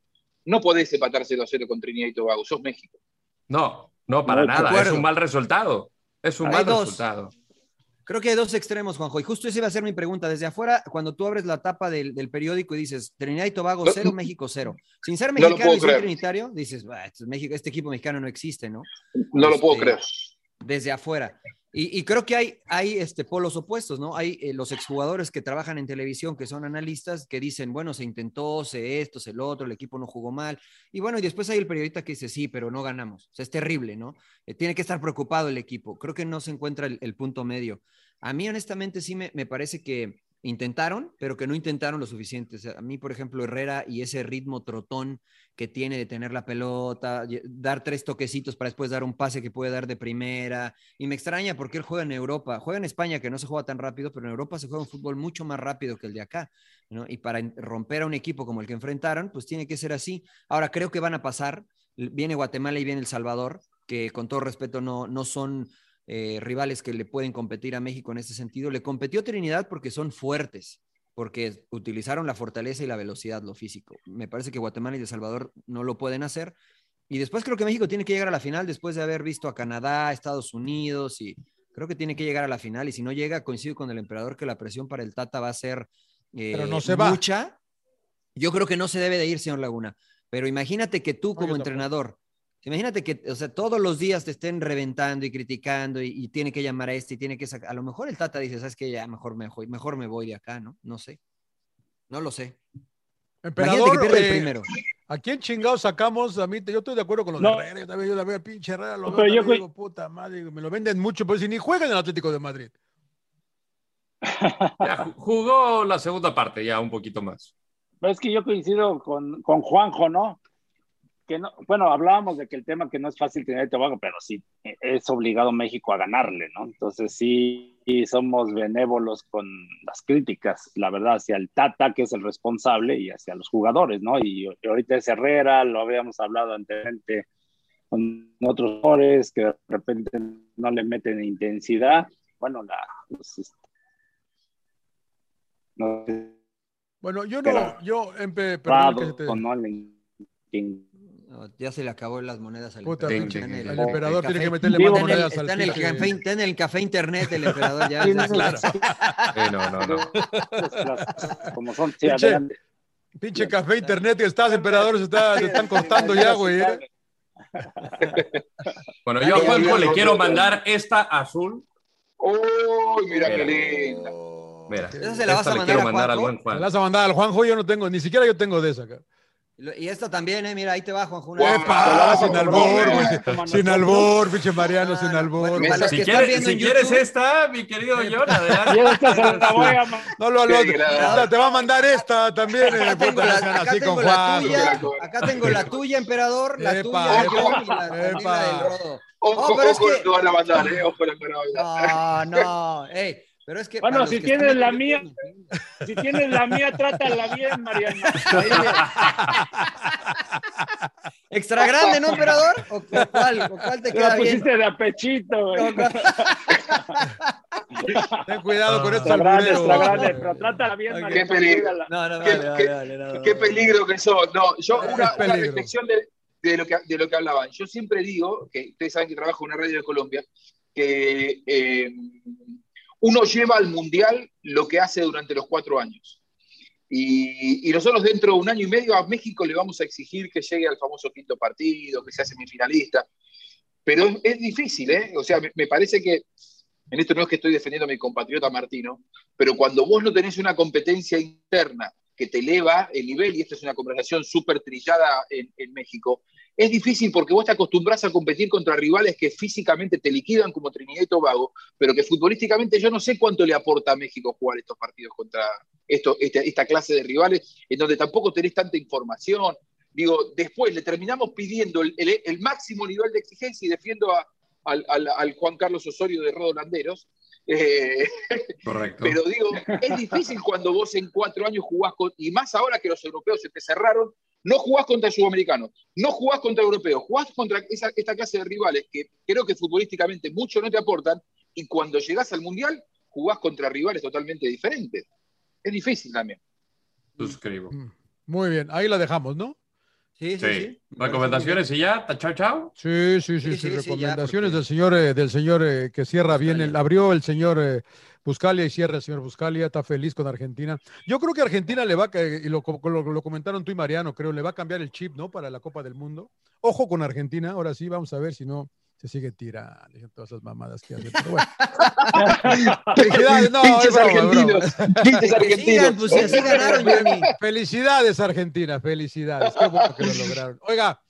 no podés empatar 0 a 0 con Trinidad y Tobago, sos México. No, no, para no, nada, es un mal resultado. Es un Hay mal dos. resultado. Creo que hay dos extremos, Juanjo, y justo esa iba a ser mi pregunta. Desde afuera, cuando tú abres la tapa del, del periódico y dices Trinidad y Tobago cero, no, México cero. Sin ser mexicano no y ser trinitario, dices, este, México, este equipo mexicano no existe, ¿no? No este, lo puedo creer. Desde afuera. Y, creo que hay, hay este, polos opuestos, ¿no? Hay eh, los exjugadores que trabajan en televisión, que son analistas, que dicen, bueno, se intentó, se esto, se lo otro, el equipo no jugó mal. Y bueno, y después hay el periodista que dice, sí, pero no ganamos. O sea, es terrible, ¿no? Eh, tiene que estar preocupado el equipo. Creo que no se encuentra el, el punto medio. A mí, honestamente, sí me, me, parece que intentaron, pero que no intentaron lo suficiente. A mí, por ejemplo, Herrera y ese ritmo trotón que tiene de tener la pelota, dar tres toquecitos para después dar un pase que puede dar de primera. Y me extraña porque él juega en Europa. Juega en España, que no se juega tan rápido, pero en Europa se juega un fútbol mucho más rápido que el de acá. Y para romper a un equipo como el que enfrentaron, pues tiene que ser así. Ahora, creo que van a pasar. Viene Guatemala y viene El Salvador, que con todo respeto no, no son eh, rivales que le pueden competir a México en este sentido. Le competió Trinidad porque son fuertes, porque utilizaron la fortaleza y la velocidad, lo físico. Me parece que Guatemala y El Salvador no lo pueden hacer. Y después creo que México tiene que llegar a la final después de haber visto a Canadá, Estados Unidos y creo que tiene que llegar a la final. Y si no llega, coincido con el emperador que la presión para el Tata va a ser eh, Pero no se mucha. Va. Yo creo que no se debe de ir, señor Laguna. Pero imagínate que tú como entrenador Imagínate que, o sea, todos los días te estén reventando y criticando y, y tiene que llamar a este y tiene que sacar. A lo mejor el Tata dice, ¿sabes qué? Ya mejor me, voy- mejor me voy de acá, ¿no? No sé. No lo sé. Imagínate Emperador, que pierde el eh, primero. ¿A quién chingados sacamos? A mí, yo estoy de acuerdo con los No. de Herrera. Yo también, yo también, pinche Herrera, lo pero yo digo, puta madre, me lo venden mucho, pero si ni juega en el Atlético de Madrid. <laughs> Ya jugó la segunda parte, ya un poquito más. Pero es que yo coincido con, con Juanjo, ¿no? Que no, bueno, hablábamos de que el tema que no es fácil tener el Tobago, pero sí eh, es obligado México a ganarle, ¿no? Entonces sí, sí somos benévolos con las críticas, la verdad, hacia el Tata, que es el responsable, y hacia los jugadores, ¿no? Y, y ahorita es Herrera, lo habíamos hablado anteriormente con otros jugadores que de repente no le meten intensidad. Bueno, la, pues, este, no Bueno, yo no, yo, perdón que te- Rado, ¿no? No, ya se le acabó las monedas al Puta, emperador. en el emperador tiene que meterle más Está monedas al está en el café, está en el café internet el emperador ya. Sí, ya- no, Claro. Sí, no, no, no. como son, sí, Pinche- adelante. Pinche café internet que estás, emperador, se, está, se están cortando ya, güey. ¿eh? Bueno, yo a Juanjo le quiero mandar esta azul. ¡Uy, mira qué Mira. linda! Mira, Esa se la vas a mandar quiero a mandar al Juanjo. buen ¿Me Juan. la vas a mandar al Juanjo? Yo no tengo, ni siquiera yo tengo de esa. acá. Y esta también, eh, mira, ahí te va, Juanjo. Guau. Una- ¡Epa! Ah, Sin albor, güey. sin- albor, pinche Mariano, Ah, sin albor. bueno, güey. para los Si que están quieres, viendo si en quieres YouTube- esta, mi querido John, <laughs> Y adelante. esta se la voy a ma- No lo, grave. te va a mandar esta también. eh, Acá tengo puta, la, acá así tengo con la tuya, acá tengo la tuya, emperador, la Epa, tuya, John, y la, también epa. la del rodo. Ojo, No, pero es ojo que- lo que van a mandar, ¿eh? Ojo lo que van a mandar. No, no, ey, pero es que. Bueno, si tienes la mía. YouTube, Si tienes la mía, trátala bien, Mariana. <laughs> ¿Extra grande, no, emperador? ¿O, o cuál? ¿O cuál te la queda bien? pusiste de apechito, güey. <laughs> Ten cuidado con estos Extra grande, extra grande, pero trátala bien, Ok. Mariana. Qué peligro. No, no, Qué- vale, vale, no, Qué peligro que son. No, yo una, reflexión de, de lo que, de lo que hablaban. Yo siempre digo, que ustedes saben que trabajo en una radio de Colombia, que eh, uno lleva al Mundial lo que hace durante los cuatro años. Y, nosotros dentro de un año y medio a México le vamos a exigir que llegue al famoso quinto partido, que sea semifinalista. Pero es, difícil, ¿eh? O sea, me, parece que, en esto no es que estoy defendiendo a mi compatriota Martino, pero cuando vos no tenés una competencia interna que te eleva el nivel, y esta es una conversación súper trillada en México, es difícil porque vos te acostumbras a competir contra rivales que físicamente te liquidan como Trinidad y Tobago, pero que futbolísticamente yo no sé cuánto le aporta a México jugar estos partidos contra esta, clase de rivales, en donde tampoco tenés tanta información. Digo, después le terminamos pidiendo el, máximo nivel de exigencia y defiendo a- al, al- Juan Carlos Osorio de Rodo Landeros. Eh, Correcto. pero digo, es difícil cuando vos en cuatro años jugás con, y más ahora que los europeos se te cerraron, no jugás contra sudamericanos, no jugás contra europeos, jugás contra esa- esta clase de rivales que creo que futbolísticamente mucho no te aportan, y cuando llegás al Mundial, jugás contra rivales totalmente diferentes. Es difícil también. Suscribo. Mm, Muy bien, ahí la dejamos, ¿no? Sí, sí, Sí. sí. Recomendaciones y ya. Chao, chao. Sí, sí, sí, Sí, sí, sí, sí, ya, recomendaciones porque- del señor, eh, del señor eh, que cierra bien, el, abrió el señor eh, Buscalia y cierra el señor Buscalia, está feliz con Argentina. Yo creo que Argentina le va, a y lo, co- lo- lo comentaron tú y Mariano, creo, le va a cambiar el chip, ¿no? Para la Copa del Mundo. Ojo con Argentina, ahora sí, vamos a ver si no se sigue tirando, dicen todas esas mamadas que hacen. Pero bueno. <laughs> Felicidades, no, Pinches broma, broma. argentinos, pinches pues si así ganaron, Johnny. Felicidades, Argentina, felicidades. Qué bueno que lo lograron. Oiga,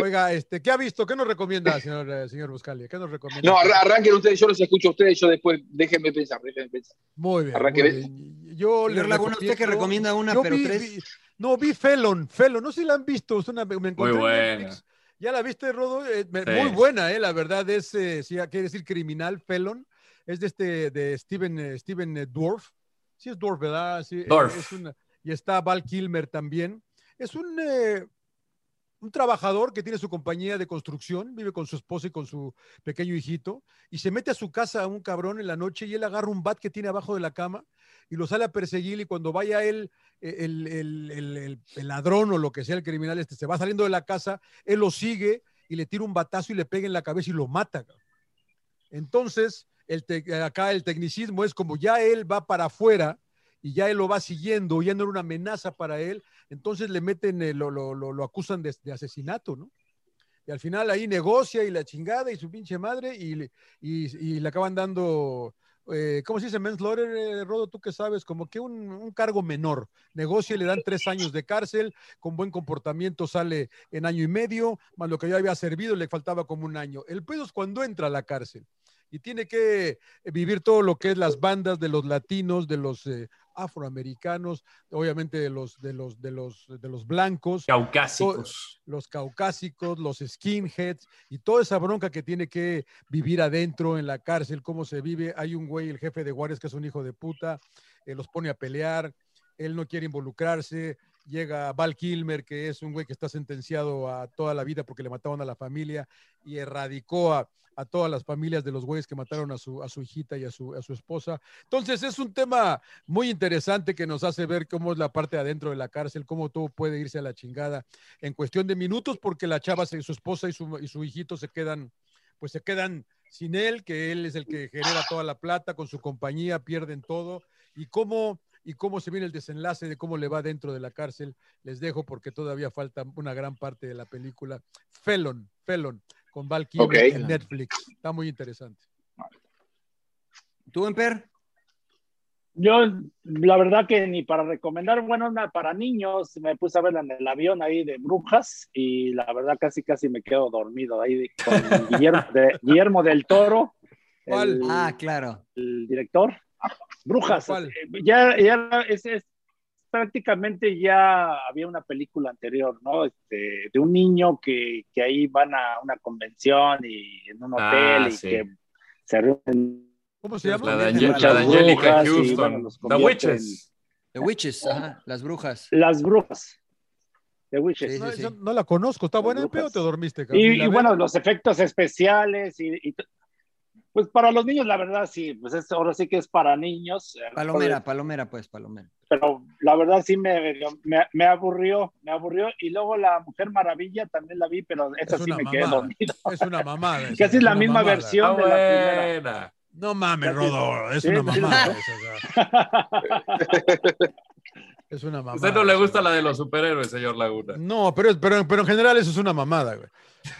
oiga, este, ¿qué ha visto? ¿Qué nos recomienda, señor, eh, señor Buscalia? ¿Qué nos recomienda? No, arra- arranquen ustedes, yo los escucho a ustedes, yo después déjenme pensar, déjenme pensar. Muy bien. Arranque, muy bien. Yo le Laguna, usted que recomiendo- recomienda una, yo pero vi- tres. vi- no, vi Felon, Felon, no sé si la han visto, es una, me encontré en buena. Netflix. ¿Ya la viste, Rodo? Eh, Sí. Muy buena, eh, la verdad es, eh, sí, quiere decir criminal, Felon. Es de este, de Steven, eh, Steven eh, Dwarf. Sí es Dwarf, ¿verdad? Sí, eh, es una- y está Val Kilmer también. Es un, un trabajador que tiene su compañía de construcción, vive con su esposa y con su pequeño hijito, y se mete a su casa a un cabrón en la noche y él agarra un bat que tiene abajo de la cama y lo sale a perseguir y cuando vaya él, eh, el, el- el- el- ladrón o lo que sea el criminal este, se va saliendo de la casa, él lo sigue y le tira un batazo y le pega en la cabeza y lo mata. Entonces, el acá el tecnicismo es como ya él va para afuera y ya él lo va siguiendo, ya no era una amenaza para él, entonces le meten, eh, lo, lo- lo- acusan de, asesinato, ¿no? Y al final ahí negocia y la chingada y su pinche madre y, y le acaban dando, eh, ¿cómo se dice? Manslaughter, eh, Rodo, tú que sabes, como que un, un cargo menor. Negocia y le dan tres años de cárcel, con buen comportamiento sale en año y medio, más lo que ya había servido le faltaba como un año. El pedo es cuando entra a la cárcel y tiene que vivir todo lo que es las bandas de los latinos, de los eh, afroamericanos, obviamente de los, de los, de los, de los blancos. Caucásicos. Los caucásicos, los skinheads y toda esa bronca que tiene que vivir adentro en la cárcel, cómo se vive. Hay un güey, el jefe de guardias, que es un hijo de puta, eh, los pone a pelear, él no quiere involucrarse. Llega Val Kilmer, que es un güey que está sentenciado a toda la vida porque le mataron a la familia y erradicó a, a todas las familias de los güeyes que mataron a su, a su hijita y a su, a su esposa. Entonces es un tema muy interesante que nos hace ver cómo es la parte de adentro de la cárcel, cómo todo puede irse a la chingada en cuestión de minutos porque la chava, su esposa y su, y su hijito se quedan, pues se quedan sin él, que él es el que genera toda la plata con su compañía, pierden todo. Y cómo, y cómo se viene el desenlace de cómo le va dentro de la cárcel, les dejo porque todavía falta una gran parte de la película. Felon, Felon, con Val Kilmer en Netflix. Está muy interesante. ¿Tú, Emper? Yo, la verdad que ni para recomendar, bueno, una para niños, me puse a verla en el avión ahí de brujas y la verdad casi casi me quedo dormido ahí con <laughs> Guillermo, de- Guillermo del Toro, el, Ah, claro. el director. Brujas, ¿Cuál? eh, ya, ya es, es- prácticamente ya había una película anterior, ¿no? Este, de un niño que, que ahí van a una convención y en un hotel Ah, y sí. que se reúnen ¿Cómo se La llama? de, la de Angelica brujas y, Houston. bueno, The Witches. The Witches, ajá, las brujas. Las brujas. The Witches. Sí, No, sí, esa sí. no la conozco. ¿Está buena el pedo o te dormiste? cabrón? Y, la y bueno, los efectos especiales y, y pues para los niños la verdad sí, pues es, ahora sí que es para niños. mejor, Palomera, palomera, pues, palomera. Pero la verdad sí me, me, me aburrió, me aburrió. Y luego la Mujer Maravilla también la vi, pero esa Es sí me quedé mamada. dormido. Es una mamada. <laughs> esa, Casi la una misma mamada. versión Ah, de la primera. No mames, Casi- Rodo. Es Sí, una sí, mamada. sí. <laughs> esa. <laughs> Es una A mamada. usted no le gusta la de los superhéroes, señor Laguna. No, pero, es- pero, pero en general eso es una mamada, güey.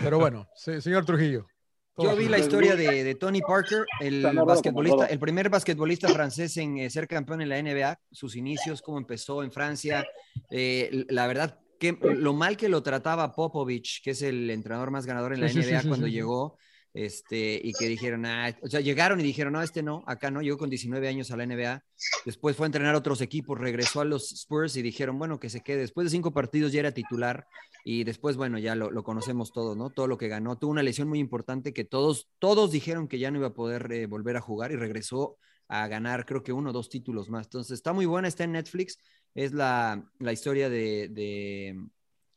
Pero bueno, se- señor Trujillo. Yo vi la historia de, de Tony Parker, el basquetbolista, el primer basquetbolista francés en eh, ser campeón en la NBA, sus inicios, cómo empezó en Francia. Eh, la verdad, que lo mal que lo trataba Popovich, que es el entrenador más ganador en la Sí, NBA sí, sí, cuando llegó, este, y que dijeron, ah, o sea, llegaron y dijeron, no, este no, acá no, llegó con 19 años a la NBA, después fue a entrenar a otros equipos, regresó a los Spurs y dijeron, bueno, que se quede, después de cinco partidos ya era titular, y después, bueno, ya lo, lo conocemos todos, ¿no? Todo lo que ganó. Tuvo una lesión muy importante que todos, todos dijeron que ya no iba a poder eh, volver a jugar y regresó a ganar, creo que uno o dos títulos más. Entonces, está muy buena, está en Netflix. Es la, la historia de. de,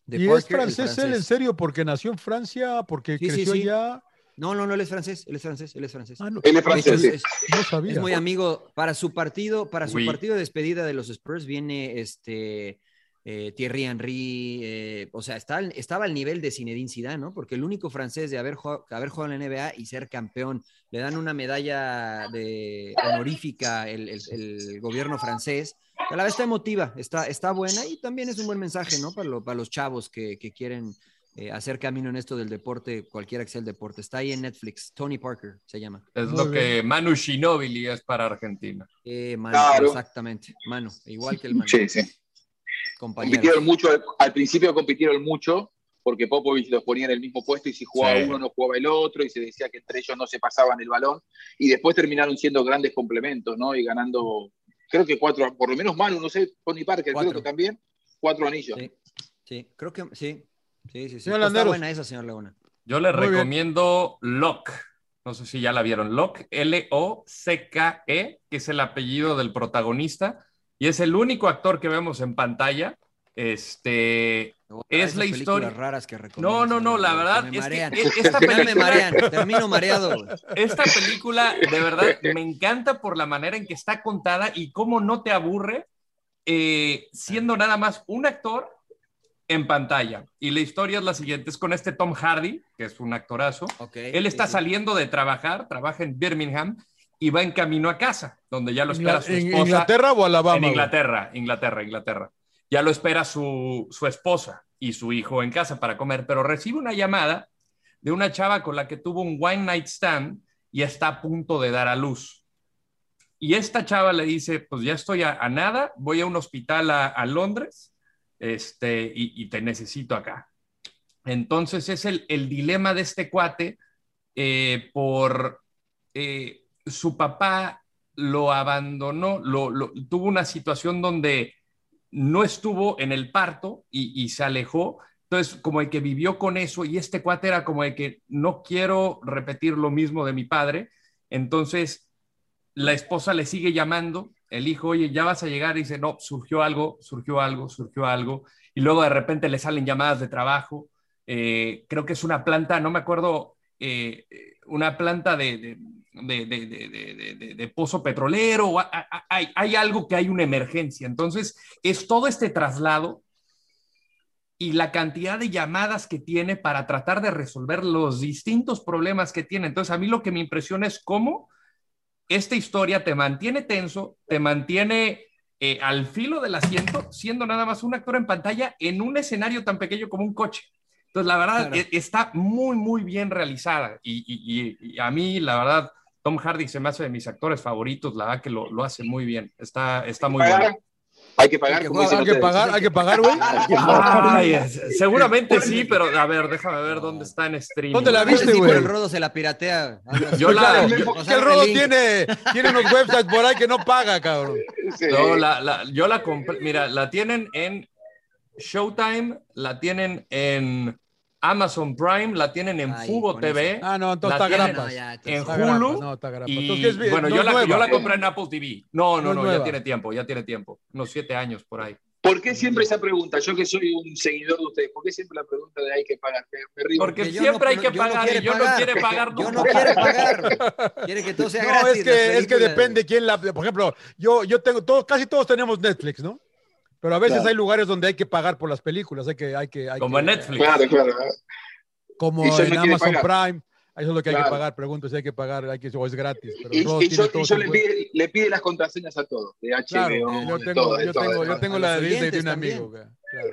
de ¿Y es Parker, francés, él, en serio? ¿Porque nació en Francia? ¿Porque Sí, sí, creció sí. allá? No, no, no, él es francés, él es francés, él es francés. Ah, no. Él es francés, es- es- No sabía. es muy amigo. Para su partido, para su Oui. partido de despedida de los Spurs viene este eh, Thierry Henry. eh, o sea, está, estaba al nivel de Zinedine Zidane, ¿no? Porque el único francés de haber jugado, haber jugado en la NBA y ser campeón, le dan una medalla de honorífica el, el- el gobierno francés. A la vez está emotiva, está, está buena y también es un buen mensaje, ¿no? Para, lo- para los chavos que, que quieren eh, hacer camino en esto del deporte, cualquiera que sea el deporte. Está ahí en Netflix. Tony Parker se llama. Es Muy lo bien. que Manu Ginóbili es para Argentina. Eh, mano, Claro. exactamente. Mano, igual que el mano. Sí, sí. Compañeros. Compitieron mucho, al principio compitieron mucho, porque Popovich los ponía en el mismo puesto y si jugaba Sí. uno no jugaba el otro y se decía que entre ellos no se pasaban el balón y después terminaron siendo grandes complementos, ¿no? Y ganando, creo que cuatro, por lo menos Manu, no sé, Tony Parker, Cuatro. creo que también, cuatro anillos. Sí, sí, creo que sí. Sí, sí, sí. Señor Está buena esa, señor Laguna. Yo le Muy bien. recomiendo Locke. No sé si ya la vieron. Locke, L-O-C-K-E, que es el apellido del protagonista. Y es el único actor que vemos en pantalla. Este. Es la historia- raras que recomiendo, No, no, no, la verdad me es que marean. e- esta Ya me película- marean, termino mareado. Esta película, de verdad, me encanta por la manera en que está contada y cómo no te aburre, eh, siendo nada más un actor en pantalla. Y la historia es la siguiente: es con este Tom Hardy, que es un actorazo. Ok, Él está sí, saliendo de trabajar, trabaja en Birmingham y va en camino a casa, donde ya lo espera su ¿En esposa. Inglaterra o Alabama? En? Inglaterra, Inglaterra, Inglaterra. Ya lo espera su, su esposa y su hijo en casa para comer, pero recibe una llamada de una chava con la que tuvo un one night stand y está a punto de dar a luz. Y esta chava le dice, pues ya estoy a, a nada, voy a un hospital a, a Londres este, y, te necesito acá. Entonces es el, el dilema de este cuate eh, por eh, su papá lo abandonó, lo, lo, tuvo una situación donde no estuvo en el parto y, y, se alejó. Entonces, como el que vivió con eso y este cuate era como de que no quiero repetir lo mismo de mi padre. Entonces, la esposa le sigue llamando, el hijo, oye, ya vas a llegar, y dice, no, surgió algo, surgió algo, surgió algo. Y luego de repente le salen llamadas de trabajo. Eh, creo que es una planta, no me acuerdo, eh, una planta de, de de, de, pozo petrolero, hay, hay, algo que hay una emergencia. Entonces, es todo este traslado y la cantidad de llamadas que tiene para tratar de resolver los distintos problemas que tiene. Entonces, a mí lo que me impresiona es cómo esta historia te mantiene tenso, te mantiene eh, al filo del asiento, siendo nada más un actor en pantalla en un escenario tan pequeño como un coche. Entonces, la verdad, claro. está muy, muy bien realizada. Y, y, y, a mí, la verdad, Tom Hardy se me hace de mis actores favoritos, la verdad que lo, lo hace muy bien. Está, está muy bueno. Hay que pagar. Hay que, hay que pagar, hay que pagar, güey. <laughs> Ay, seguramente sí, pero a ver, déjame ver dónde está en streaming. ¿Dónde la viste, güey? el Rodo se la piratea. Yo la, el Rodo tiene, tiene unos websites por ahí que no paga, cabrón. Sí. No, la, la, yo la compré, mira, la tienen en Showtime, la tienen en Amazon Prime, la tienen en Ay, Fubo TV. Ah, no, entonces está grapas. En Hulu. No, está grapas. Y, entonces, bueno, no yo, la, yo, la, compré en Apple TV. No, no, no, no ya tiene tiempo, ya tiene tiempo. Unos siete años por ahí. ¿Por qué siempre esa pregunta? Yo que soy un seguidor de ustedes, ¿por qué siempre la pregunta de hay que pagar? Me, me río. Porque, Porque siempre hay que pagar y yo no quiere pagar. Yo no quiere <laughs> pagar. quiere que todo sea no, gratis. Es que, es que depende quién la... Por ejemplo, yo, yo tengo, todos, casi todos tenemos Netflix, ¿no? Pero a veces claro. hay lugares donde hay que pagar por las películas. Hay que, hay que, hay Como que, en Netflix. Claro, claro como en no Amazon Prime. Eso es lo que claro. hay que pagar. Pregunto si hay que pagar hay que, o es gratis. Pero y, y yo, y yo le, pide, le, pide, las contraseñas a todos, de HBO. Claro, yo tengo, todo, yo tengo, yo tengo la de Disney de un amigo. Claro.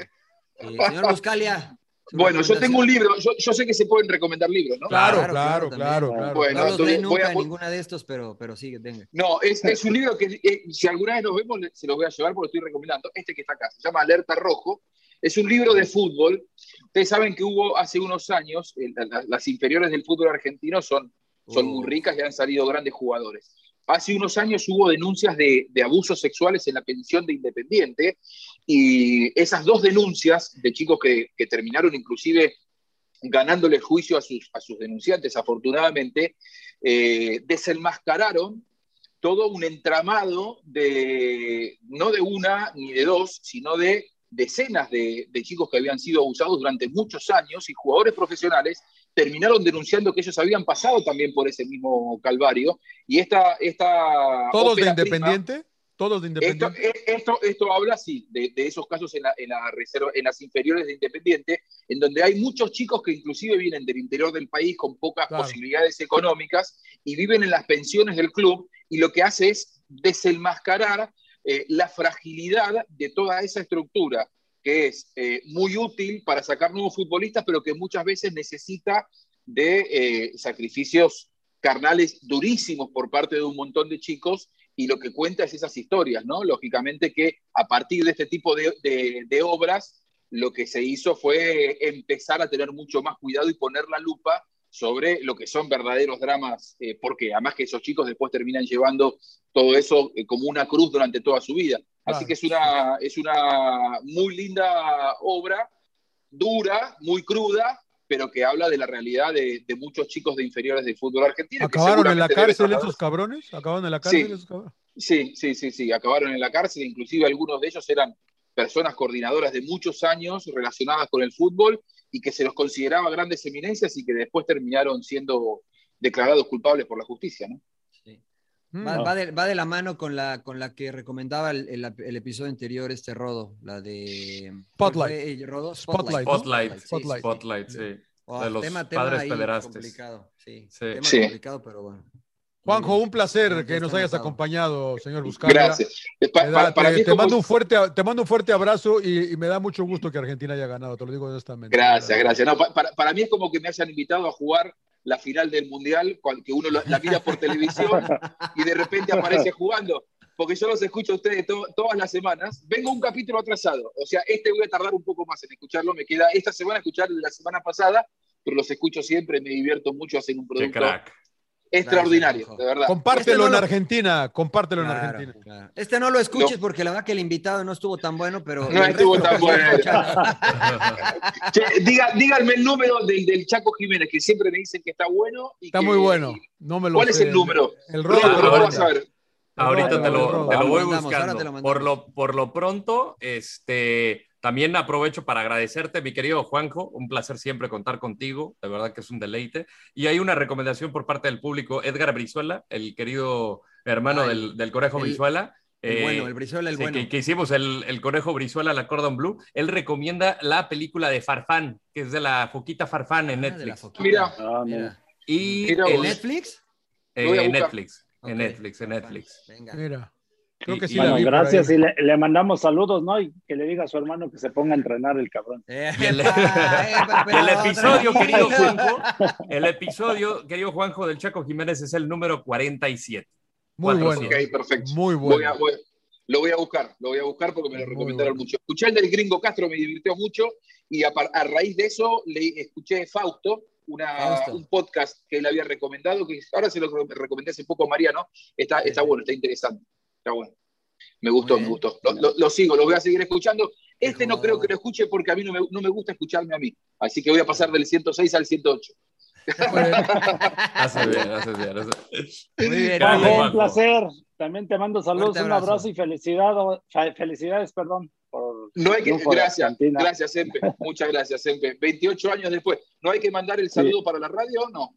Eh, señor Buscalia. Bueno, yo tengo un libro, yo, yo, sé que se pueden recomendar libros, ¿no? Claro, claro, claro. claro, Bueno, no los entonces, nunca a... ninguna de estos, pero, pero sí, venga. <laughs> No, es, es un libro que eh, si alguna vez nos vemos, se los voy a llevar porque estoy recomendando. Este que está acá, se llama Alerta Rojo. Es un libro de fútbol. Ustedes saben que hubo hace unos años, eh, las, las inferiores del fútbol argentino son, son muy ricas y han salido grandes jugadores. Hace unos años hubo denuncias de, de, abusos sexuales en la pensión de Independiente y esas dos denuncias de chicos que, que terminaron inclusive ganándole juicio a sus, a sus denunciantes, afortunadamente, eh, desenmascararon todo un entramado de, no de una ni de dos, sino de decenas de, de, chicos que habían sido abusados durante muchos años y jugadores profesionales terminaron denunciando que ellos habían pasado también por ese mismo calvario. Y esta... esta ¿Todos de Independiente? Prima, ¿Todos de Independiente? Esto, esto, esto habla, sí, de, de, esos casos en, la, en, la reserva, en las inferiores de Independiente, en donde hay muchos chicos que inclusive vienen del interior del país con pocas claro. posibilidades económicas y viven en las pensiones del club y lo que hace es desenmascarar eh, la fragilidad de toda esa estructura que es eh, muy útil para sacar nuevos futbolistas, pero que muchas veces necesita de eh, sacrificios carnales durísimos por parte de un montón de chicos y lo que cuenta es esas historias, ¿no? Lógicamente que a partir de este tipo de, de, de obras, lo que se hizo fue empezar a tener mucho más cuidado y poner la lupa sobre lo que son verdaderos dramas, eh, porque además que esos chicos después terminan llevando todo eso eh, como una cruz durante toda su vida. Así que es una, es una muy linda obra, dura, muy cruda, pero que habla de la realidad de, de muchos chicos de inferiores de fútbol argentino. ¿Acabaron en la cárcel esos cabrones? ¿Acabaron en la cárcel sí. esos cabrones? Sí, sí, sí, sí, acabaron en la cárcel, inclusive algunos de ellos eran personas coordinadoras de muchos años relacionadas con el fútbol y que se los consideraba grandes eminencias y que después terminaron siendo declarados culpables por la justicia, ¿no? Sí. Va, va, de, va, de, la mano con la, con la que recomendaba el, el, el episodio anterior, este Rodo, la de... Spotlight. Rodo? Spotlight. Spotlight. Spotlight, Spotlight, sí. Oh, de los tema, tema padres pederastes. Complicado, sí. sí. Tema sí. complicado, pero bueno. Juanjo, un placer que nos hayas acompañado, señor Buscalia. Gracias. Eh, pa- para- da- para te- mí mando un fuerte, te mando un fuerte abrazo y, y me da mucho gusto que Argentina haya ganado, te lo digo honestamente. Gracias, gracias. No, pa- para, para mí es como que me hayan invitado a jugar la final del Mundial, que uno la, mira por televisión y de repente aparece jugando. Porque yo los escucho a ustedes to- todas las semanas. Vengo un capítulo atrasado. O sea, este voy a tardar un poco más en escucharlo. Me queda esta semana escuchar la semana pasada, pero los escucho siempre, me divierto mucho, hacen un producto crack. Extraordinario, de verdad. Compártelo Este no en lo- Argentina, compártelo en Argentina. claro. Este no lo escuches porque la verdad que el invitado no estuvo tan bueno, pero. No estuvo tan bueno. <laughs> Che, diga- díganme el número del, del Chaco Jiménez, que siempre me dicen que está bueno. Y Está que- muy bueno. No me lo ¿Cuál es el número? El vas a ver. Ahorita te lo, te lo voy buscando. te lo mandamos. por, lo, por lo pronto, este, también aprovecho para agradecerte, mi querido Juanjo. Un placer siempre contar contigo. De verdad que es un deleite. Y hay una recomendación por parte del público. Edgar Brizuela, el querido hermano Ay, del, del Conejo el- Brizuela. El eh, bueno, el Brizuela, el sí, bueno. que, que hicimos el, el Conejo Brizuela, la Cordon Blue. Él recomienda la película de Farfán, que es de la Foquita Farfán en Ah, de la Netflix. Mira. Ah. Mira. Y Mira el- vos. ¿Netflix? eh, en. Netflix. En. Netflix, en Netflix. Venga. Mira, creo que sí Bueno, vi gracias y le, le mandamos saludos, ¿no? Y que le diga a su hermano que se ponga a entrenar el cabrón. Eh, <laughs> el, el episodio, querido Juanjo, el episodio, querido Juanjo del Chaco Jiménez es el número 47. Muy bueno. sí. Ok, perfecto. Muy Voy a- bueno. voy- lo voy a buscar, lo voy a buscar porque me lo recomendaron bueno. mucho. Escuché el del gringo Castro, me divirtió mucho y a, a raíz de eso le escuché Fausto, una, un podcast que él había recomendado, que ahora se lo recomendé hace poco a Mariano. Está, está bueno, está interesante. Está bueno. Me gustó, me guststo. Lo, lo- lo sigo, lo voy a seguir escuchando. Este no creo que lo escuche porque a mí no me, no me gusta escucharme a mí. Así que voy a pasar del 106 al 108. <laughs> Hace bien, hace bien. hace- Muy bien, Grande, muy bien. un placer. También te mando saludos, un abrazo. abrazo y felicidades, felicidades, perdón. Por No hay que, gracias, Argentina. gracias, Sempe. Muchas gracias, Sempe. 28 años después. ¿No hay que mandar el saludo para la radio? No.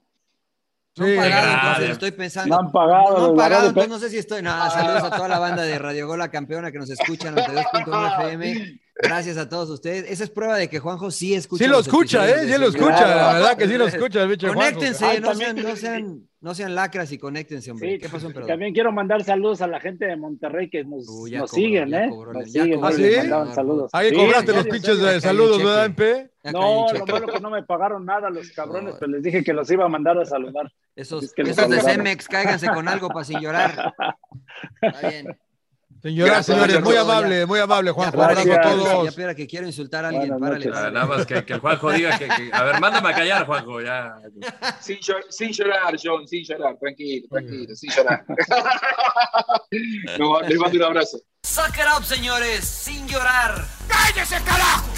No han Sí, pagado, grande. entonces estoy pensando. No han pagado, No, han pagado, entonces no sé si estoy. Nada, saludos a toda la banda de Radio Gol, la campeona que nos escucha en 92.1 FM. Gracias a todos ustedes. Esa es prueba de que Juanjo sí escucha. Sí lo escucha, ¿eh? Sí lo escucha, la verdad que sí lo escucha el bicho Juanjo. Conéctense, no, sean, no, sean, no sean lacras y conéctense, hombre. Sí, ¿Qué pasó, perdón? También quiero mandar saludos a la gente de Monterrey que nos, Uh, ya nos cobró, siguen, ya ¿eh? cobró, nos ya siguen, cobró nos el ¿sí? saludos. Ahí Sí, cobraste los pinches de saludos. ¿verdad, MP? No, lo cheque. malo que no me pagaron nada los cabrones, pero les dije que los iba a mandar a saludar. Esos, Es que esos de. Cemex, cáiganse con algo para sin llorar. <laughs> Está bien. Señoras, Gracias, señores, muy amable, muy amable, Juanjo. Un abrazo a gracias. Ya, todos. espera, que quiero insultar a alguien. Párale. Nada más que, que el Juanjo diga que, que- A ver, mándame a callar, Juanjo. Ya. Sin, sin llorar, John, sin llorar. Tranquilo, tranquilo, sin llorar. <laughs> No, les mando un abrazo. Suck it up, señores, sin llorar. ¡Cállese, carajo!